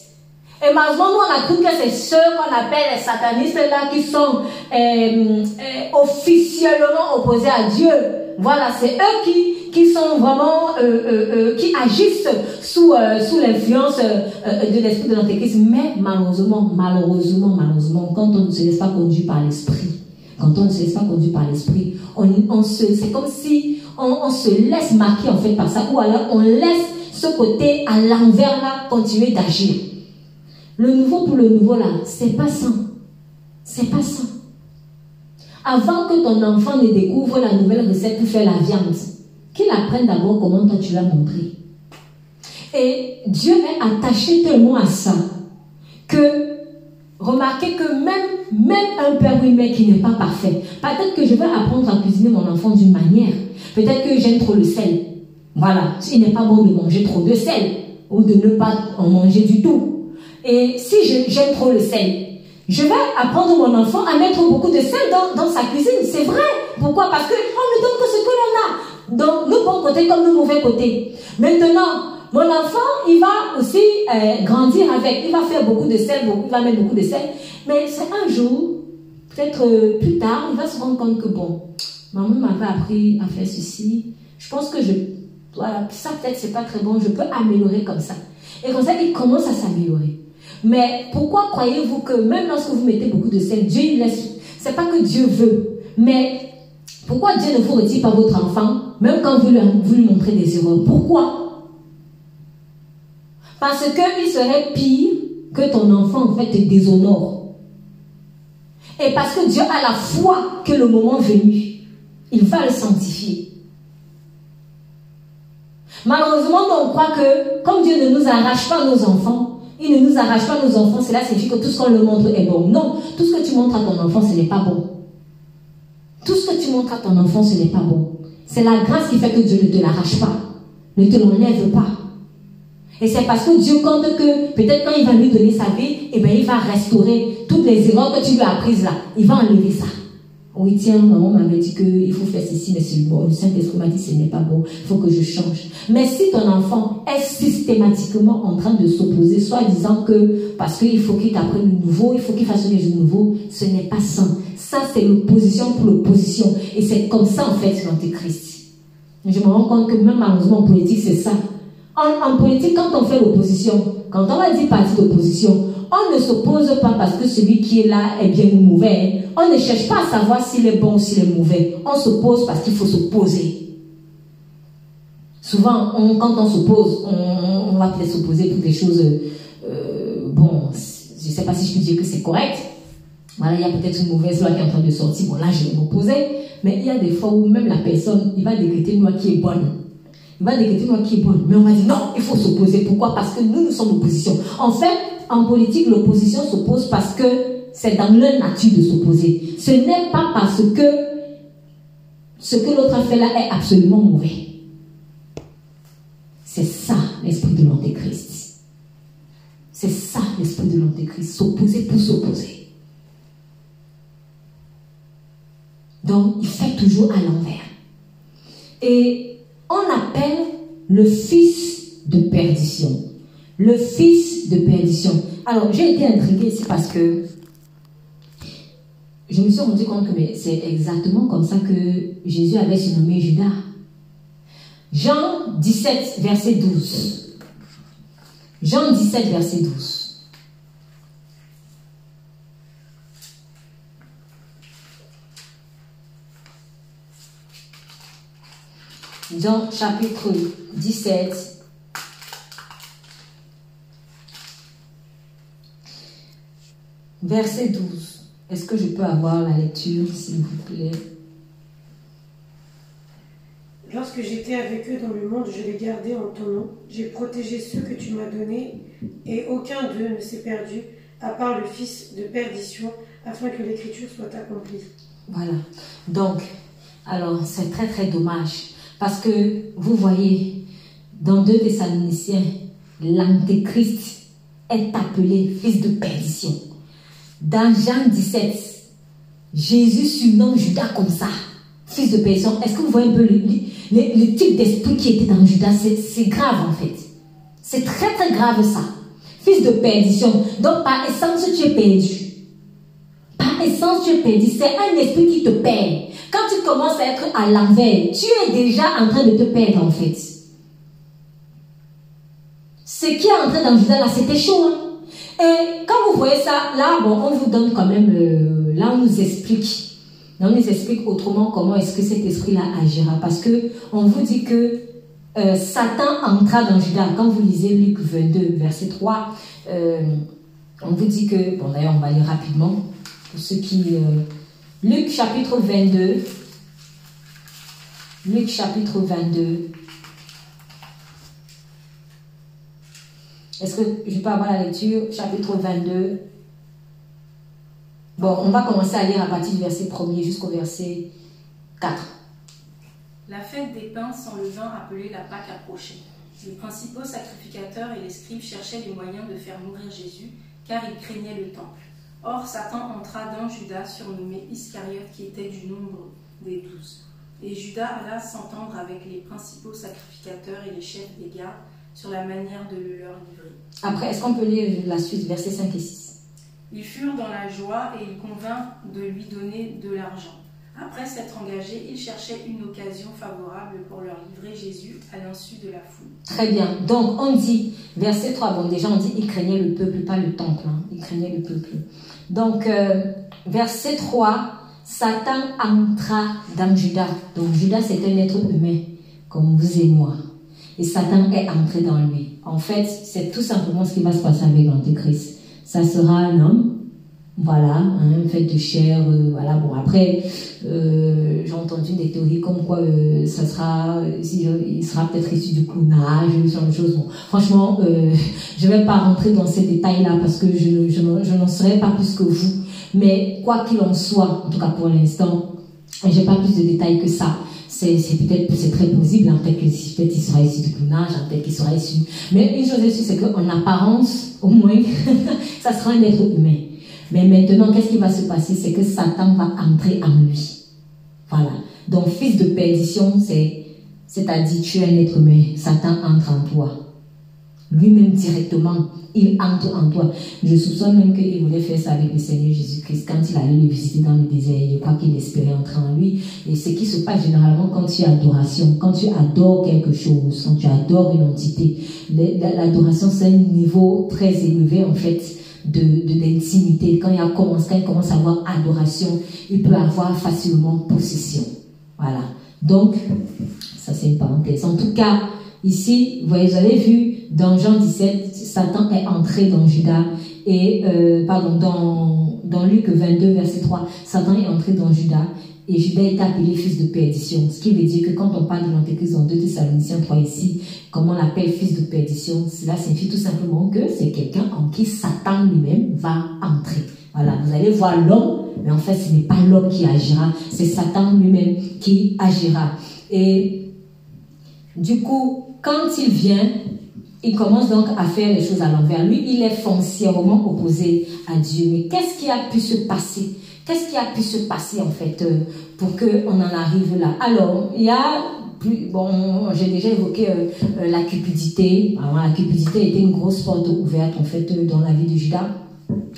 Et malheureusement, nous, on a cru que c'est ceux qu'on appelle les satanistes là qui sont euh, euh, officiellement opposés à Dieu. Voilà, c'est eux qui, qui sont vraiment, euh, euh, euh, qui agissent sous, sous l'influence de l'esprit de l'antéchrist. Mais malheureusement, malheureusement, malheureusement, quand on ne se laisse pas conduire par l'esprit, quand on ne se laisse pas conduire par l'esprit, on, on c'est comme si on, on, se laisse marquer en fait par ça, ou alors on laisse ce côté à l'envers là continuer d'agir. Le nouveau pour le nouveau là, c'est pas ça. C'est pas ça. Avant que ton enfant ne découvre la nouvelle recette pour faire la viande, qu'il apprenne d'abord comment toi tu l'as montré. Et Dieu est attaché tellement à ça que remarquez que même, même un père humain qui n'est pas parfait, peut-être que je vais apprendre à cuisiner mon enfant d'une manière. Peut-être que j'aime trop le sel. Voilà, il n'est pas bon de manger trop de sel ou de ne pas en manger du tout. Et si j'aime trop le sel, je vais apprendre mon enfant à mettre beaucoup de sel dans, dans sa cuisine. C'est vrai. Pourquoi? Parce qu'on ne donne que ce que l'on a. Donc, le bon côté comme le mauvais côté. Maintenant, mon enfant, il va aussi euh, grandir avec. Il va faire beaucoup de sel, il va mettre beaucoup de sel. Mais c'est un jour, peut-être euh, plus tard, il va se rendre compte que bon, maman m'avait appris à faire ceci. Je pense que je, voilà, ça peut-être c'est pas très bon, je peux améliorer comme ça. Et comme ça, il commence à s'améliorer. Mais pourquoi croyez-vous que même lorsque vous mettez beaucoup de sel, Dieu il laisse C'est pas que Dieu veut, mais pourquoi Dieu ne vous retire pas votre enfant, même quand vous lui, montrez des erreurs? Pourquoi? Parce qu'il serait pire que ton enfant en fait te déshonore. Et parce que Dieu a la foi que le moment venu, il va le sanctifier. Malheureusement, on croit que comme Dieu ne nous arrache pas nos enfants, il ne nous arrache pas nos enfants, cela signifie que tout ce qu'on leur montre est bon. Non, tout ce que tu montres à ton enfant, ce n'est pas bon. Tout ce que tu montres à ton enfant, ce n'est pas bon. C'est la grâce qui fait que Dieu ne te l'arrache pas, ne te l'enlève pas. Et c'est parce que Dieu compte que peut-être quand il va lui donner sa vie, eh bien, il va restaurer toutes les erreurs que tu lui as apprises là. Il va enlever ça. Oui, tiens, maman m'avait dit qu'il faut faire ceci, mais c'est bon. Le Saint-Esprit m'a dit ce n'est pas bon, il faut que je change. Mais si ton enfant est systématiquement en train de s'opposer, soit disant que parce qu'il faut qu'il t'apprenne le nouveau, il faut qu'il fasse quelque chose de ce n'est pas sain. Ça, c'est l'opposition pour l'opposition. Et c'est comme ça, en fait, l'antéchrist. Je me rends compte que même malheureusement en politique, c'est ça. En, en, politique, quand on fait l'opposition, quand on va dire parti d'opposition, on ne s'oppose pas parce que celui qui est là est bien ou mauvais. On ne cherche pas à savoir s'il est bon ou s'il est mauvais. On s'oppose parce qu'il faut s'opposer. Souvent, quand on s'oppose, on, va peut-être s'opposer pour des choses, euh, bon, je ne sais pas si je peux dire que c'est correct. Voilà, il y a peut-être une mauvaise loi qui est en train de sortir. Bon, là, je vais m'opposer. Mais il y a des fois où même la personne, il va décréter une loi qui est bonne. Il va décréter une loi qui est bonne. Mais on va dire non, il faut s'opposer. Pourquoi? Parce que nous, nous sommes opposition. En fait, en politique, l'opposition s'oppose parce que c'est dans leur nature de s'opposer. Ce n'est pas parce que ce que l'autre a fait là est absolument mauvais. C'est ça l'esprit de l'antéchrist. C'est ça l'esprit de l'antéchrist. S'opposer pour s'opposer. Donc, il fait toujours à l'envers. Et on appelle le fils de perdition le fils de perdition. Alors, j'ai été intriguée ici parce que je me suis rendu compte que c'est exactement comme ça que Jésus avait surnommé Judas. Jean 17, verset 12. Jean 17, verset 12. Jean chapitre 17, Verset 12. Est-ce que je peux avoir la lecture, s'il vous plaît? Lorsque j'étais avec eux dans le monde, je les gardais en ton nom. J'ai protégé ceux que tu m'as donnés, et aucun d'eux ne s'est perdu, à part le fils de perdition, afin que l'écriture soit accomplie. Voilà. Donc, alors, c'est très très dommage. Parce que, vous voyez, dans 2 Thessaloniciens, l'antéchrist est appelé fils de perdition. Dans Jean 17, Jésus surnomme Judas comme ça, fils de personne. Est-ce que vous voyez un peu le, type d'esprit qui était dans Judas? C'est grave en fait. C'est très très grave ça. Fils de perdition. Donc par essence, tu es perdu. Par essence, tu es perdu. C'est un esprit qui te perd. Quand tu commences à être à l'envers, tu es déjà en train de te perdre en fait. Ce qui est entré dans Judas là, c'était chaud. Hein? Et quand vous voyez ça, là, bon, on vous donne quand même le. Là, on nous explique. Là, on nous explique autrement comment est-ce que cet esprit-là agira. Parce que on vous dit que euh, Satan entra dans Judas. Quand vous lisez Luc 22, verset 3, euh, on vous dit que. Bon, d'ailleurs, on va lire rapidement. Pour ceux qui. Euh, Luc chapitre 22. Luc chapitre 22. Est-ce que je peux avoir la lecture? Chapitre 22. Bon, on va commencer à lire à partir du verset 1er jusqu'au verset 4. La fête des pains sans levain appelée la Pâque approchait. Les principaux sacrificateurs et les scribes cherchaient les moyens de faire mourir Jésus, car ils craignaient le temple. Or Satan entra dans Judas, surnommé Iscariote, qui était du nombre des douze. Et Judas alla s'entendre avec les principaux sacrificateurs et les chefs des gardes sur la manière de le leur livrer. Après, est-ce qu'on peut lire la suite, versets 5 et 6 Ils furent dans la joie et il convint de lui donner de l'argent. Après s'être engagés, ils cherchaient une occasion favorable pour leur livrer Jésus à l'insu de la foule. Très bien. Donc, on dit, verset 3, bon, déjà on dit, il craignait le peuple, pas le temple. Hein. Il craignait le peuple. Donc, euh, verset 3, Satan entra dans Judas. Donc, Judas, c'est un être humain, comme vous et moi et Satan est entré dans lui. En fait, c'est tout simplement ce qui va se passer avec l'Antéchrist. Ça sera un homme, voilà, un fait de chair, euh, voilà. Bon, après, euh, j'ai entendu des théories comme quoi euh, ça sera, il sera peut-être issu du clonage, ce genre de choses. Bon, franchement, je vais pas rentrer dans ces détails-là parce que je, je, n'en saurais pas plus que vous. Mais quoi qu'il en soit, en tout cas pour l'instant, j'ai pas plus de détails que ça c'est peut-être c'est très plausible, hein, peut-être peut-être il sera issu du clonage, hein, peut-être qu'il sera issu. Mais une chose est sûre, c'est qu'en apparence, au moins, ça sera un être humain. Mais maintenant, qu'est-ce qui va se passer? C'est que Satan va entrer en lui. Voilà. Donc, fils de perdition, c'est, c'est-à-dire tu es un être humain. Satan entre en toi lui-même directement, il entre en toi. Je soupçonne même qu'il voulait faire ça avec le Seigneur Jésus-Christ quand il allait le visiter dans le désert. Je crois qu'il espérait entrer en lui. Et ce qui se passe généralement quand tu as adoration, quand tu adores quelque chose, quand tu adores une entité, l'adoration c'est un niveau très élevé en fait de d'intimité. quand il commence, quand il commence à avoir adoration, il peut avoir facilement possession. Voilà. Donc, ça c'est une parenthèse. En tout cas, ici, vous avez vu, dans Jean 17, Satan est entré dans Judas et euh, pardon dans Luc 22 verset 3, Satan est entré dans Judas et Judas est appelé fils de perdition. Ce qui veut dire que quand on parle de l'antéchrist dans 2 Thessaloniciens 3 ici, comment on l'appelle fils de perdition, cela signifie tout simplement que c'est quelqu'un en qui Satan lui-même va entrer. Voilà, vous allez voir l'homme, mais en fait ce n'est pas l'homme qui agira, c'est Satan lui-même qui agira. Et du coup, quand il vient, il commence donc à faire les choses à l'envers. Lui, il est foncièrement opposé à Dieu. Mais qu'est-ce qui a pu se passer? Qu'est-ce qui a pu se passer en fait euh, pour qu'on en arrive là? Alors, il y a bon, j'ai déjà évoqué euh, euh, la cupidité. la cupidité était une grosse porte ouverte en fait dans la vie de Judas.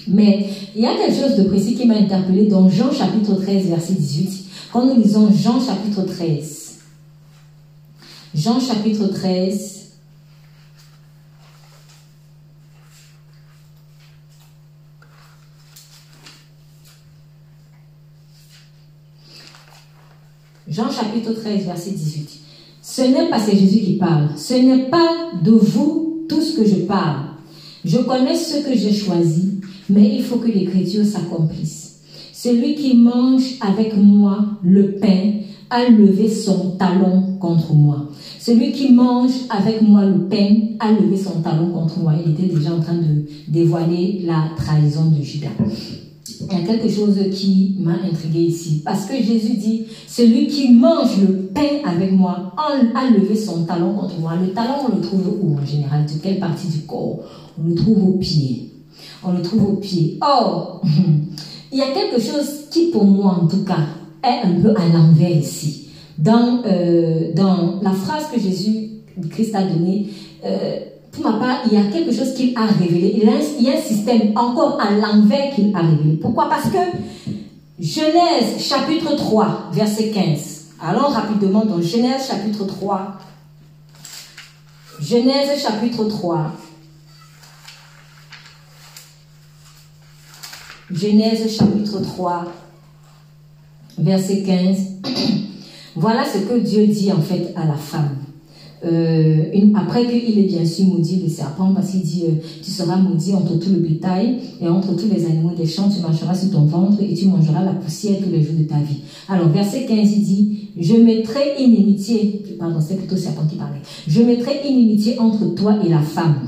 Mais il y a quelque chose de précis qui m'a interpellé dans Jean chapitre 13, verset 18. Quand nous lisons Jean chapitre 13, Jean chapitre 13, Jean chapitre 13, verset 18. Ce n'est pas, c'est Jésus qui parle, ce n'est pas de vous tout ce que je parle. Je connais ce que j'ai choisi, mais il faut que l'écriture s'accomplisse. Celui qui mange avec moi le pain a levé son talon contre moi. Celui qui mange avec moi le pain a levé son talon contre moi. Il était déjà en train de dévoiler la trahison de Judas il y a quelque chose qui m'a intrigué ici. Parce que Jésus dit, celui qui mange le pain avec moi a levé son talon contre moi. Le talon, on le trouve où en général? De quelle partie du corps? On le trouve au pied. On le trouve au pied. Or, il y a quelque chose qui, pour moi en tout cas, est un peu à l'envers ici. Dans, euh, dans la phrase que Jésus, Christ a donnée, euh, pour ma part, il y a quelque chose qu'il a révélé. Il y a, un, système encore à l'envers qu'il a révélé. Pourquoi? Parce que Genèse chapitre 3, verset 15. Allons rapidement dans Genèse chapitre 3. Genèse chapitre 3. Genèse chapitre 3, verset 15. Voilà ce que Dieu dit en fait à la femme. Euh, après qu'il ait bien sûr maudit le serpent, parce qu'il dit, euh, tu seras maudit entre tout le bétail et entre tous les animaux des champs, tu marcheras sur ton ventre et tu mangeras la poussière tous les jours de ta vie. Alors, verset 15, il dit, je mettrai inimitié, pardon, c'est plutôt le serpent qui parlait, je mettrai inimitié entre toi et la femme,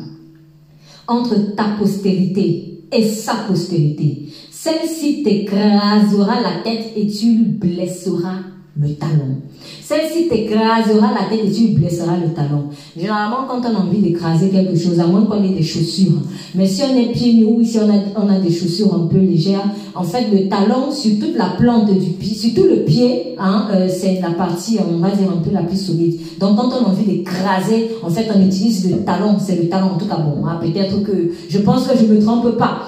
entre ta postérité et sa postérité. Celle-ci t'écrasera la tête et tu lui blesseras le talon. Celle-ci t'écrasera la tête et tu blesseras le talon. Généralement, quand on a envie d'écraser quelque chose, à moins qu'on ait des chaussures, mais si on est pieds nus ou si on a, on a des chaussures un peu légères, en fait, le talon sur toute la plante du pied, sur tout le pied, hein, euh, c'est la partie, on va dire, un peu la plus solide. Donc, quand on a envie d'écraser, en fait, on utilise le talon. C'est le talon, en tout cas, bon, hein, peut-être que, je pense que je me trompe pas.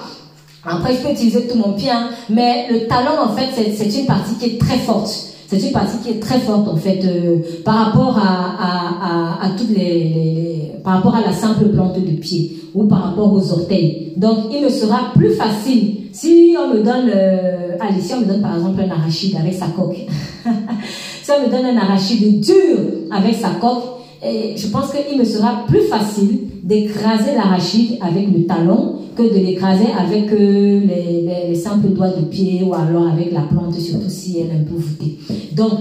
Après, je peux utiliser tout mon pied, hein, mais le talon, en fait, c'est une partie qui est très forte. C'est une partie qui est très forte en fait euh, par rapport à, à, à, toutes les, par rapport à la simple plante de pied ou par rapport aux orteils. Donc il me sera plus facile si on me donne, euh, allez si on me donne par exemple un arachide avec sa coque. si on me donne un arachide dur avec sa coque, et je pense qu'il me sera plus facile d'écraser l'arachide avec le talon que de l'écraser avec euh, les, les, simples doigts de pied ou alors avec la plante, surtout si elle est un peu voûtée. Donc,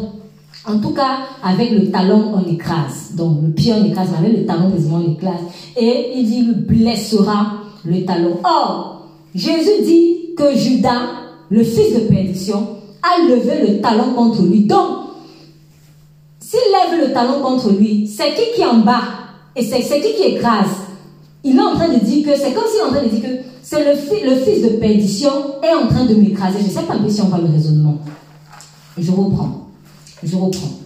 en tout cas, avec le talon, on écrase. Donc, le pied, on écrase, mais avec le talon, on écrase. Et il dit, il blessera le talon. Or, Jésus dit que Judas, le fils de perdition, a levé le talon contre lui. Donc, s'il lève le talon contre lui, c'est qui qui en bas? Et c'est qui qui écrase? Il est en train de dire que, c'est comme s'il est en train de dire que c'est le, le, fils de perdition est en train de m'écraser. Je ne sais pas si on voit le raisonnement. Je reprends. Je reprends.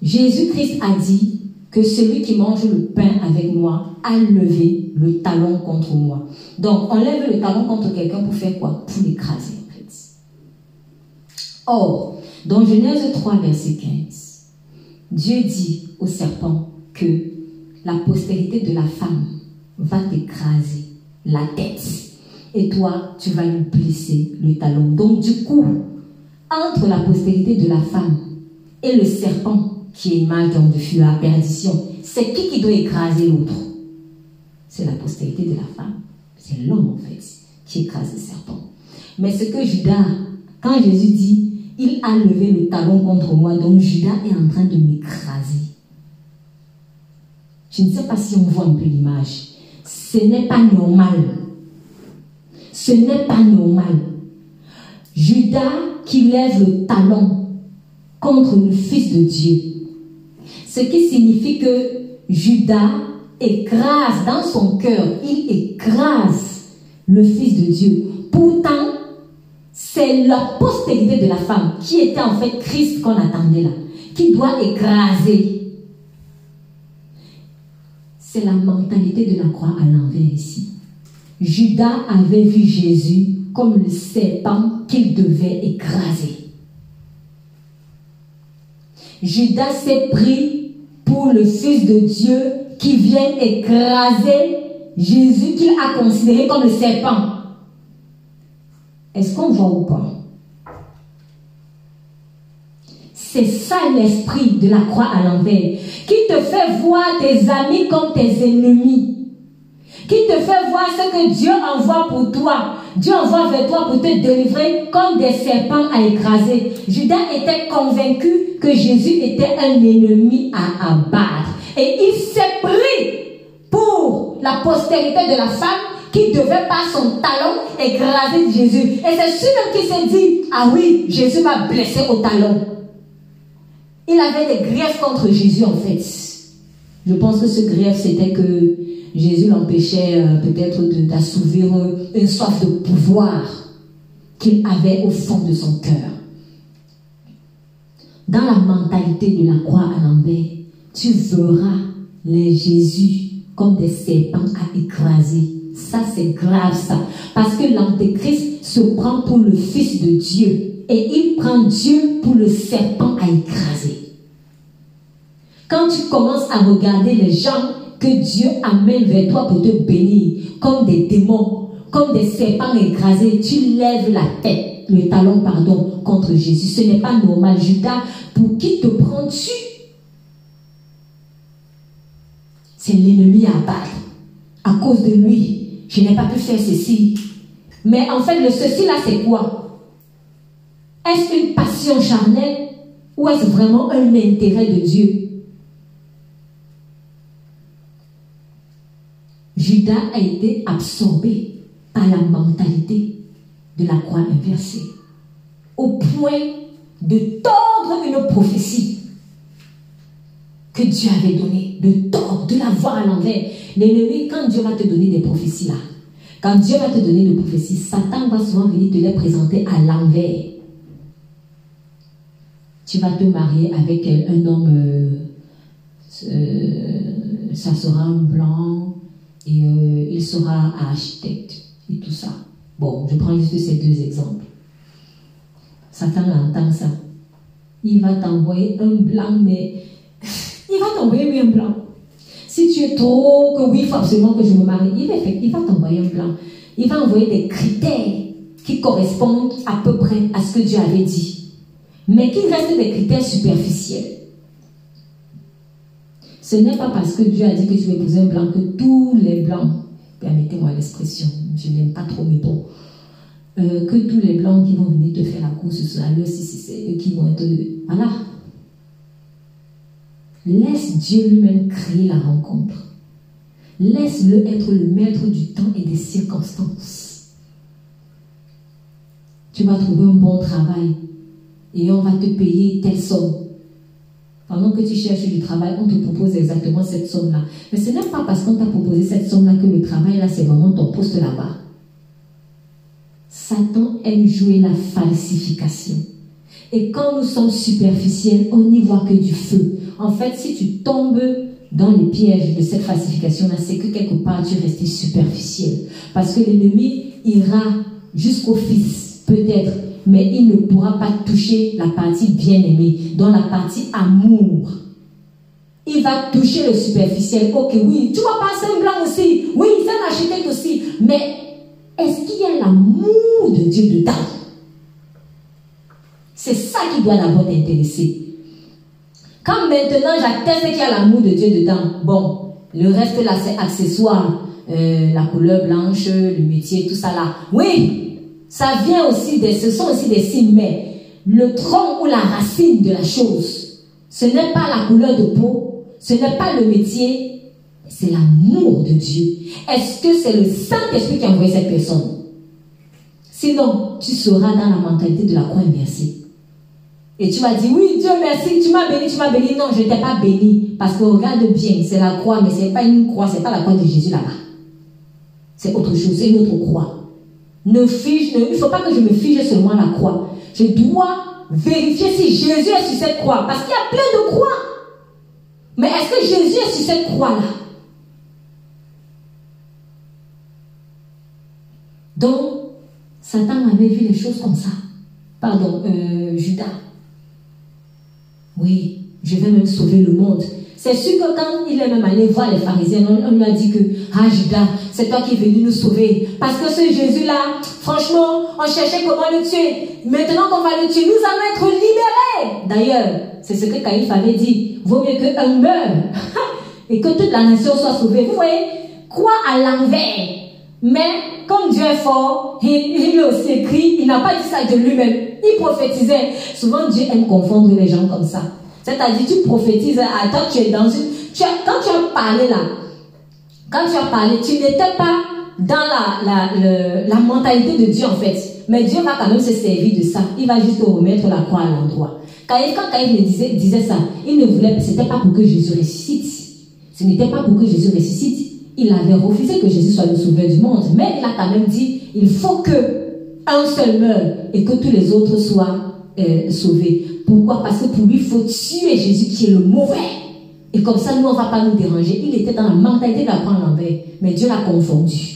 Jésus-Christ a dit que celui qui mange le pain avec moi a levé le talon contre moi. Donc, on lève le talon contre quelqu'un pour faire quoi? Pour l'écraser, en fait. Or, dans Genèse 3, verset 15, Dieu dit au serpent que la postérité de la femme va t'écraser la tête. Et toi, tu vas lui blesser le talon. Donc du coup, entre la postérité de la femme et le serpent qui est mal dans de fuir la perdition, c'est qui qui doit écraser l'autre? C'est la postérité de la femme. C'est l'homme en fait qui écrase le serpent. Mais ce que Judas, quand Jésus dit, il a levé le talon contre moi, donc Judas est en train de m'écraser. Je ne sais pas si on voit un peu l'image. Ce n'est pas normal. Ce n'est pas normal. Judas qui lève le talon contre le Fils de Dieu. Ce qui signifie que Judas écrase dans son cœur, il écrase le Fils de Dieu. Pourtant, c'est la postérité de la femme qui était en fait Christ qu'on attendait là, qui doit écraser c'est la mentalité de la croix à l'envers ici. Judas avait vu Jésus comme le serpent qu'il devait écraser. Judas s'est pris pour le Fils de Dieu qui vient écraser Jésus qu'il a considéré comme le serpent. Est-ce qu'on voit ou pas? C'est ça l'esprit de la croix à l'envers qui te fait voir tes amis comme tes ennemis, qui te fait voir ce que Dieu envoie pour toi. Dieu envoie vers toi pour te délivrer comme des serpents à écraser. Judas était convaincu que Jésus était un ennemi à abattre. Et il s'est pris pour la postérité de la femme qui devait par son talon écraser Jésus. Et c'est celui-même qui s'est dit, ah oui, Jésus m'a blessé au talon. Il avait des griefs contre Jésus en fait. Je pense que ce grief, c'était que Jésus l'empêchait euh, peut-être d'assouvir une soif de pouvoir qu'il avait au fond de son cœur. Dans la mentalité de la croix à l'envers, tu verras les Jésus comme des serpents à écraser. Ça, c'est grave, ça. Parce que l'antéchrist se prend pour le Fils de Dieu et il prend Dieu pour le serpent à écraser. Quand tu commences à regarder les gens que Dieu amène vers toi pour te bénir, comme des démons, comme des serpents écrasés, tu lèves la tête, le talon, pardon, contre Jésus. Ce n'est pas normal. Judas, pour qui te prends-tu C'est l'ennemi à battre. À cause de lui, je n'ai pas pu faire ceci. Mais en fait, le ceci là, c'est quoi? Est-ce une passion charnelle ou est-ce vraiment un intérêt de Dieu? Judas a été absorbé par la mentalité de la croix inversée, au point de tordre une prophétie que Dieu avait donnée, de tordre, de la voir à l'envers. L'ennemi, quand Dieu va te donner des prophéties là, quand Dieu va te donner des prophéties, Satan va souvent venir te les présenter à l'envers. Tu vas te marier avec un homme, euh, euh, ça sera un blanc, et euh, il sera architecte et tout ça. Bon, je prends juste ces deux exemples. Satan entend ça. Il va t'envoyer un blanc, mais il va t'envoyer un blanc. Si tu es trop que oui, il faut absolument que je me marie, il va, il va t'envoyer un blanc. Il va envoyer des critères qui correspondent à peu près à ce que Dieu avait dit. Mais qui restent des critères superficiels. Ce n'est pas parce que Dieu a dit que tu vas épouser un blanc que tous les blancs, permettez-moi l'expression, je n'aime pas trop mais bon, euh, que tous les blancs qui vont venir te faire la course ce soir, si c'est eux qui vont être. Voilà. Laisse Dieu lui-même créer la rencontre. Laisse-le être le maître du temps et des circonstances. Tu vas trouver un bon travail et on va te payer telle somme. Pendant que tu cherches du travail, on te propose exactement cette somme-là. Mais ce n'est pas parce qu'on t'a proposé cette somme-là que le travail, là, c'est vraiment ton poste là-bas. Satan aime jouer la falsification. Et quand nous sommes superficiels, on n'y voit que du feu. En fait, si tu tombes dans les pièges de cette falsification-là, c'est que quelque part tu restes superficiel. Parce que l'ennemi ira jusqu'au Fils, peut-être, mais il ne pourra pas toucher la partie bien-aimée, dans la partie amour. Il va toucher le superficiel. Ok, oui, tu vas passer un blanc aussi. Oui, c'est un architecte aussi. Mais est-ce qu'il y a l'amour de Dieu dedans? C'est ça qui doit d'abord t'intéresser. Quand maintenant j'atteste qu'il y a l'amour de Dieu dedans, bon, le reste là c'est accessoire. Euh, la couleur blanche, le métier, tout ça là. Oui, ça vient aussi ce sont aussi des signes, mais le tronc ou la racine de la chose, ce n'est pas la couleur de peau, ce n'est pas le métier, c'est l'amour de Dieu. Est-ce que c'est le Saint-Esprit qui a envoyé cette personne? Sinon, tu seras dans la mentalité de la croix inversée. Et tu vas dire, oui, Dieu merci, tu m'as béni, tu m'as béni. Non, je ne t'ai pas béni. Parce que regarde bien, c'est la croix, mais ce n'est pas une croix, ce n'est pas la croix de Jésus là-bas. C'est autre chose, c'est une autre croix. Ne fige, il ne faut pas que je me fige seulement la croix. Je dois vérifier si Jésus est sur cette croix. Parce qu'il y a plein de croix. Mais est-ce que Jésus est sur cette croix-là? Donc, Satan avait vu les choses comme ça. Pardon, euh, Judas. Oui, je vais même sauver le monde. C'est sûr que quand il est même allé voir les pharisiens, on, lui a dit que, ah Judas, c'est toi qui es venu nous sauver. Parce que ce Jésus-là, franchement, on cherchait comment le tuer. Maintenant qu'on va le tuer, nous allons être libérés. D'ailleurs, c'est ce que Caïphe avait dit. Vaut mieux qu'un meure et que toute la nation soit sauvée. Vous voyez, quoi à l'envers. Mais comme Dieu est fort, il, il aussi écrit, il n'a pas dit ça de lui-même. Il prophétisait. Souvent, Dieu aime confondre les gens comme ça. C'est-à-dire, tu prophétises, attends, tu es dans une. Quand tu as parlé là, quand tu as parlé, tu n'étais pas dans la, la, la, mentalité de Dieu en fait. Mais Dieu va quand même se servir de ça. Il va juste remettre la croix à l'endroit. Quand Caïphe disait, disait ça, il ne voulait, c'était pas pour que Jésus ressuscite. Ce n'était pas pour que Jésus ressuscite. Il avait refusé que Jésus soit le sauveur du monde. Mais il a quand même dit, il faut que un seul meure et que tous les autres soient euh, sauvés. Pourquoi? Parce que pour lui, il faut tuer Jésus qui est le mauvais. Et comme ça, nous, on ne va pas nous déranger. Il était dans la mentalité d'apprendre l'envers, mais Dieu l'a confondu.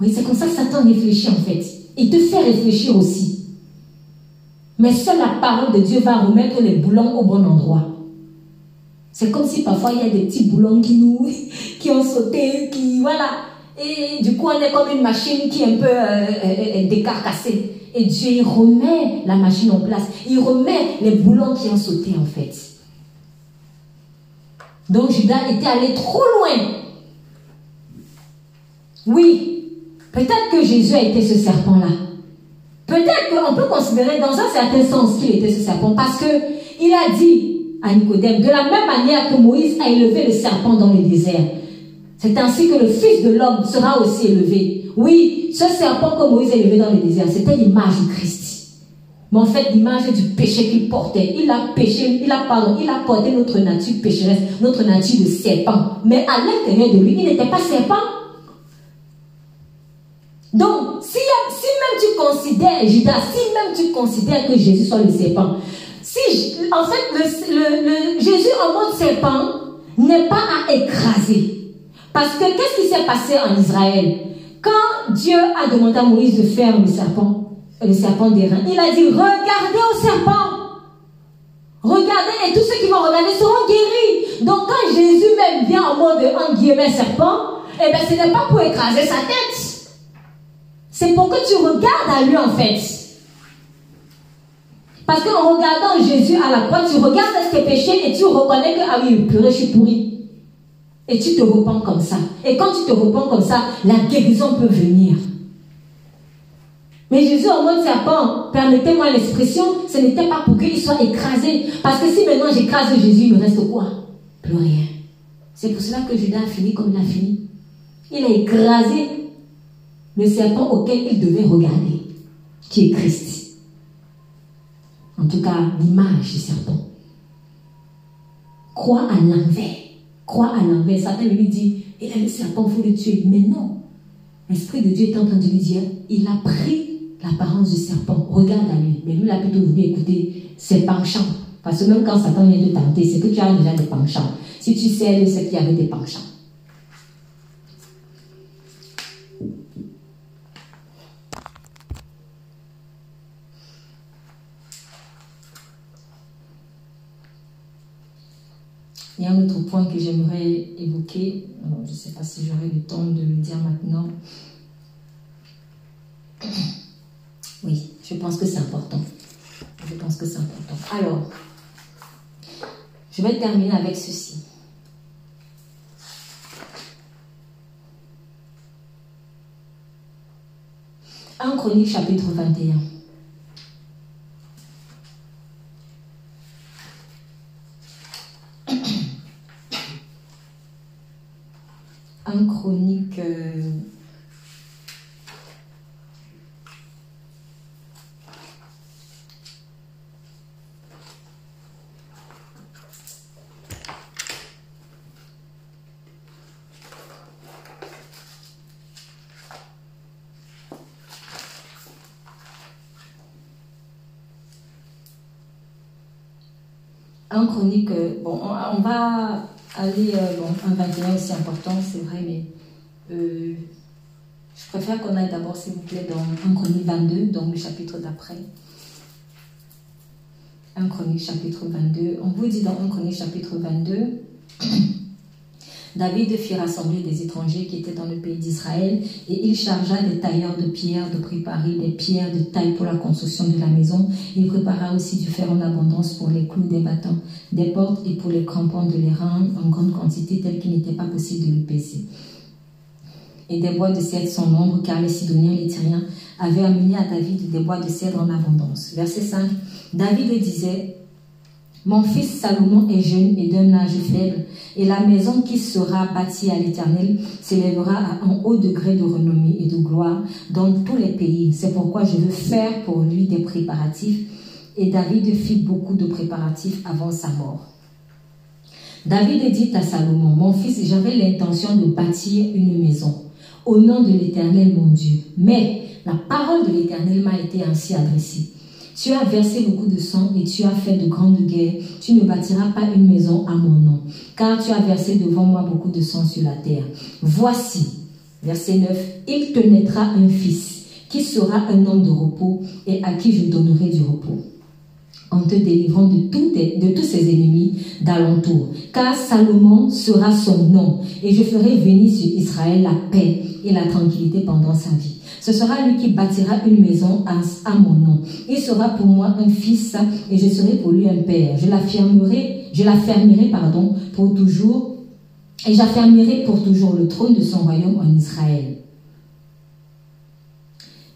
Oui, c'est comme ça que Satan réfléchit en fait. Il te fait réfléchir aussi. Mais seule la parole de Dieu va remettre les boulons au bon endroit. C'est comme si parfois il y a des petits boulons qui nous, qui ont sauté, qui, voilà. Et du coup, on est comme une machine qui est un peu euh, euh, euh, décarcassée. Et Dieu, il remet la machine en place. Il remet les boulons qui ont sauté, en fait. Donc, Judas était allé trop loin. Oui, peut-être que Jésus a été ce serpent-là. Peut-être qu'on peut considérer dans un certain sens qu'il était ce serpent parce que il a dit à Nicodème, de la même manière que Moïse a élevé le serpent dans le désert. C'est ainsi que le Fils de l'homme sera aussi élevé. Oui, ce serpent que Moïse a élevé dans le désert, c'était l'image du Christ. Mais en fait, l'image du péché qu'il portait. Il a péché, il a pardon, il a porté notre nature pécheresse, notre nature de serpent. Mais à l'intérieur de lui, il n'était pas serpent. Donc, si, si même tu considères, Judas, si même tu considères que Jésus soit le serpent, si, en fait, le, Jésus en mode serpent n'est pas à écraser. Parce que qu'est-ce qui s'est passé en Israël? Quand Dieu a demandé à Moïse de faire le serpent, le serpent d'airain, il a dit Regardez au serpent. Regardez et tous ceux qui vont regarder seront guéris. Donc quand Jésus même vient en mode en serpent, eh bien ce n'est pas pour écraser sa tête. C'est pour que tu regardes à lui en fait. Parce qu'en regardant Jésus à la croix, tu regardes tes péchés et tu reconnais que, ah oui, purée, je suis pourri. Et tu te repens comme ça. Et quand tu te repens comme ça, la guérison peut venir. Mais Jésus en mode serpent, permettez-moi l'expression, ce n'était pas pour qu'il soit écrasé. Parce que si maintenant j'écrase Jésus, il me reste quoi? Plus rien. C'est pour cela que Judas a fini comme il a fini. Il a écrasé le serpent auquel il devait regarder, qui est Christ. En tout cas, l'image du serpent. Crois à l'envers. Crois à l'envers. Satan lui dit, il a le serpent, il faut le tuer. Mais non. L'Esprit de Dieu est en train de lui dire, il a pris l'apparence du serpent. Regarde à lui. Mais lui, il a plutôt voulu écouter ses penchants. Parce que même quand Satan vient de tenter, c'est que tu as déjà des penchants. Si tu sais, c'est qu'il y avait des penchants. Il y a un autre point que j'aimerais évoquer. je ne sais pas si j'aurai le temps de le dire maintenant. Oui, je pense que c'est important. Je pense que c'est important. Alors, je vais terminer avec ceci. Un chronique chapitre 21. Chronique. Euh, un chronique, euh, bon, on va aller, euh, bon, un 21 aussi important, c'est vrai, mais euh, je préfère qu'on aille d'abord, s'il vous plaît, dans 1 Chronique 22, donc le chapitre d'après. 1 Chronique chapitre 22. On vous dit dans 1 Chronique chapitre 22. David fit rassembler des étrangers qui étaient dans le pays d'Israël et il chargea des tailleurs de pierre de préparer des pierres de taille pour la construction de la maison. Il prépara aussi du fer en abondance pour les clous des battants, des portes et pour les crampons de les en grande quantité telle qu'il n'était pas possible de le peser. Et des bois de cèdre sans nombre car les Sidoniens et les Tyriens avaient amené à David des bois de cèdre en abondance. Verset 5. David disait mon fils Salomon est jeune et d'un âge faible, et la maison qui sera bâtie à l'Éternel s'élèvera à un haut degré de renommée et de gloire dans tous les pays. C'est pourquoi je veux faire pour lui des préparatifs. Et David fit beaucoup de préparatifs avant sa mort. David dit à Salomon, mon fils, j'avais l'intention de bâtir une maison au nom de l'Éternel mon Dieu. Mais la parole de l'Éternel m'a été ainsi adressée. Tu as versé beaucoup de sang et tu as fait de grandes guerres. Tu ne bâtiras pas une maison à mon nom, car tu as versé devant moi beaucoup de sang sur la terre. Voici, verset 9, il te naîtra un fils qui sera un homme de repos et à qui je donnerai du repos en te délivrant de, tous ses ennemis d'alentour. Car Salomon sera son nom, et je ferai venir sur Israël la paix et la tranquillité pendant sa vie. Ce sera lui qui bâtira une maison à, mon nom. Il sera pour moi un fils et je serai pour lui un père. Je l'affirmerai, je pardon, pour toujours et j'affermirai pour toujours le trône de son royaume en Israël.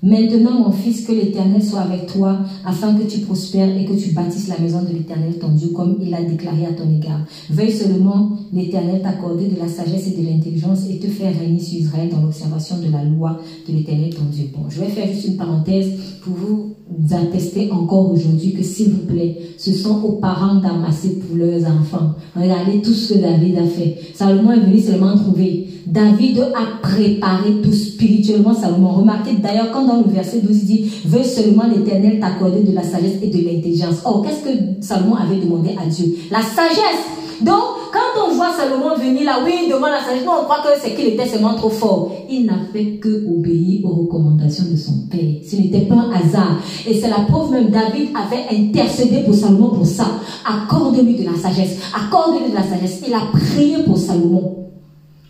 Maintenant, mon fils, que l'Éternel soit avec toi, afin que tu prospères et que tu bâtisses la maison de l'Éternel ton Dieu, comme il l'a déclaré à ton égard. Veuille seulement l'Éternel t'accorder de la sagesse et de l'intelligence et te faire régner sur Israël dans l'observation de la loi de l'Éternel ton Dieu. Bon, je vais faire juste une parenthèse pour vous attester encore aujourd'hui que, s'il vous plaît, ce sont aux parents d'amasser pour leurs enfants. Regardez tout ce que David a fait. Salomon est venu seulement trouver. David a préparé tout spirituellement Salomon. Remarquez d'ailleurs quand dans le verset 12 il dit Veux seulement l'Éternel t'accorder de la sagesse et de l'intelligence. Or, qu'est-ce que Salomon avait demandé à Dieu? La sagesse. Donc, quand on voit Salomon venir là, oui, devant la sagesse, on croit que c'est qu'il était seulement trop fort. Il n'a fait que obéir aux recommandations de son père. Ce n'était pas un hasard. Et c'est la preuve même, David avait intercédé pour Salomon pour ça. Accorde-lui de la sagesse. Accorde-lui de la sagesse. Il a prié pour Salomon.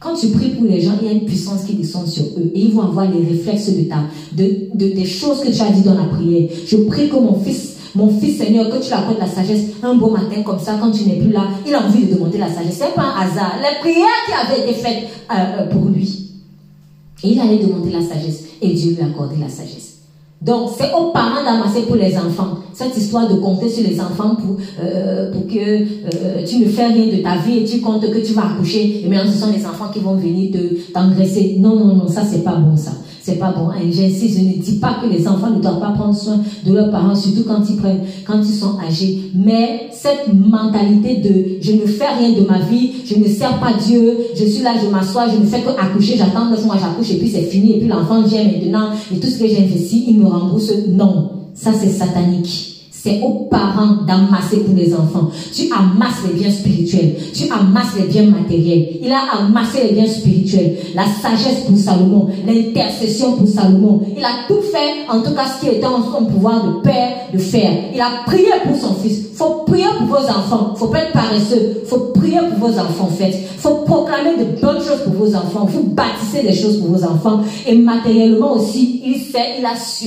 Quand tu pries pour les gens, il y a une puissance qui descend sur eux et ils vont avoir les réflexes de ta, de, des choses que tu as dit dans la prière. Je prie que mon fils, mon fils Seigneur, que tu lui accordes la sagesse un beau matin comme ça, quand tu n'es plus là, il a envie de demander la sagesse. C'est pas un hasard. Les prières qui avaient été faites euh, euh, pour lui. Et il allait demander la sagesse et Dieu lui a accordé la sagesse. Donc, c'est aux parents d'amasser pour les enfants. Cette histoire de compter sur les enfants pour, euh, que euh, tu ne fais rien de ta vie et tu comptes que tu vas accoucher. Et maintenant, ce sont les enfants qui vont venir te t'engraisser. Non, non, non, ça, c'est pas bon, ça c'est pas bon. Et j'insiste, je ne dis pas que les enfants ne doivent pas prendre soin de leurs parents, surtout quand ils prennent, quand ils sont âgés. Mais cette mentalité de je ne fais rien de ma vie, je ne sers pas Dieu, je suis là, je m'assois, je ne fais que accoucher, j'attends neuf mois, j'accouche et puis c'est fini et puis l'enfant vient maintenant et tout ce que j'ai investi, il me rembourse. Non, ça c'est satanique. C'est aux parents d'amasser pour les enfants. Tu amasses les biens spirituels. Tu amasses les biens matériels. Il a amassé les biens spirituels. La sagesse pour Salomon. L'intercession pour Salomon. Il a tout fait, en tout cas ce qui était en son pouvoir de père, de faire. Il a prié pour son fils. faut prier pour vos enfants. faut pas être paresseux. faut prier pour vos enfants, faites. faut proclamer de bonnes choses pour vos enfants. Vous bâtissez des choses pour vos enfants. Et matériellement aussi, il sait, il a su.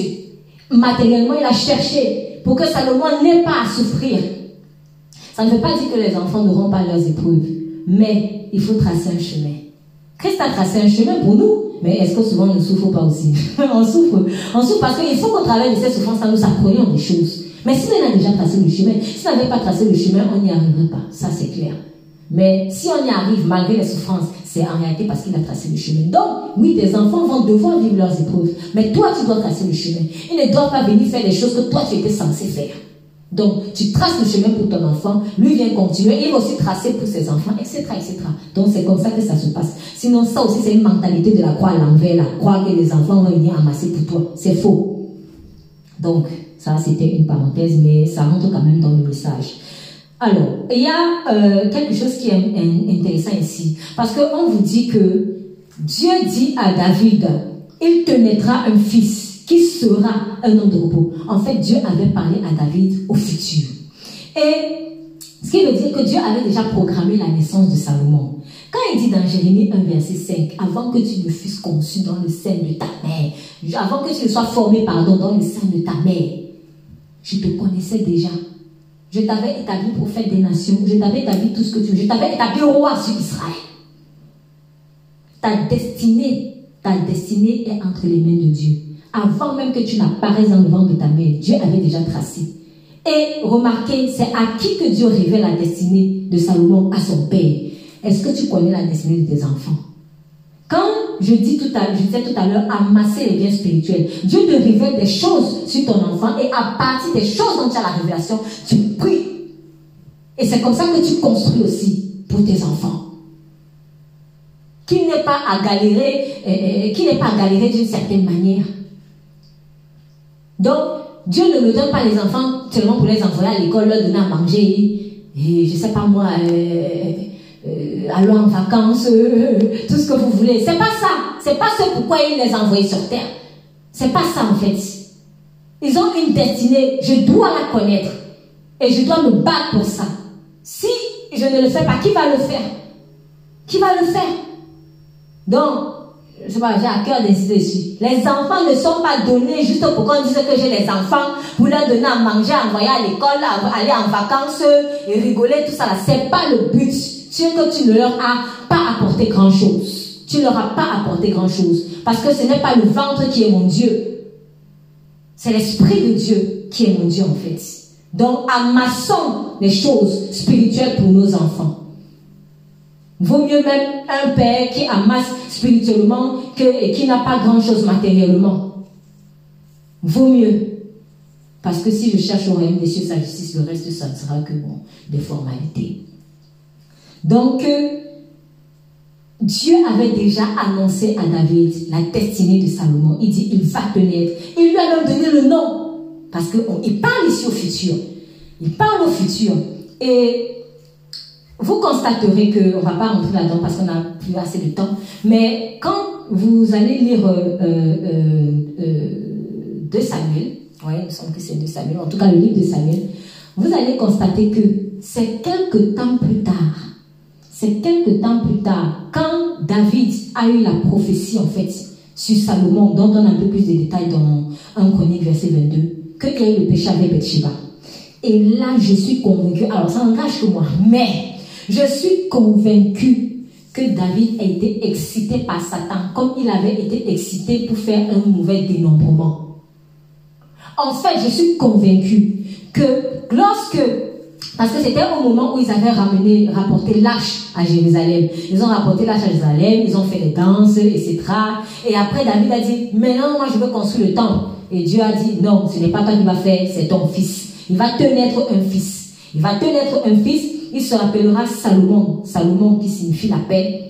Matériellement, il a cherché pour que Salomon n'ait pas à souffrir. Ça ne veut pas dire que les enfants n'auront pas leurs épreuves, mais il faut tracer un chemin. Christ a tracé un chemin pour nous, mais est-ce que souvent on ne souffre pas aussi? On souffre. On souffre parce qu'il faut qu'on travaille de cette souffrance nous apprenions des choses. Mais s'il a déjà tracé le chemin, s'il n'avait pas tracé le chemin, on n'y arriverait pas. Ça, c'est clair. Mais si on y arrive malgré les souffrances, c'est en réalité parce qu'il a tracé le chemin. Donc, oui, tes enfants vont devoir vivre leurs épreuves. Mais toi, tu dois tracer le chemin. Ils ne doivent pas venir faire les choses que toi, tu étais censé faire. Donc, tu traces le chemin pour ton enfant, lui vient continuer, il va aussi tracer pour ses enfants, etc., etc. Donc, c'est comme ça que ça se passe. Sinon, ça aussi, c'est une mentalité de la croix à l'envers, la croire que les enfants vont venir amasser pour toi. C'est faux. Donc, ça, c'était une parenthèse, mais ça rentre quand même dans le message. Alors, il y a euh, quelque chose qui est intéressant ici. Parce qu'on vous dit que Dieu dit à David, il te naîtra un fils qui sera un homme de repos. En fait, Dieu avait parlé à David au futur. Et ce qui veut dire que Dieu avait déjà programmé la naissance de Salomon. Quand il dit dans Jérémie 1, verset 5, avant que tu ne fusses conçu dans le sein de ta mère, avant que tu ne sois formé, pardon, dans le sein de ta mère, je te connaissais déjà je t'avais établi prophète des nations. Je t'avais établi tout ce que tu veux. Je t'avais établi roi sur Israël. Ta destinée, ta destinée est entre les mains de Dieu. Avant même que tu n'apparaisses dans le de ta mère, Dieu avait déjà tracé. Et remarquez, c'est à qui que Dieu révèle la destinée de Salomon, à son père. Est-ce que tu connais la destinée de tes enfants? Quand je, dis tout à, je disais tout à l'heure, amasser les biens spirituels. Dieu te révèle des choses sur ton enfant et à partir des choses dont tu as la révélation, tu pries. Et c'est comme ça que tu construis aussi pour tes enfants. Qui n'est pas à galérer, euh, euh, qui n'est pas à galérer d'une certaine manière. Donc, Dieu ne nous donne pas les enfants seulement pour les envoyer à l'école, leur donner à manger, et je sais pas moi, euh, aller en vacances, euh, tout ce que vous voulez. C'est pas ça. C'est pas ce pourquoi il les a envoyés sur terre. C'est pas ça en fait. Ils ont une destinée. Je dois la connaître. Et je dois me battre pour ça. Si je ne le fais pas, qui va le faire? Qui va le faire? Donc, je sais pas, j'ai à cœur d'insister dessus. Les enfants ne sont pas donnés juste pour qu'on dise que j'ai les enfants, pour leur donner à manger, à envoyer à l'école, aller en vacances et rigoler, tout ça. C'est pas le but. C'est que tu ne leur as pas apporté grand chose. Tu ne leur as pas apporté grand chose. Parce que ce n'est pas le ventre qui est mon Dieu. C'est l'Esprit de Dieu qui est mon Dieu en fait. Donc amassons les choses spirituelles pour nos enfants. Vaut mieux même un père qui amasse spirituellement que, et qui n'a pas grand-chose matériellement. Vaut mieux. Parce que si je cherche au royaume des cieux sa justice, le reste, ça ne sera que des formalités. Donc, euh, Dieu avait déjà annoncé à David la destinée de Salomon. Il dit, il va te naître. Il lui a même donné le nom. Parce qu'il parle ici au futur. Il parle au futur. Et vous constaterez que, on va pas rentrer là-dedans parce qu'on n'a plus assez de temps, mais quand vous allez lire euh, euh, euh, de Samuel, il me semble que c'est de Samuel, en tout cas le livre de Samuel, vous allez constater que c'est quelques temps plus tard, c'est quelques temps plus tard, quand David a eu la prophétie en fait sur Salomon, dont on a un peu plus de détails dans 1 Chronique verset 22, que y a eu le péché avec Bathsheba. Et là, je suis convaincu, alors ça n'engage que moi, mais je suis convaincu que David a été excité par Satan comme il avait été excité pour faire un mauvais dénombrement. En fait, je suis convaincu que lorsque, parce que c'était au moment où ils avaient ramené, rapporté l'arche à Jérusalem. Ils ont rapporté l'arche à Jérusalem, ils ont fait les danses, etc. Et après, David a dit, maintenant, moi, je veux construire le temple. Et Dieu a dit, non, ce n'est pas toi qui vas faire, c'est ton fils. Il va te naître un fils. Il va te naître un fils il se rappellera Salomon. Salomon qui signifie la paix,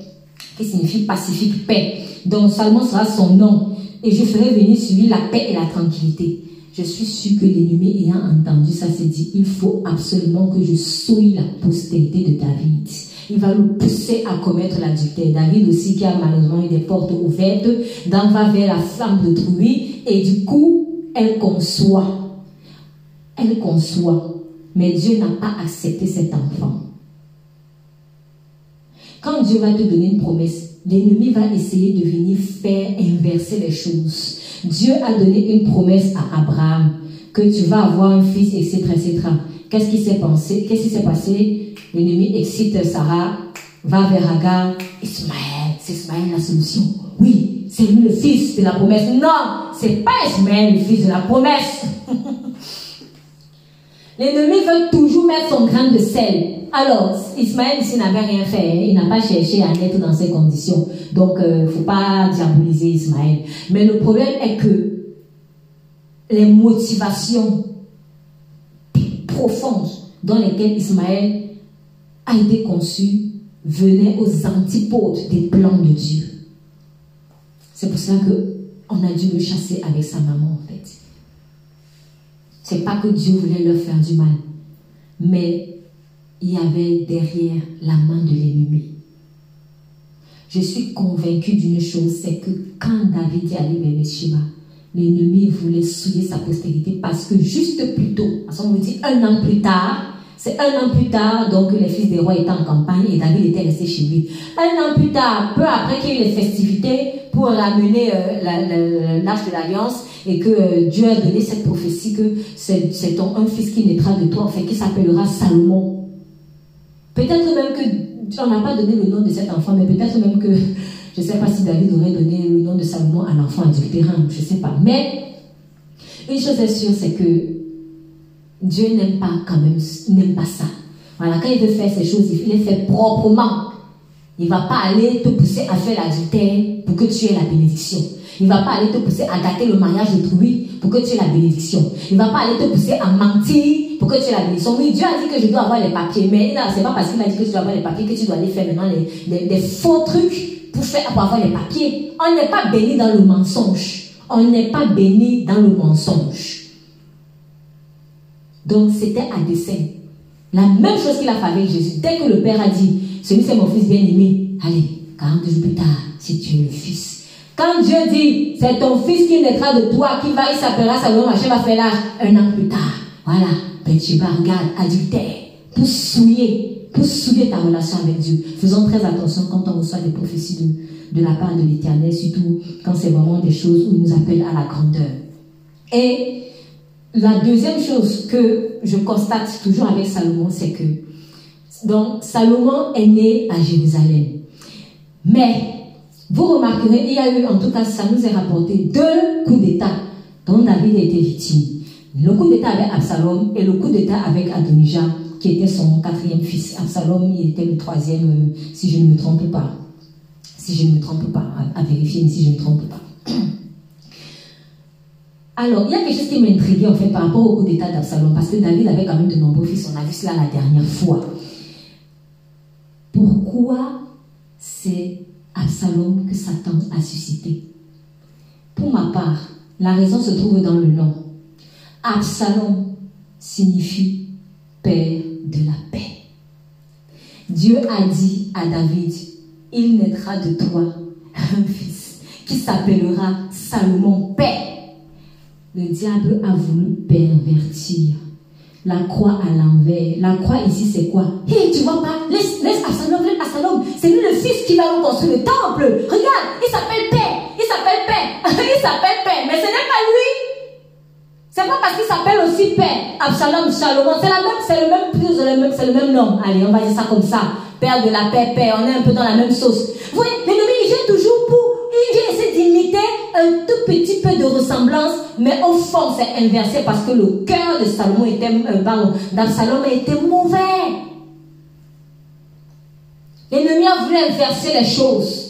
qui signifie pacifique, paix. Donc Salomon sera son nom. Et je ferai venir sur lui la paix et la tranquillité. Je suis sûr que l'ennemi ayant entendu ça s'est dit, il faut absolument que je souille la postérité de David. Il va le pousser à commettre l'adultère. David aussi qui a malheureusement eu des portes ouvertes, d'en va vers la flamme de Trouille et du coup, elle conçoit. Elle conçoit mais Dieu n'a pas accepté cet enfant. Quand Dieu va te donner une promesse, l'ennemi va essayer de venir faire inverser les choses. Dieu a donné une promesse à Abraham que tu vas avoir un fils, etc., etc. Qu'est-ce qui s'est passé Qu'est-ce qui s'est passé? L'ennemi excite Sarah, va vers Agar, Ismaël, c'est Ismaël la solution. Oui, c'est lui le fils de la promesse. Non, c'est pas Ismaël le fils de la promesse. L'ennemi veut toujours mettre son grain de sel. Alors, Ismaël ici n'avait rien fait. Il n'a pas cherché à naître dans ces conditions. Donc, il euh, ne faut pas diaboliser Ismaël. Mais le problème est que les motivations profondes dans lesquelles Ismaël a été conçu venaient aux antipodes des plans de Dieu. C'est pour cela qu'on a dû le chasser avec sa maman, en fait. C'est pas que Dieu voulait leur faire du mal, mais il y avait derrière la main de l'ennemi. Je suis convaincue d'une chose, c'est que quand David est allé vers Sheba, l'ennemi voulait souiller sa postérité parce que juste plus tôt, on vous dit un an plus tard, c'est un an plus tard, donc les fils des rois étaient en campagne et David était resté chez lui. Un an plus tard, peu après qu'il y ait eu les festivités pour ramener euh, l'arche de l'alliance, et que euh, Dieu a donné cette prophétie que c'est un fils qui naîtra de toi, en fait, qui s'appellera Salomon. Peut-être même que on n'a pas donné le nom de cet enfant, mais peut-être même que je ne sais pas si David aurait donné le nom de Salomon à l'enfant adultérin, je ne sais pas. Mais une chose est sûre, c'est que Dieu n'aime pas quand même, n'aime pas ça. Voilà, quand il veut faire ces choses, il les fait proprement. Il ne va pas aller te pousser à faire l'adultère pour que tu aies la bénédiction. Il ne va pas aller te pousser à gâter le mariage de trouille pour que tu aies la bénédiction. Il ne va pas aller te pousser à mentir pour que tu aies la bénédiction. Oui, Dieu a dit que je dois avoir les papiers, mais ce n'est pas parce qu'il a dit que tu dois avoir les papiers que tu dois aller faire maintenant des faux trucs pour, faire, pour avoir les papiers. On n'est pas béni dans le mensonge. On n'est pas béni dans le mensonge. Donc c'était à dessein. La même chose qu'il a fait avec Jésus. Dès que le Père a dit, celui c'est mon fils bien-aimé, allez, 40 jours plus tard, si tu es le fils. Quand Dieu dit, c'est ton fils qui naîtra de toi, qui va, il s'appellera Salomon, machin va faire l'âge, un an plus tard. Voilà, vas regarde, adultère, pour souiller, pour souiller ta relation avec Dieu. Faisons très attention quand on reçoit des prophéties de, de la part de l'Éternel, surtout quand c'est vraiment des choses où il nous appelle à la grandeur. Et la deuxième chose que je constate toujours avec Salomon, c'est que donc Salomon est né à Jérusalem. Mais vous remarquerez, il y a eu, en tout cas, ça nous est rapporté, deux coups d'État dont David a été victime. Le coup d'État avec Absalom et le coup d'État avec Adonijah, qui était son quatrième fils. Absalom, il était le troisième, euh, si je ne me trompe pas. Si je ne me trompe pas, à, vérifier, mais si je ne me trompe pas. Alors, il y a quelque chose qui m'a intrigué en fait par rapport au coup d'État d'Absalom, parce que David avait quand même de nombreux fils, on a vu cela la dernière fois. Pourquoi c'est Absalom que Satan a suscité. Pour ma part, la raison se trouve dans le nom. Absalom signifie père de la paix. Dieu a dit à David, il naîtra de toi un fils qui s'appellera Salomon, paix. Le diable a voulu pervertir la croix à l'envers. La croix ici, c'est quoi? Tu vois pas? Laisse, C'est lui le fils qui va nous construire le temple. Regarde, il s'appelle Père. Il s'appelle Père. il s'appelle Père. Mais ce n'est pas lui. C'est pas parce qu'il s'appelle aussi Père. Absalom, Salomon. C'est la même, c'est le même, même, c'est le même nom. Allez, on va dire ça comme ça. Père de la paix, Père. On est un peu dans la même sauce. Vous voyez, l'ennemi, il vient toujours pour il vient essayer d'imiter un tout petit peu de ressemblance, mais au fond, c'est inversé parce que le cœur de Salomon était, euh, d'Absalom était mauvais. L'ennemi a voulu inverser les choses.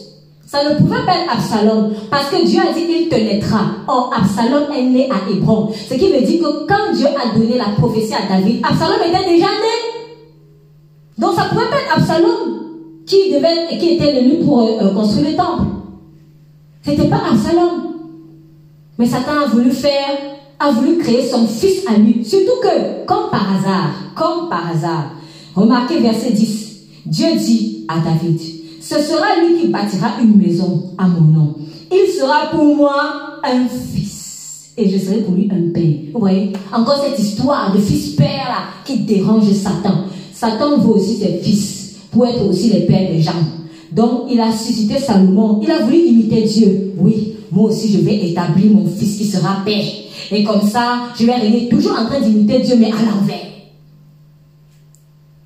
Ça ne pouvait pas être Absalom, parce que Dieu a dit qu'il te naîtra. Or, Absalom est né à Hébron. Ce qui veut dire que quand Dieu a donné la prophétie à David, Absalom était déjà né. Donc, ça ne pouvait pas être Absalom qui, devait, qui était l'élu pour euh, euh, construire le temple. C'était pas Absalom. Mais Satan a voulu faire, a voulu créer son fils à lui. Surtout que, comme par hasard, comme par hasard, remarquez verset 10. Dieu dit à David, ce sera lui qui bâtira une maison à mon nom. Il sera pour moi un fils. Et je serai pour lui un père. Vous voyez, encore cette histoire de fils-père qui dérange Satan. Satan veut aussi ses fils pour être aussi les pères des gens. Donc, il a suscité Salomon. Il a voulu imiter Dieu. Oui, moi aussi, je vais établir mon fils qui sera père. Et comme ça, je vais régner toujours en train d'imiter Dieu, mais à l'envers.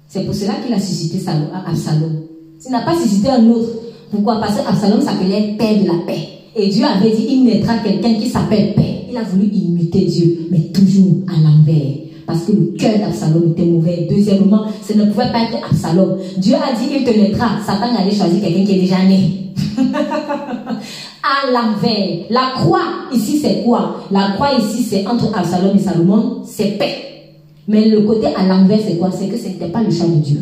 C'est pour cela qu'il a suscité Absalom. S'il n'a pas suscité un autre, pourquoi? Parce qu'Absalom s'appelait père de la paix. Et Dieu avait dit, il naîtra quelqu'un qui s'appelle paix. Il a voulu imiter Dieu, mais toujours à l'envers parce que le cœur d'Absalom était mauvais. Deuxièmement, ce ne pouvait pas être Absalom. Dieu a dit qu'il te naîtra. Satan allait choisir quelqu'un qui est déjà né. à l'envers. La croix, ici, c'est quoi? La croix, ici, c'est entre Absalom et Salomon, c'est paix. Mais le côté à l'envers, c'est quoi? C'est que ce n'était pas le choix de Dieu.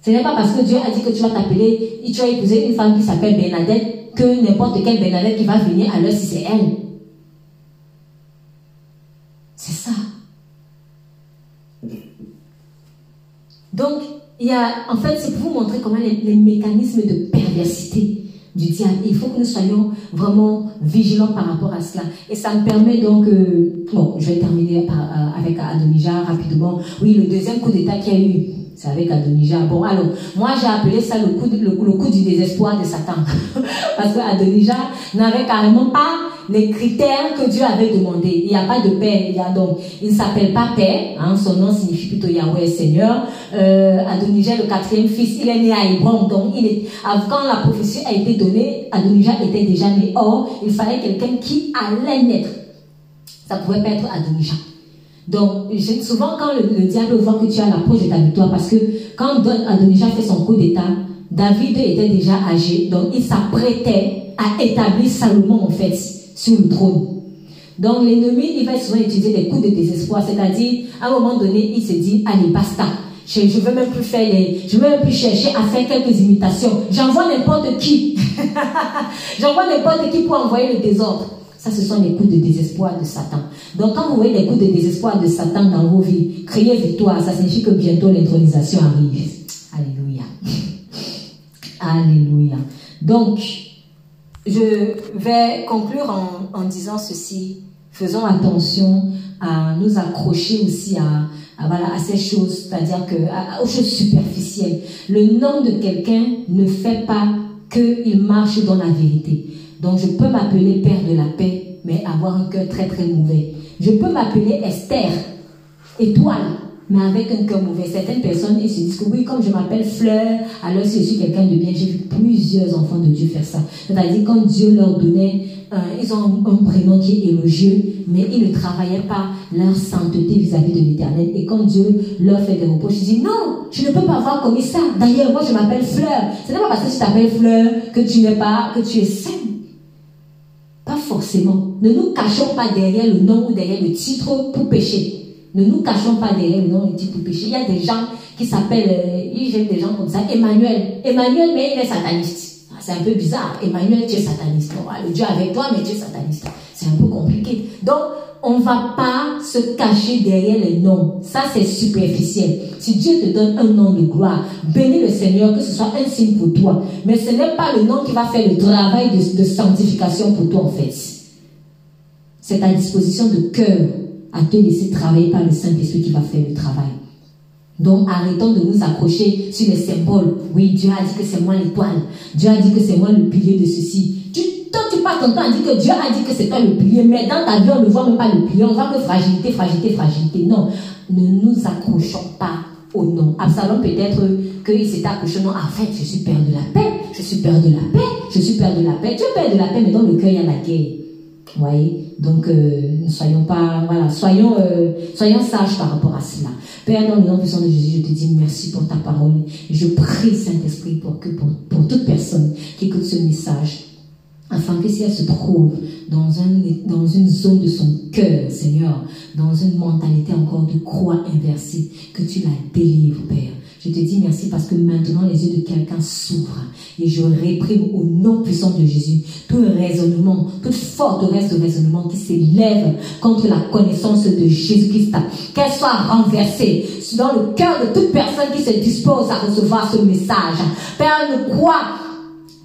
Ce n'est pas parce que Dieu a dit que tu vas t'appeler, tu vas épouser une femme qui s'appelle Bernadette, que n'importe quelle Bernadette qui va venir l'heure si c'est elle. C'est ça. Donc, il y a, en fait, c'est pour vous montrer comment les, mécanismes de perversité du diable. Il faut que nous soyons vraiment vigilants par rapport à cela. Et ça me permet donc, euh, bon, je vais terminer euh, avec Adonija rapidement. Oui, le deuxième coup d'État qu'il y a eu, c'est avec Adonija. Bon, alors, moi j'ai appelé ça le coup, le, coup du désespoir de Satan. Parce que Adonija n'avait carrément pas les critères que Dieu avait demandé. Il n'y a pas de père. Il y a donc, il ne s'appelle pas père. Hein, son nom signifie plutôt Yahweh Seigneur. Euh, Adonijah, le quatrième fils, il est né à Hébron. Donc, il est, quand la prophétie a été donnée, Adonijah était déjà né. Or, il fallait quelqu'un qui allait naître. Ça pouvait pas être Adonijah. Donc, souvent, quand le, diable voit que tu as l'approche de ta victoire, parce que quand Adonijah fait son coup d'état, David était déjà âgé, donc il s'apprêtait à établir Salomon, en fait sur le trône. Donc l'ennemi, il va souvent utiliser des coups de désespoir, c'est-à-dire, à un moment donné, il se dit, allez, basta. Je ne veux même plus faire les, je veux même plus chercher à faire quelques imitations. J'envoie n'importe qui. J'envoie n'importe qui pour envoyer le désordre. Ça, ce sont les coups de désespoir de Satan. Donc, quand vous voyez les coups de désespoir de Satan dans vos vies, criez victoire. Ça signifie que bientôt l'intronisation arrive. Alléluia. Alléluia. Donc, je vais conclure en, disant ceci. Faisons attention à nous accrocher aussi à, voilà, à ces choses, c'est-à-dire que, aux choses superficielles. Le nom de quelqu'un ne fait pas qu'il marche dans la vérité. Donc je peux m'appeler Père de la paix, mais avoir un cœur très très mauvais. Je peux m'appeler Esther, étoile, mais avec un cœur mauvais. Certaines personnes ils se disent que oui, comme je m'appelle Fleur, alors si je suis quelqu'un de bien, j'ai vu plusieurs enfants de Dieu faire ça. C'est-à-dire quand Dieu leur donnait, euh, ils ont un, prénom qui est élogieux, mais ils ne travaillaient pas leur sainteté vis-à-vis de l'éternel. Et quand Dieu leur fait des reproches, ils disent non, je ne peux pas avoir commis ça. D'ailleurs, moi je m'appelle Fleur. Ce n'est pas parce que tu t'appelles Fleur que tu n'es pas, que tu es saint. Pas forcément. Ne nous cachons pas derrière le nom ou derrière le titre pour pécher. Ne nous cachons pas derrière le nom titre pour pécher. Il y a des gens qui s'appellent, euh, gênent des gens comme ça, Emmanuel. Emmanuel, mais il est sataniste. Ah, c'est un peu bizarre. Emmanuel, tu es sataniste. le Dieu avec toi, mais tu es sataniste. C'est un peu compliqué. Donc, on ne va pas se cacher derrière les noms. Ça, c'est superficiel. Si Dieu te donne un nom de gloire, bénis le Seigneur, que ce soit un signe pour toi. Mais ce n'est pas le nom qui va faire le travail de, de sanctification pour toi, en fait. C'est ta disposition de cœur à te laisser travailler par le Saint-Esprit qui va faire le travail. Donc arrêtons de nous accrocher sur les symboles. Oui, Dieu a dit que c'est moi l'étoile. Dieu a dit que c'est moi le pilier de ceci. Tu, toi, tu passes ton temps à dire que Dieu a dit que c'est toi le pilier, mais dans ta vie, on ne voit même pas le pilier. On voit que fragilité, fragilité, fragilité. Non, ne nous accrochons pas au nom. Absalom peut-être qu'il s'est accroché. Non, en fait, je suis père de la paix. Je suis père de la paix. Je suis père de la paix. Es père de la paix, mais dans le cœur, il y a la guerre. Vous voyez? Donc, euh, ne soyons pas, voilà, soyons, euh, soyons sages par rapport à cela. Père, dans le nom puissant de Jésus, je te dis merci pour ta parole. Je prie, Saint-Esprit, pour que, pour, pour toute personne qui écoute ce message, afin que si elle se trouve dans, un, dans une zone de son cœur, Seigneur, dans une mentalité encore de croix inversée, que tu la délivres, Père. Je te dis merci parce que maintenant les yeux de quelqu'un s'ouvrent et je réprime au nom puissant de Jésus tout raisonnement, toute forteresse de raisonnement qui s'élève contre la connaissance de Jésus-Christ. Qu'elle soit renversée dans le cœur de toute personne qui se dispose à recevoir ce message. Père, nous croit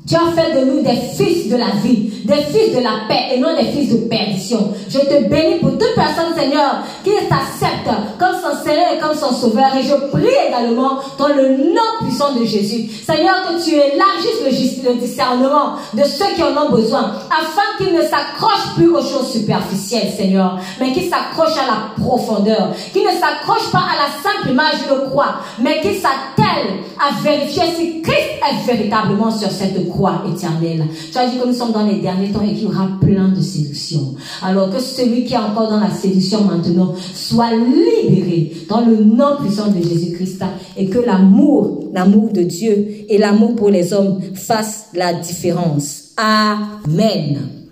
tu as fait de nous des fils de la vie, des fils de la paix et non des fils de perdition. Je te bénis pour toute personne, Seigneur, qui t'accepte comme son Seigneur et comme son Sauveur. Et je prie également dans le nom puissant de Jésus. Seigneur, que tu élargisses le, le discernement de ceux qui en ont besoin, afin qu'ils ne s'accrochent plus aux choses superficielles, Seigneur, mais qu'ils s'accrochent à la profondeur, qu'ils ne s'accrochent pas à la simple image de croix, mais qu'ils s'attellent à vérifier si Christ est véritablement sur cette croix croix éternelle. Tu as dit que nous sommes dans les derniers temps et qu'il y aura plein de séductions. Alors que celui qui est encore dans la séduction maintenant soit libéré dans le nom puissant de Jésus-Christ et que l'amour, l'amour de Dieu et l'amour pour les hommes fassent la différence. Amen.